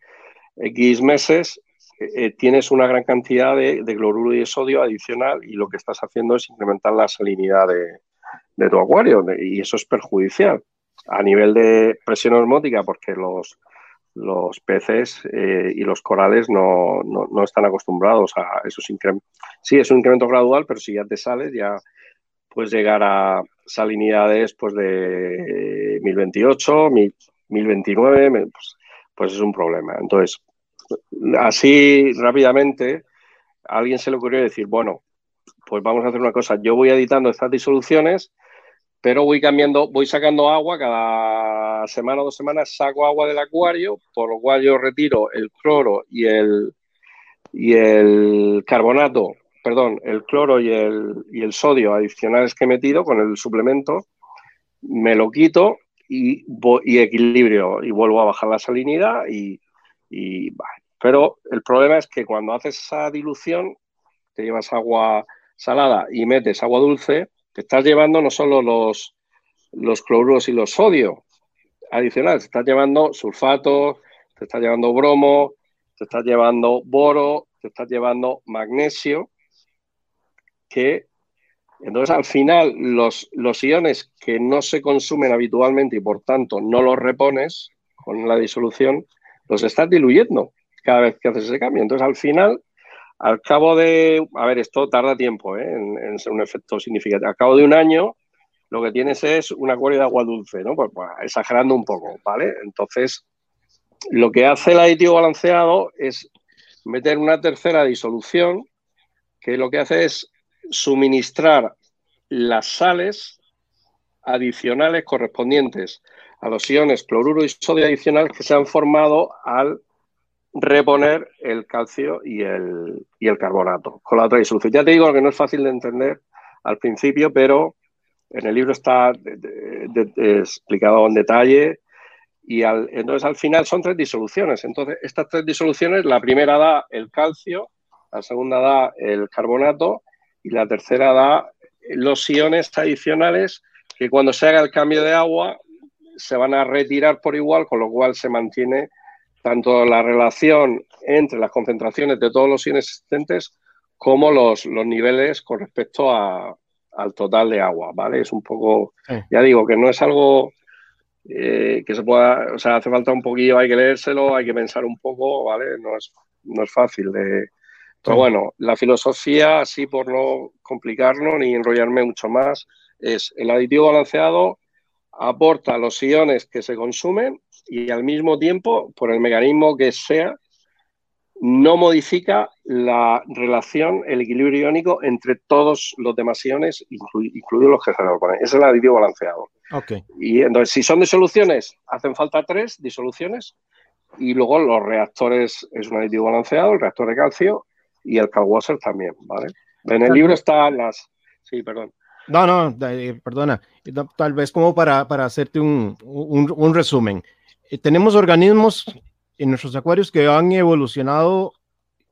X meses eh, tienes una gran cantidad de, cloruro y de sodio adicional y lo que estás haciendo es incrementar la salinidad de, de tu acuario y eso es perjudicial a nivel de presión osmótica porque los, los peces eh, y los corales no, están acostumbrados a esos incrementos. Sí, es un incremento gradual, pero si ya te sales, ya puedes llegar a salinidades pues, de 1028, 1029, pues, pues, es un problema. Entonces, así rápidamente, alguien se le ocurrió decir, bueno, pues vamos a hacer una cosa, yo voy editando estas disoluciones pero voy cambiando, voy sacando agua. Cada semana o dos semanas, saco agua del acuario, por lo cual yo retiro el cloro y el, y el carbonato, perdón, el cloro y el, y el sodio adicionales que he metido con el suplemento, me lo quito y, y equilibrio y vuelvo a bajar la salinidad y, y Pero el problema es que cuando haces esa dilución, te llevas agua salada y metes agua dulce, te estás llevando no solo los, cloruros y los sodio adicionales, te estás llevando sulfato, te estás llevando bromo, te estás llevando boro, te estás llevando magnesio, que entonces al final los iones que no se consumen habitualmente y por tanto no los repones con la disolución, los estás diluyendo cada vez que haces ese cambio. Entonces al final al cabo de, a ver, esto tarda tiempo ¿eh? en, ser un efecto significativo. Al cabo de un año, lo que tienes es un acuario de agua dulce, ¿no? Pues, pues, exagerando un poco, ¿vale? Entonces, lo que hace el aditivo balanceado es meter una tercera disolución que lo que hace es suministrar las sales adicionales correspondientes a los iones cloruro y sodio adicionales que se han formado al reponer el calcio y el, y el carbonato con la otra disolución. Ya te digo que no es fácil de entender al principio, pero en el libro está explicado en detalle y entonces al final son tres disoluciones. Entonces, estas tres disoluciones, la primera da el calcio, la segunda da el carbonato y la tercera da los iones adicionales que cuando se haga el cambio de agua se van a retirar por igual, con lo cual se mantiene tanto la relación entre las concentraciones de todos los iones existentes como los, los niveles con respecto a, al total de agua, ¿vale? Es un poco, ya digo, que no es algo eh, que se pueda, o sea, hace falta un poquillo, hay que leérselo, hay que pensar un poco, ¿vale? No es, no es fácil de... Pero bueno, la filosofía, así por no complicarlo ni enrollarme mucho más, es el aditivo balanceado aporta los iones que se consumen y al mismo tiempo, por el mecanismo que sea, no modifica la relación, el equilibrio iónico entre todos los demás iones, incluidos los que se ponen. Ese es el aditivo balanceado. Okay. Y entonces, si son disoluciones, hacen falta tres disoluciones. Y luego los reactores es un aditivo balanceado, el reactor de calcio y el Calwasser también, ¿vale? En el libro están las... Sí, perdón. No, no, eh, perdona. Tal vez como para, para hacerte un, un, resumen. Eh, tenemos organismos en nuestros acuarios que han evolucionado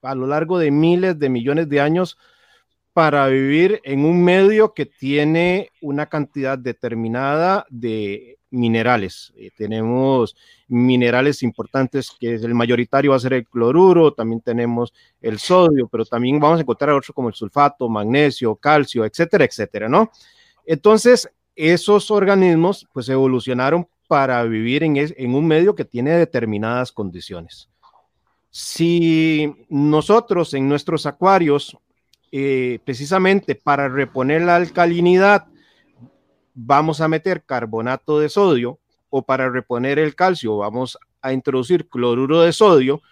a lo largo de miles de millones de años para vivir en un medio que tiene una cantidad determinada de minerales. Eh, tenemos minerales importantes, que es el mayoritario va a ser el cloruro, también tenemos el sodio, pero también vamos a encontrar otros como el sulfato, magnesio, calcio, etcétera, etcétera, ¿no? Entonces, esos organismos pues evolucionaron para vivir en, en un medio que tiene determinadas condiciones. Si nosotros en nuestros acuarios, eh, precisamente para reponer la alcalinidad, vamos a meter carbonato de sodio o para reponer el calcio vamos a introducir cloruro de sodio,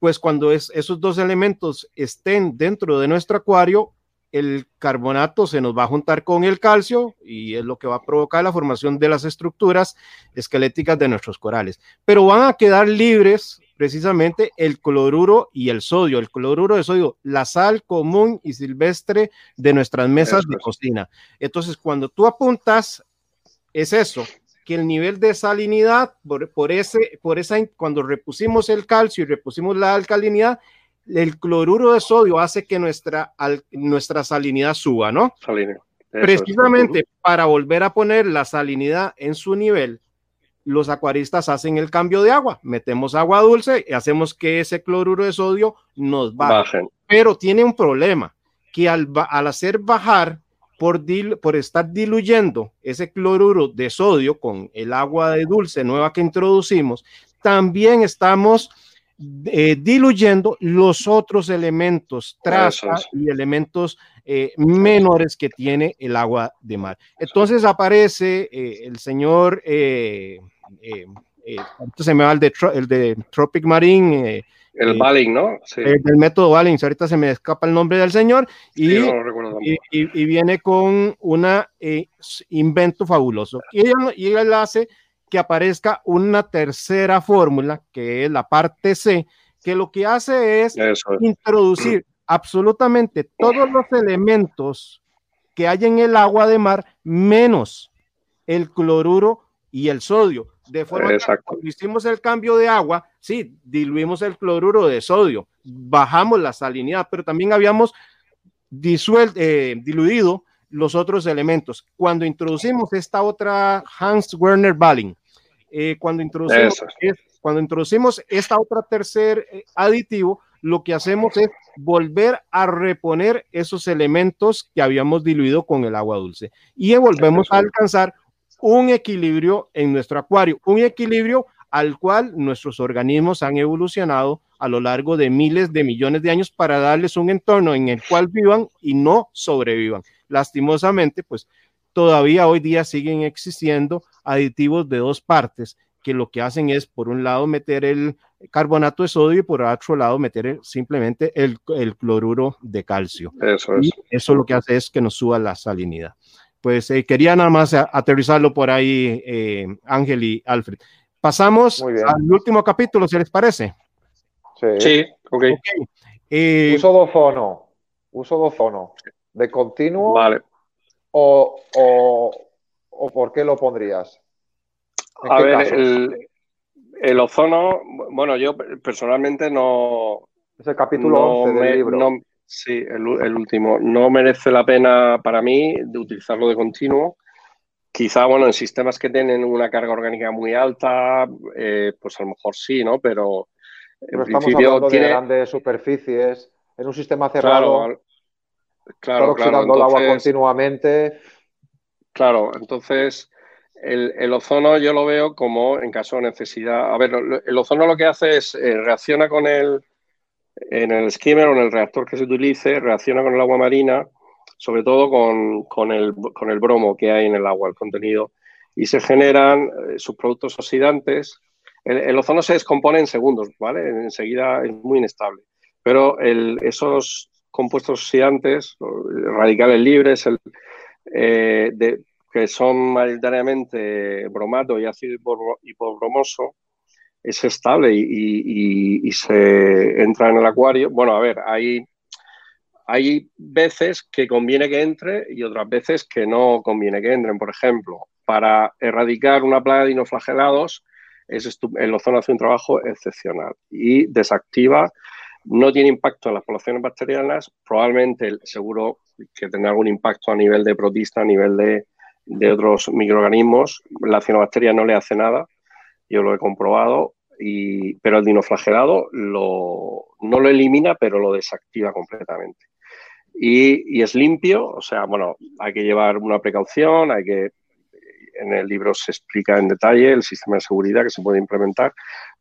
pues cuando es, esos dos elementos estén dentro de nuestro acuario, el carbonato se nos va a juntar con el calcio y es lo que va a provocar la formación de las estructuras esqueléticas de nuestros corales. Pero van a quedar libres precisamente el cloruro y el sodio. El cloruro de sodio, la sal común y silvestre de nuestras mesas de cocina. Entonces, cuando tú apuntas, es eso, que el nivel de salinidad, por, ese, por esa, cuando repusimos el calcio y repusimos la alcalinidad, el cloruro de sodio hace que nuestra, nuestra salinidad suba, ¿no? Precisamente para volver a poner la salinidad en su nivel, los acuaristas hacen el cambio de agua, metemos agua dulce y hacemos que ese cloruro de sodio nos baje. Pero tiene un problema, que al, hacer bajar, por, por estar diluyendo ese cloruro de sodio con el agua de dulce nueva que introducimos, también estamos eh, diluyendo los otros elementos, trazas y elementos eh, menores que tiene el agua de mar. Entonces aparece eh, el señor, se me va el de, el de Tropic Marine. el Balling, ¿no? Sí. El, método Balling, ahorita se me escapa el nombre del señor y, y, viene con un invento fabuloso. Y y él hace que aparezca una tercera fórmula, que es la parte C, que lo que hace es introducir absolutamente todos los elementos que hay en el agua de mar, menos el cloruro y el sodio. De forma que cuando hicimos el cambio de agua, sí, diluimos el cloruro de sodio, bajamos la salinidad, pero también habíamos disuelto, eh, diluido los otros elementos. Cuando introducimos esta otra Hans Werner Balling, eh, cuando, introducimos, cuando introducimos esta otra tercer eh, aditivo, lo que hacemos es volver a reponer esos elementos que habíamos diluido con el agua dulce. Y volvemos a alcanzar un equilibrio en nuestro acuario, un equilibrio al cual nuestros organismos han evolucionado a lo largo de miles de millones de años para darles un entorno en el cual vivan y no sobrevivan. Lastimosamente, pues todavía hoy día siguen existiendo aditivos de dos partes que lo que hacen es, por un lado, meter el carbonato de sodio y por otro lado, meter simplemente el, cloruro de calcio. Eso es. Y eso lo que hace es que nos suba la salinidad. Pues eh, quería nada más aterrizarlo por ahí, eh, Ángel y Alfred. Pasamos al último capítulo, si les parece. Sí, ok. Eh, uso de ozono, uso de ozono, de continuo. Vale. O, o, por qué lo pondrías? A ver, el, ozono, bueno, yo personalmente no. Es el capítulo 11 del libro. Sí, el, último. No merece la pena para mí de utilizarlo de continuo. Quizá, bueno, en sistemas que tienen una carga orgánica muy alta, eh, pues a lo mejor sí, ¿no? Pero en principio hablando tiene... de grandes superficies, en un sistema cerrado, claro, claro, el agua continuamente. Claro, entonces el, ozono yo lo veo como en caso de necesidad. A ver, el ozono lo que hace es eh, reacciona con el en el skimmer o en el reactor que se utilice, reacciona con el agua marina, sobre todo con, el, con el bromo que hay en el agua, el contenido, y se generan eh, subproductos oxidantes el, ozono se descompone en segundos, ¿vale? Enseguida es muy inestable. Pero esos compuestos oxidantes, radicales libres, eh, que son mayoritariamente bromato y ácido hipobromoso, es estable y, se entra en el acuario. Bueno, a ver, hay, hay veces que conviene que entre y otras veces que no conviene que entren. Por ejemplo, para erradicar una plaga de dinoflagelados, el ozono hace un trabajo excepcional y desactiva, no tiene impacto en las poblaciones bacterianas, probablemente seguro que tendrá algún impacto a nivel de protista, a nivel de, otros microorganismos. La cianobacteria no le hace nada, yo lo he comprobado, y, pero el dinoflagelado lo, no lo elimina, pero lo desactiva completamente. Y, y, es limpio, o sea, bueno, hay que llevar una precaución, hay que en el libro se explica en detalle el sistema de seguridad que se puede implementar.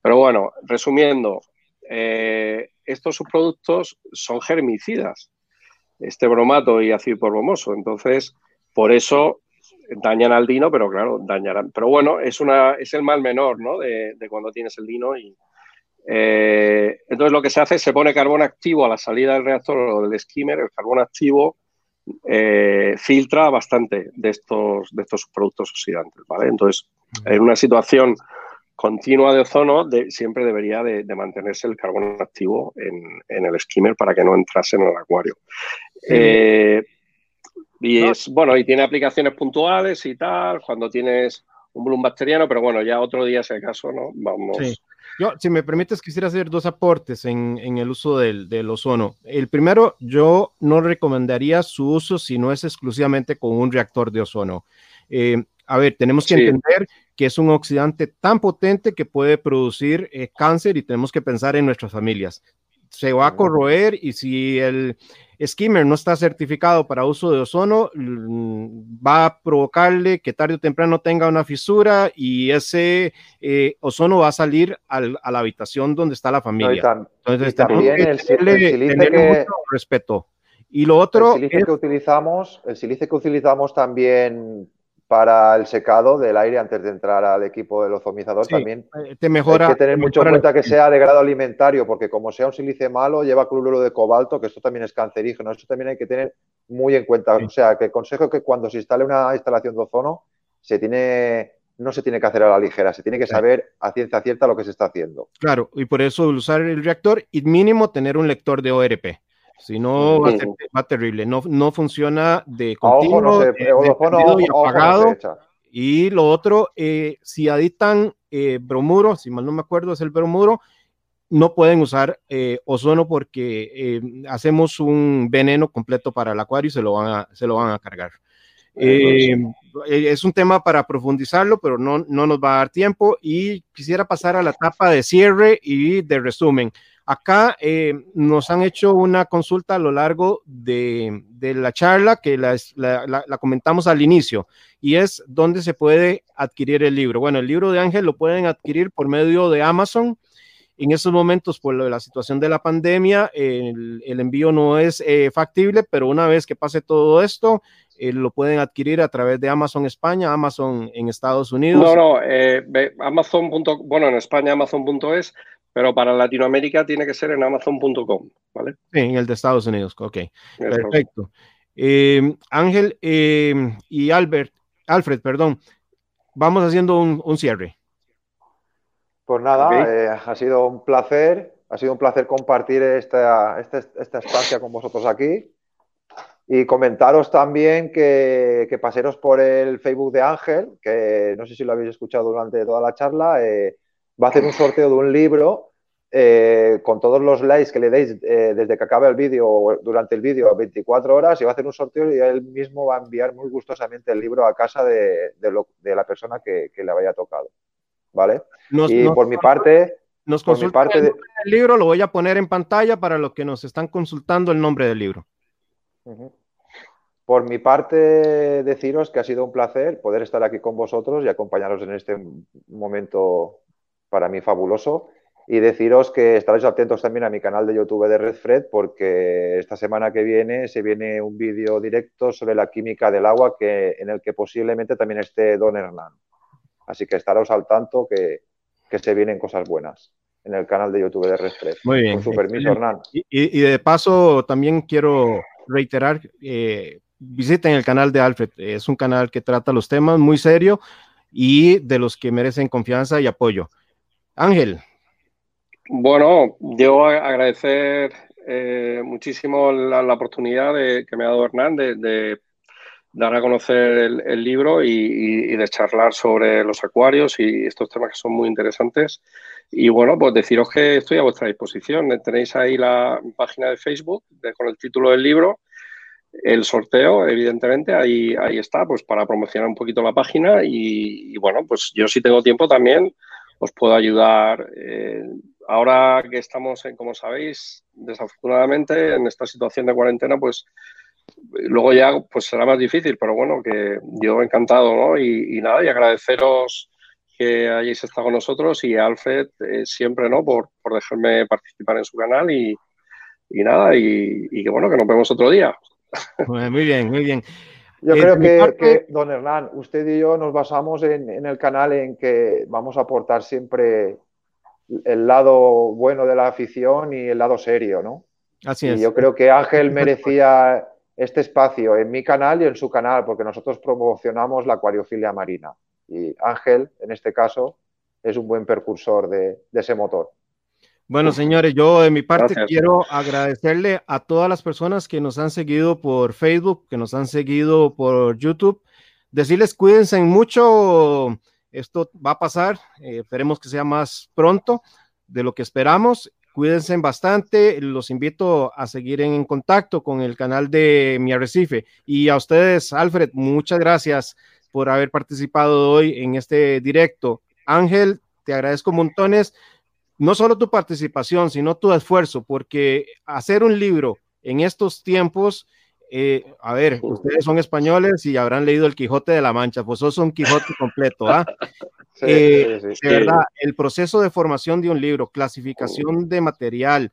Pero bueno, resumiendo, eh, estos subproductos son germicidas, este bromato y ácido hiporbomoso. Entonces, por eso dañan al dino, pero claro, dañarán. Pero bueno, es, una, es el mal menor ¿no? de, cuando tienes el dino. Y, eh, entonces, lo que se hace es se pone carbón activo a la salida del reactor o del skimmer, el carbón activo eh, filtra bastante de estos, de estos productos oxidantes, ¿vale? Entonces, en una situación continua de ozono, siempre debería de, mantenerse el carbono activo en, el skimmer para que no entrase en el acuario. Eh, y es, bueno, y tiene aplicaciones puntuales y tal, cuando tienes un bloom bacteriano, pero bueno, ya otro día, si acaso, ¿no? Vamos. Yo, si me permites, quisiera hacer dos aportes en, el uso del, ozono. El primero, yo no recomendaría su uso si no es exclusivamente con un reactor de ozono. Eh, a ver, tenemos que entender que es un oxidante tan potente que puede producir eh, cáncer y tenemos que pensar en nuestras familias. Se va a corroer y si el, skimmer no está certificado para uso de ozono, mm, va a provocarle que tarde o temprano tenga una fisura y ese eh, ozono va a salir a la habitación donde está la familia. Entonces, también el, silice que, respeto. Y lo otro el silice que utilizamos, el silice que utilizamos también para el secado del aire antes de entrar al equipo del ozonizador también. Eh, te mejora, hay que tener mucho en cuenta que sea de grado alimentario, porque como sea un sílice malo, lleva cloruro de cobalto, que esto también es cancerígeno. Eso también hay que tener muy en cuenta. O sea, que el consejo que cuando se instale una instalación de ozono, se tiene, no se tiene que hacer a la ligera, se tiene que saber a ciencia cierta lo que se está haciendo. Claro, y por eso usar el reactor y mínimo tener un lector de ORP. Si no, va, a ser, terrible. No, no funciona de continuo, y apagado. y lo otro, eh, si aditan eh, bromuro, si mal no me acuerdo, es el bromuro, no pueden usar eh, ozono porque hacemos un veneno completo para el acuario y se lo van a, se lo van a cargar. es un tema para profundizarlo, pero no, no nos va a dar tiempo y quisiera pasar a la etapa de cierre y de resumen. Acá eh, nos han hecho una consulta a lo largo de, la charla que la, comentamos al inicio y es dónde se puede adquirir el libro. Bueno, el libro de Ángel lo pueden adquirir por medio de Amazon. En estos momentos, por la situación de la pandemia, el, envío no es eh, factible, pero una vez que pase todo esto, eh, lo pueden adquirir a través de Amazon España, Amazon en Estados Unidos. No, no, Amazon. Bueno, en España Amazon.es, pero para Latinoamérica tiene que ser en amazon.com, ¿vale? Sí, en el de Estados Unidos, ok. Perfecto. Eh, Ángel eh, y Albert, Alfred, perdón, vamos haciendo un, cierre. Pues nada, ha sido un placer, ha sido un placer compartir esta, esta, esta estancia con vosotros aquí. Y comentaros también que, que, paseros por el Facebook de Ángel, que no sé si lo habéis escuchado durante toda la charla, eh, va a hacer un sorteo de un libro eh, con todos los likes que le deis eh, desde que acabe el vídeo o durante el vídeo a 24 horas y va a hacer un sorteo y él mismo va a enviar muy gustosamente el libro a casa de, de, la persona que, le vaya tocado. ¿Vale? y por mi parte... Nos por mi parte el, libro, lo voy a poner en pantalla para los que nos están consultando el nombre del libro. Por mi parte, deciros que ha sido un placer poder estar aquí con vosotros y acompañaros en este momento para mí fabuloso. Y deciros que estaréis atentos también a mi canal de YouTube de Redfred porque esta semana que viene se viene un vídeo directo sobre la química del agua que, en el que posiblemente también esté Don Hernán. Así que estaros al tanto que, que se vienen cosas buenas en el canal de YouTube de Redfred. Muy bien. Con su permiso, Hernán. Y, y, de paso también quiero reiterar, eh, visiten el canal de Alfred. Es un canal que trata los temas muy serio y de los que merecen confianza y apoyo. Ángel. Bueno, yo agradecer eh, muchísimo la, oportunidad que me ha dado Hernán de, dar a conocer el, libro y, de charlar sobre los acuarios y estos temas que son muy interesantes. Y bueno, pues deciros que estoy a vuestra disposición. Tenéis ahí la página de Facebook con el título del libro, el sorteo, evidentemente, ahí, ahí está, pues para promocionar un poquito la página y, bueno, pues yo si tengo tiempo también os puedo ayudar. Eh, ahora que estamos, en, como sabéis, desafortunadamente en esta situación de cuarentena, pues luego ya pues será más difícil, pero bueno, que yo encantado, ¿no? Y, nada, y agradeceros que hayáis estado con nosotros y Alfred eh, siempre, ¿no? Por, dejarme participar en su canal y, nada, y, y, que bueno, que nos vemos otro día. Muy bien, muy bien. Yo creo que, don Hernán, usted y yo nos basamos en, el canal en que vamos a aportar siempre el lado bueno de la afición y el lado serio, ¿no? Así es. Y yo creo que Ángel *laughs* merecía este espacio en mi canal y en su canal, porque nosotros promocionamos la acuariofilia marina. Y Ángel, en este caso, es un buen precursor de ese motor. Bueno, señores, yo de mi parte quiero agradecerle a todas las personas que nos han seguido por Facebook, que nos han seguido por YouTube. Decirles cuídense mucho, esto va a pasar, eh, esperemos que sea más pronto de lo que esperamos. Cuídense bastante, los invito a seguir en, contacto con el canal de Mi Arrecife. Y a ustedes, Alfred, muchas gracias por haber participado hoy en este directo. Ángel, te agradezco montones no solo tu participación, sino tu esfuerzo, porque hacer un libro en estos tiempos, eh, a ver, ustedes son españoles y habrán leído El Quijote de la Mancha, pues eso es un Quijote *laughs* completo, ¿ah? Eh, de verdad, el proceso de formación de un libro, clasificación de material,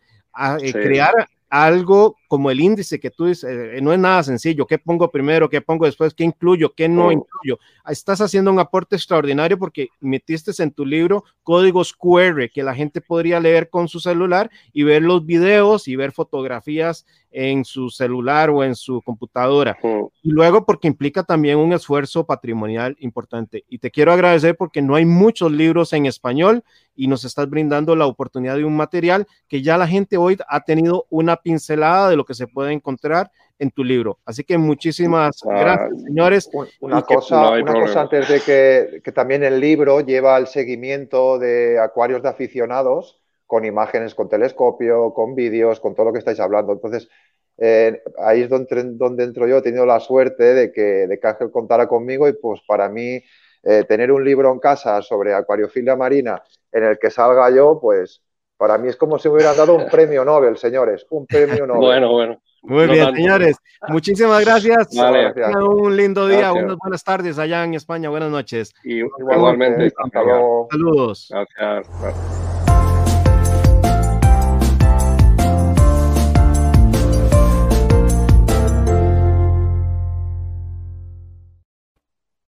eh, crear algo como el índice que tú dices, eh, no es nada sencillo, qué pongo primero, qué pongo después, qué incluyo, qué no incluyo. Estás haciendo un aporte extraordinario porque metiste en tu libro códigos QR que la gente podría leer con su celular y ver los videos y ver fotografías en su celular o en su computadora. Y luego porque implica también un esfuerzo patrimonial importante. Y te quiero agradecer porque no hay muchos libros en español y nos estás brindando la oportunidad de un material que ya la gente hoy ha tenido una pincelada de lo que se puede encontrar en tu libro. Así que muchísimas ah, gracias, señores. Una, cosa, una cosa, antes de que, que, también el libro lleva el seguimiento de acuarios de aficionados con imágenes, con telescopio, con vídeos, con todo lo que estáis hablando. Entonces, eh, ahí es donde, donde entro yo. He tenido la suerte de que, de que Ángel contara conmigo y pues para mí eh, tener un libro en casa sobre acuariofilia marina en el que salga yo, pues para mí es como si me hubieran dado un premio Nobel, señores, un premio *laughs* Nobel. bueno, bueno. Muy bien, señores. Muchísimas gracias. Un lindo día, unas buenas tardes allá en España. Buenas noches. igualmente. Saludos. Gracias.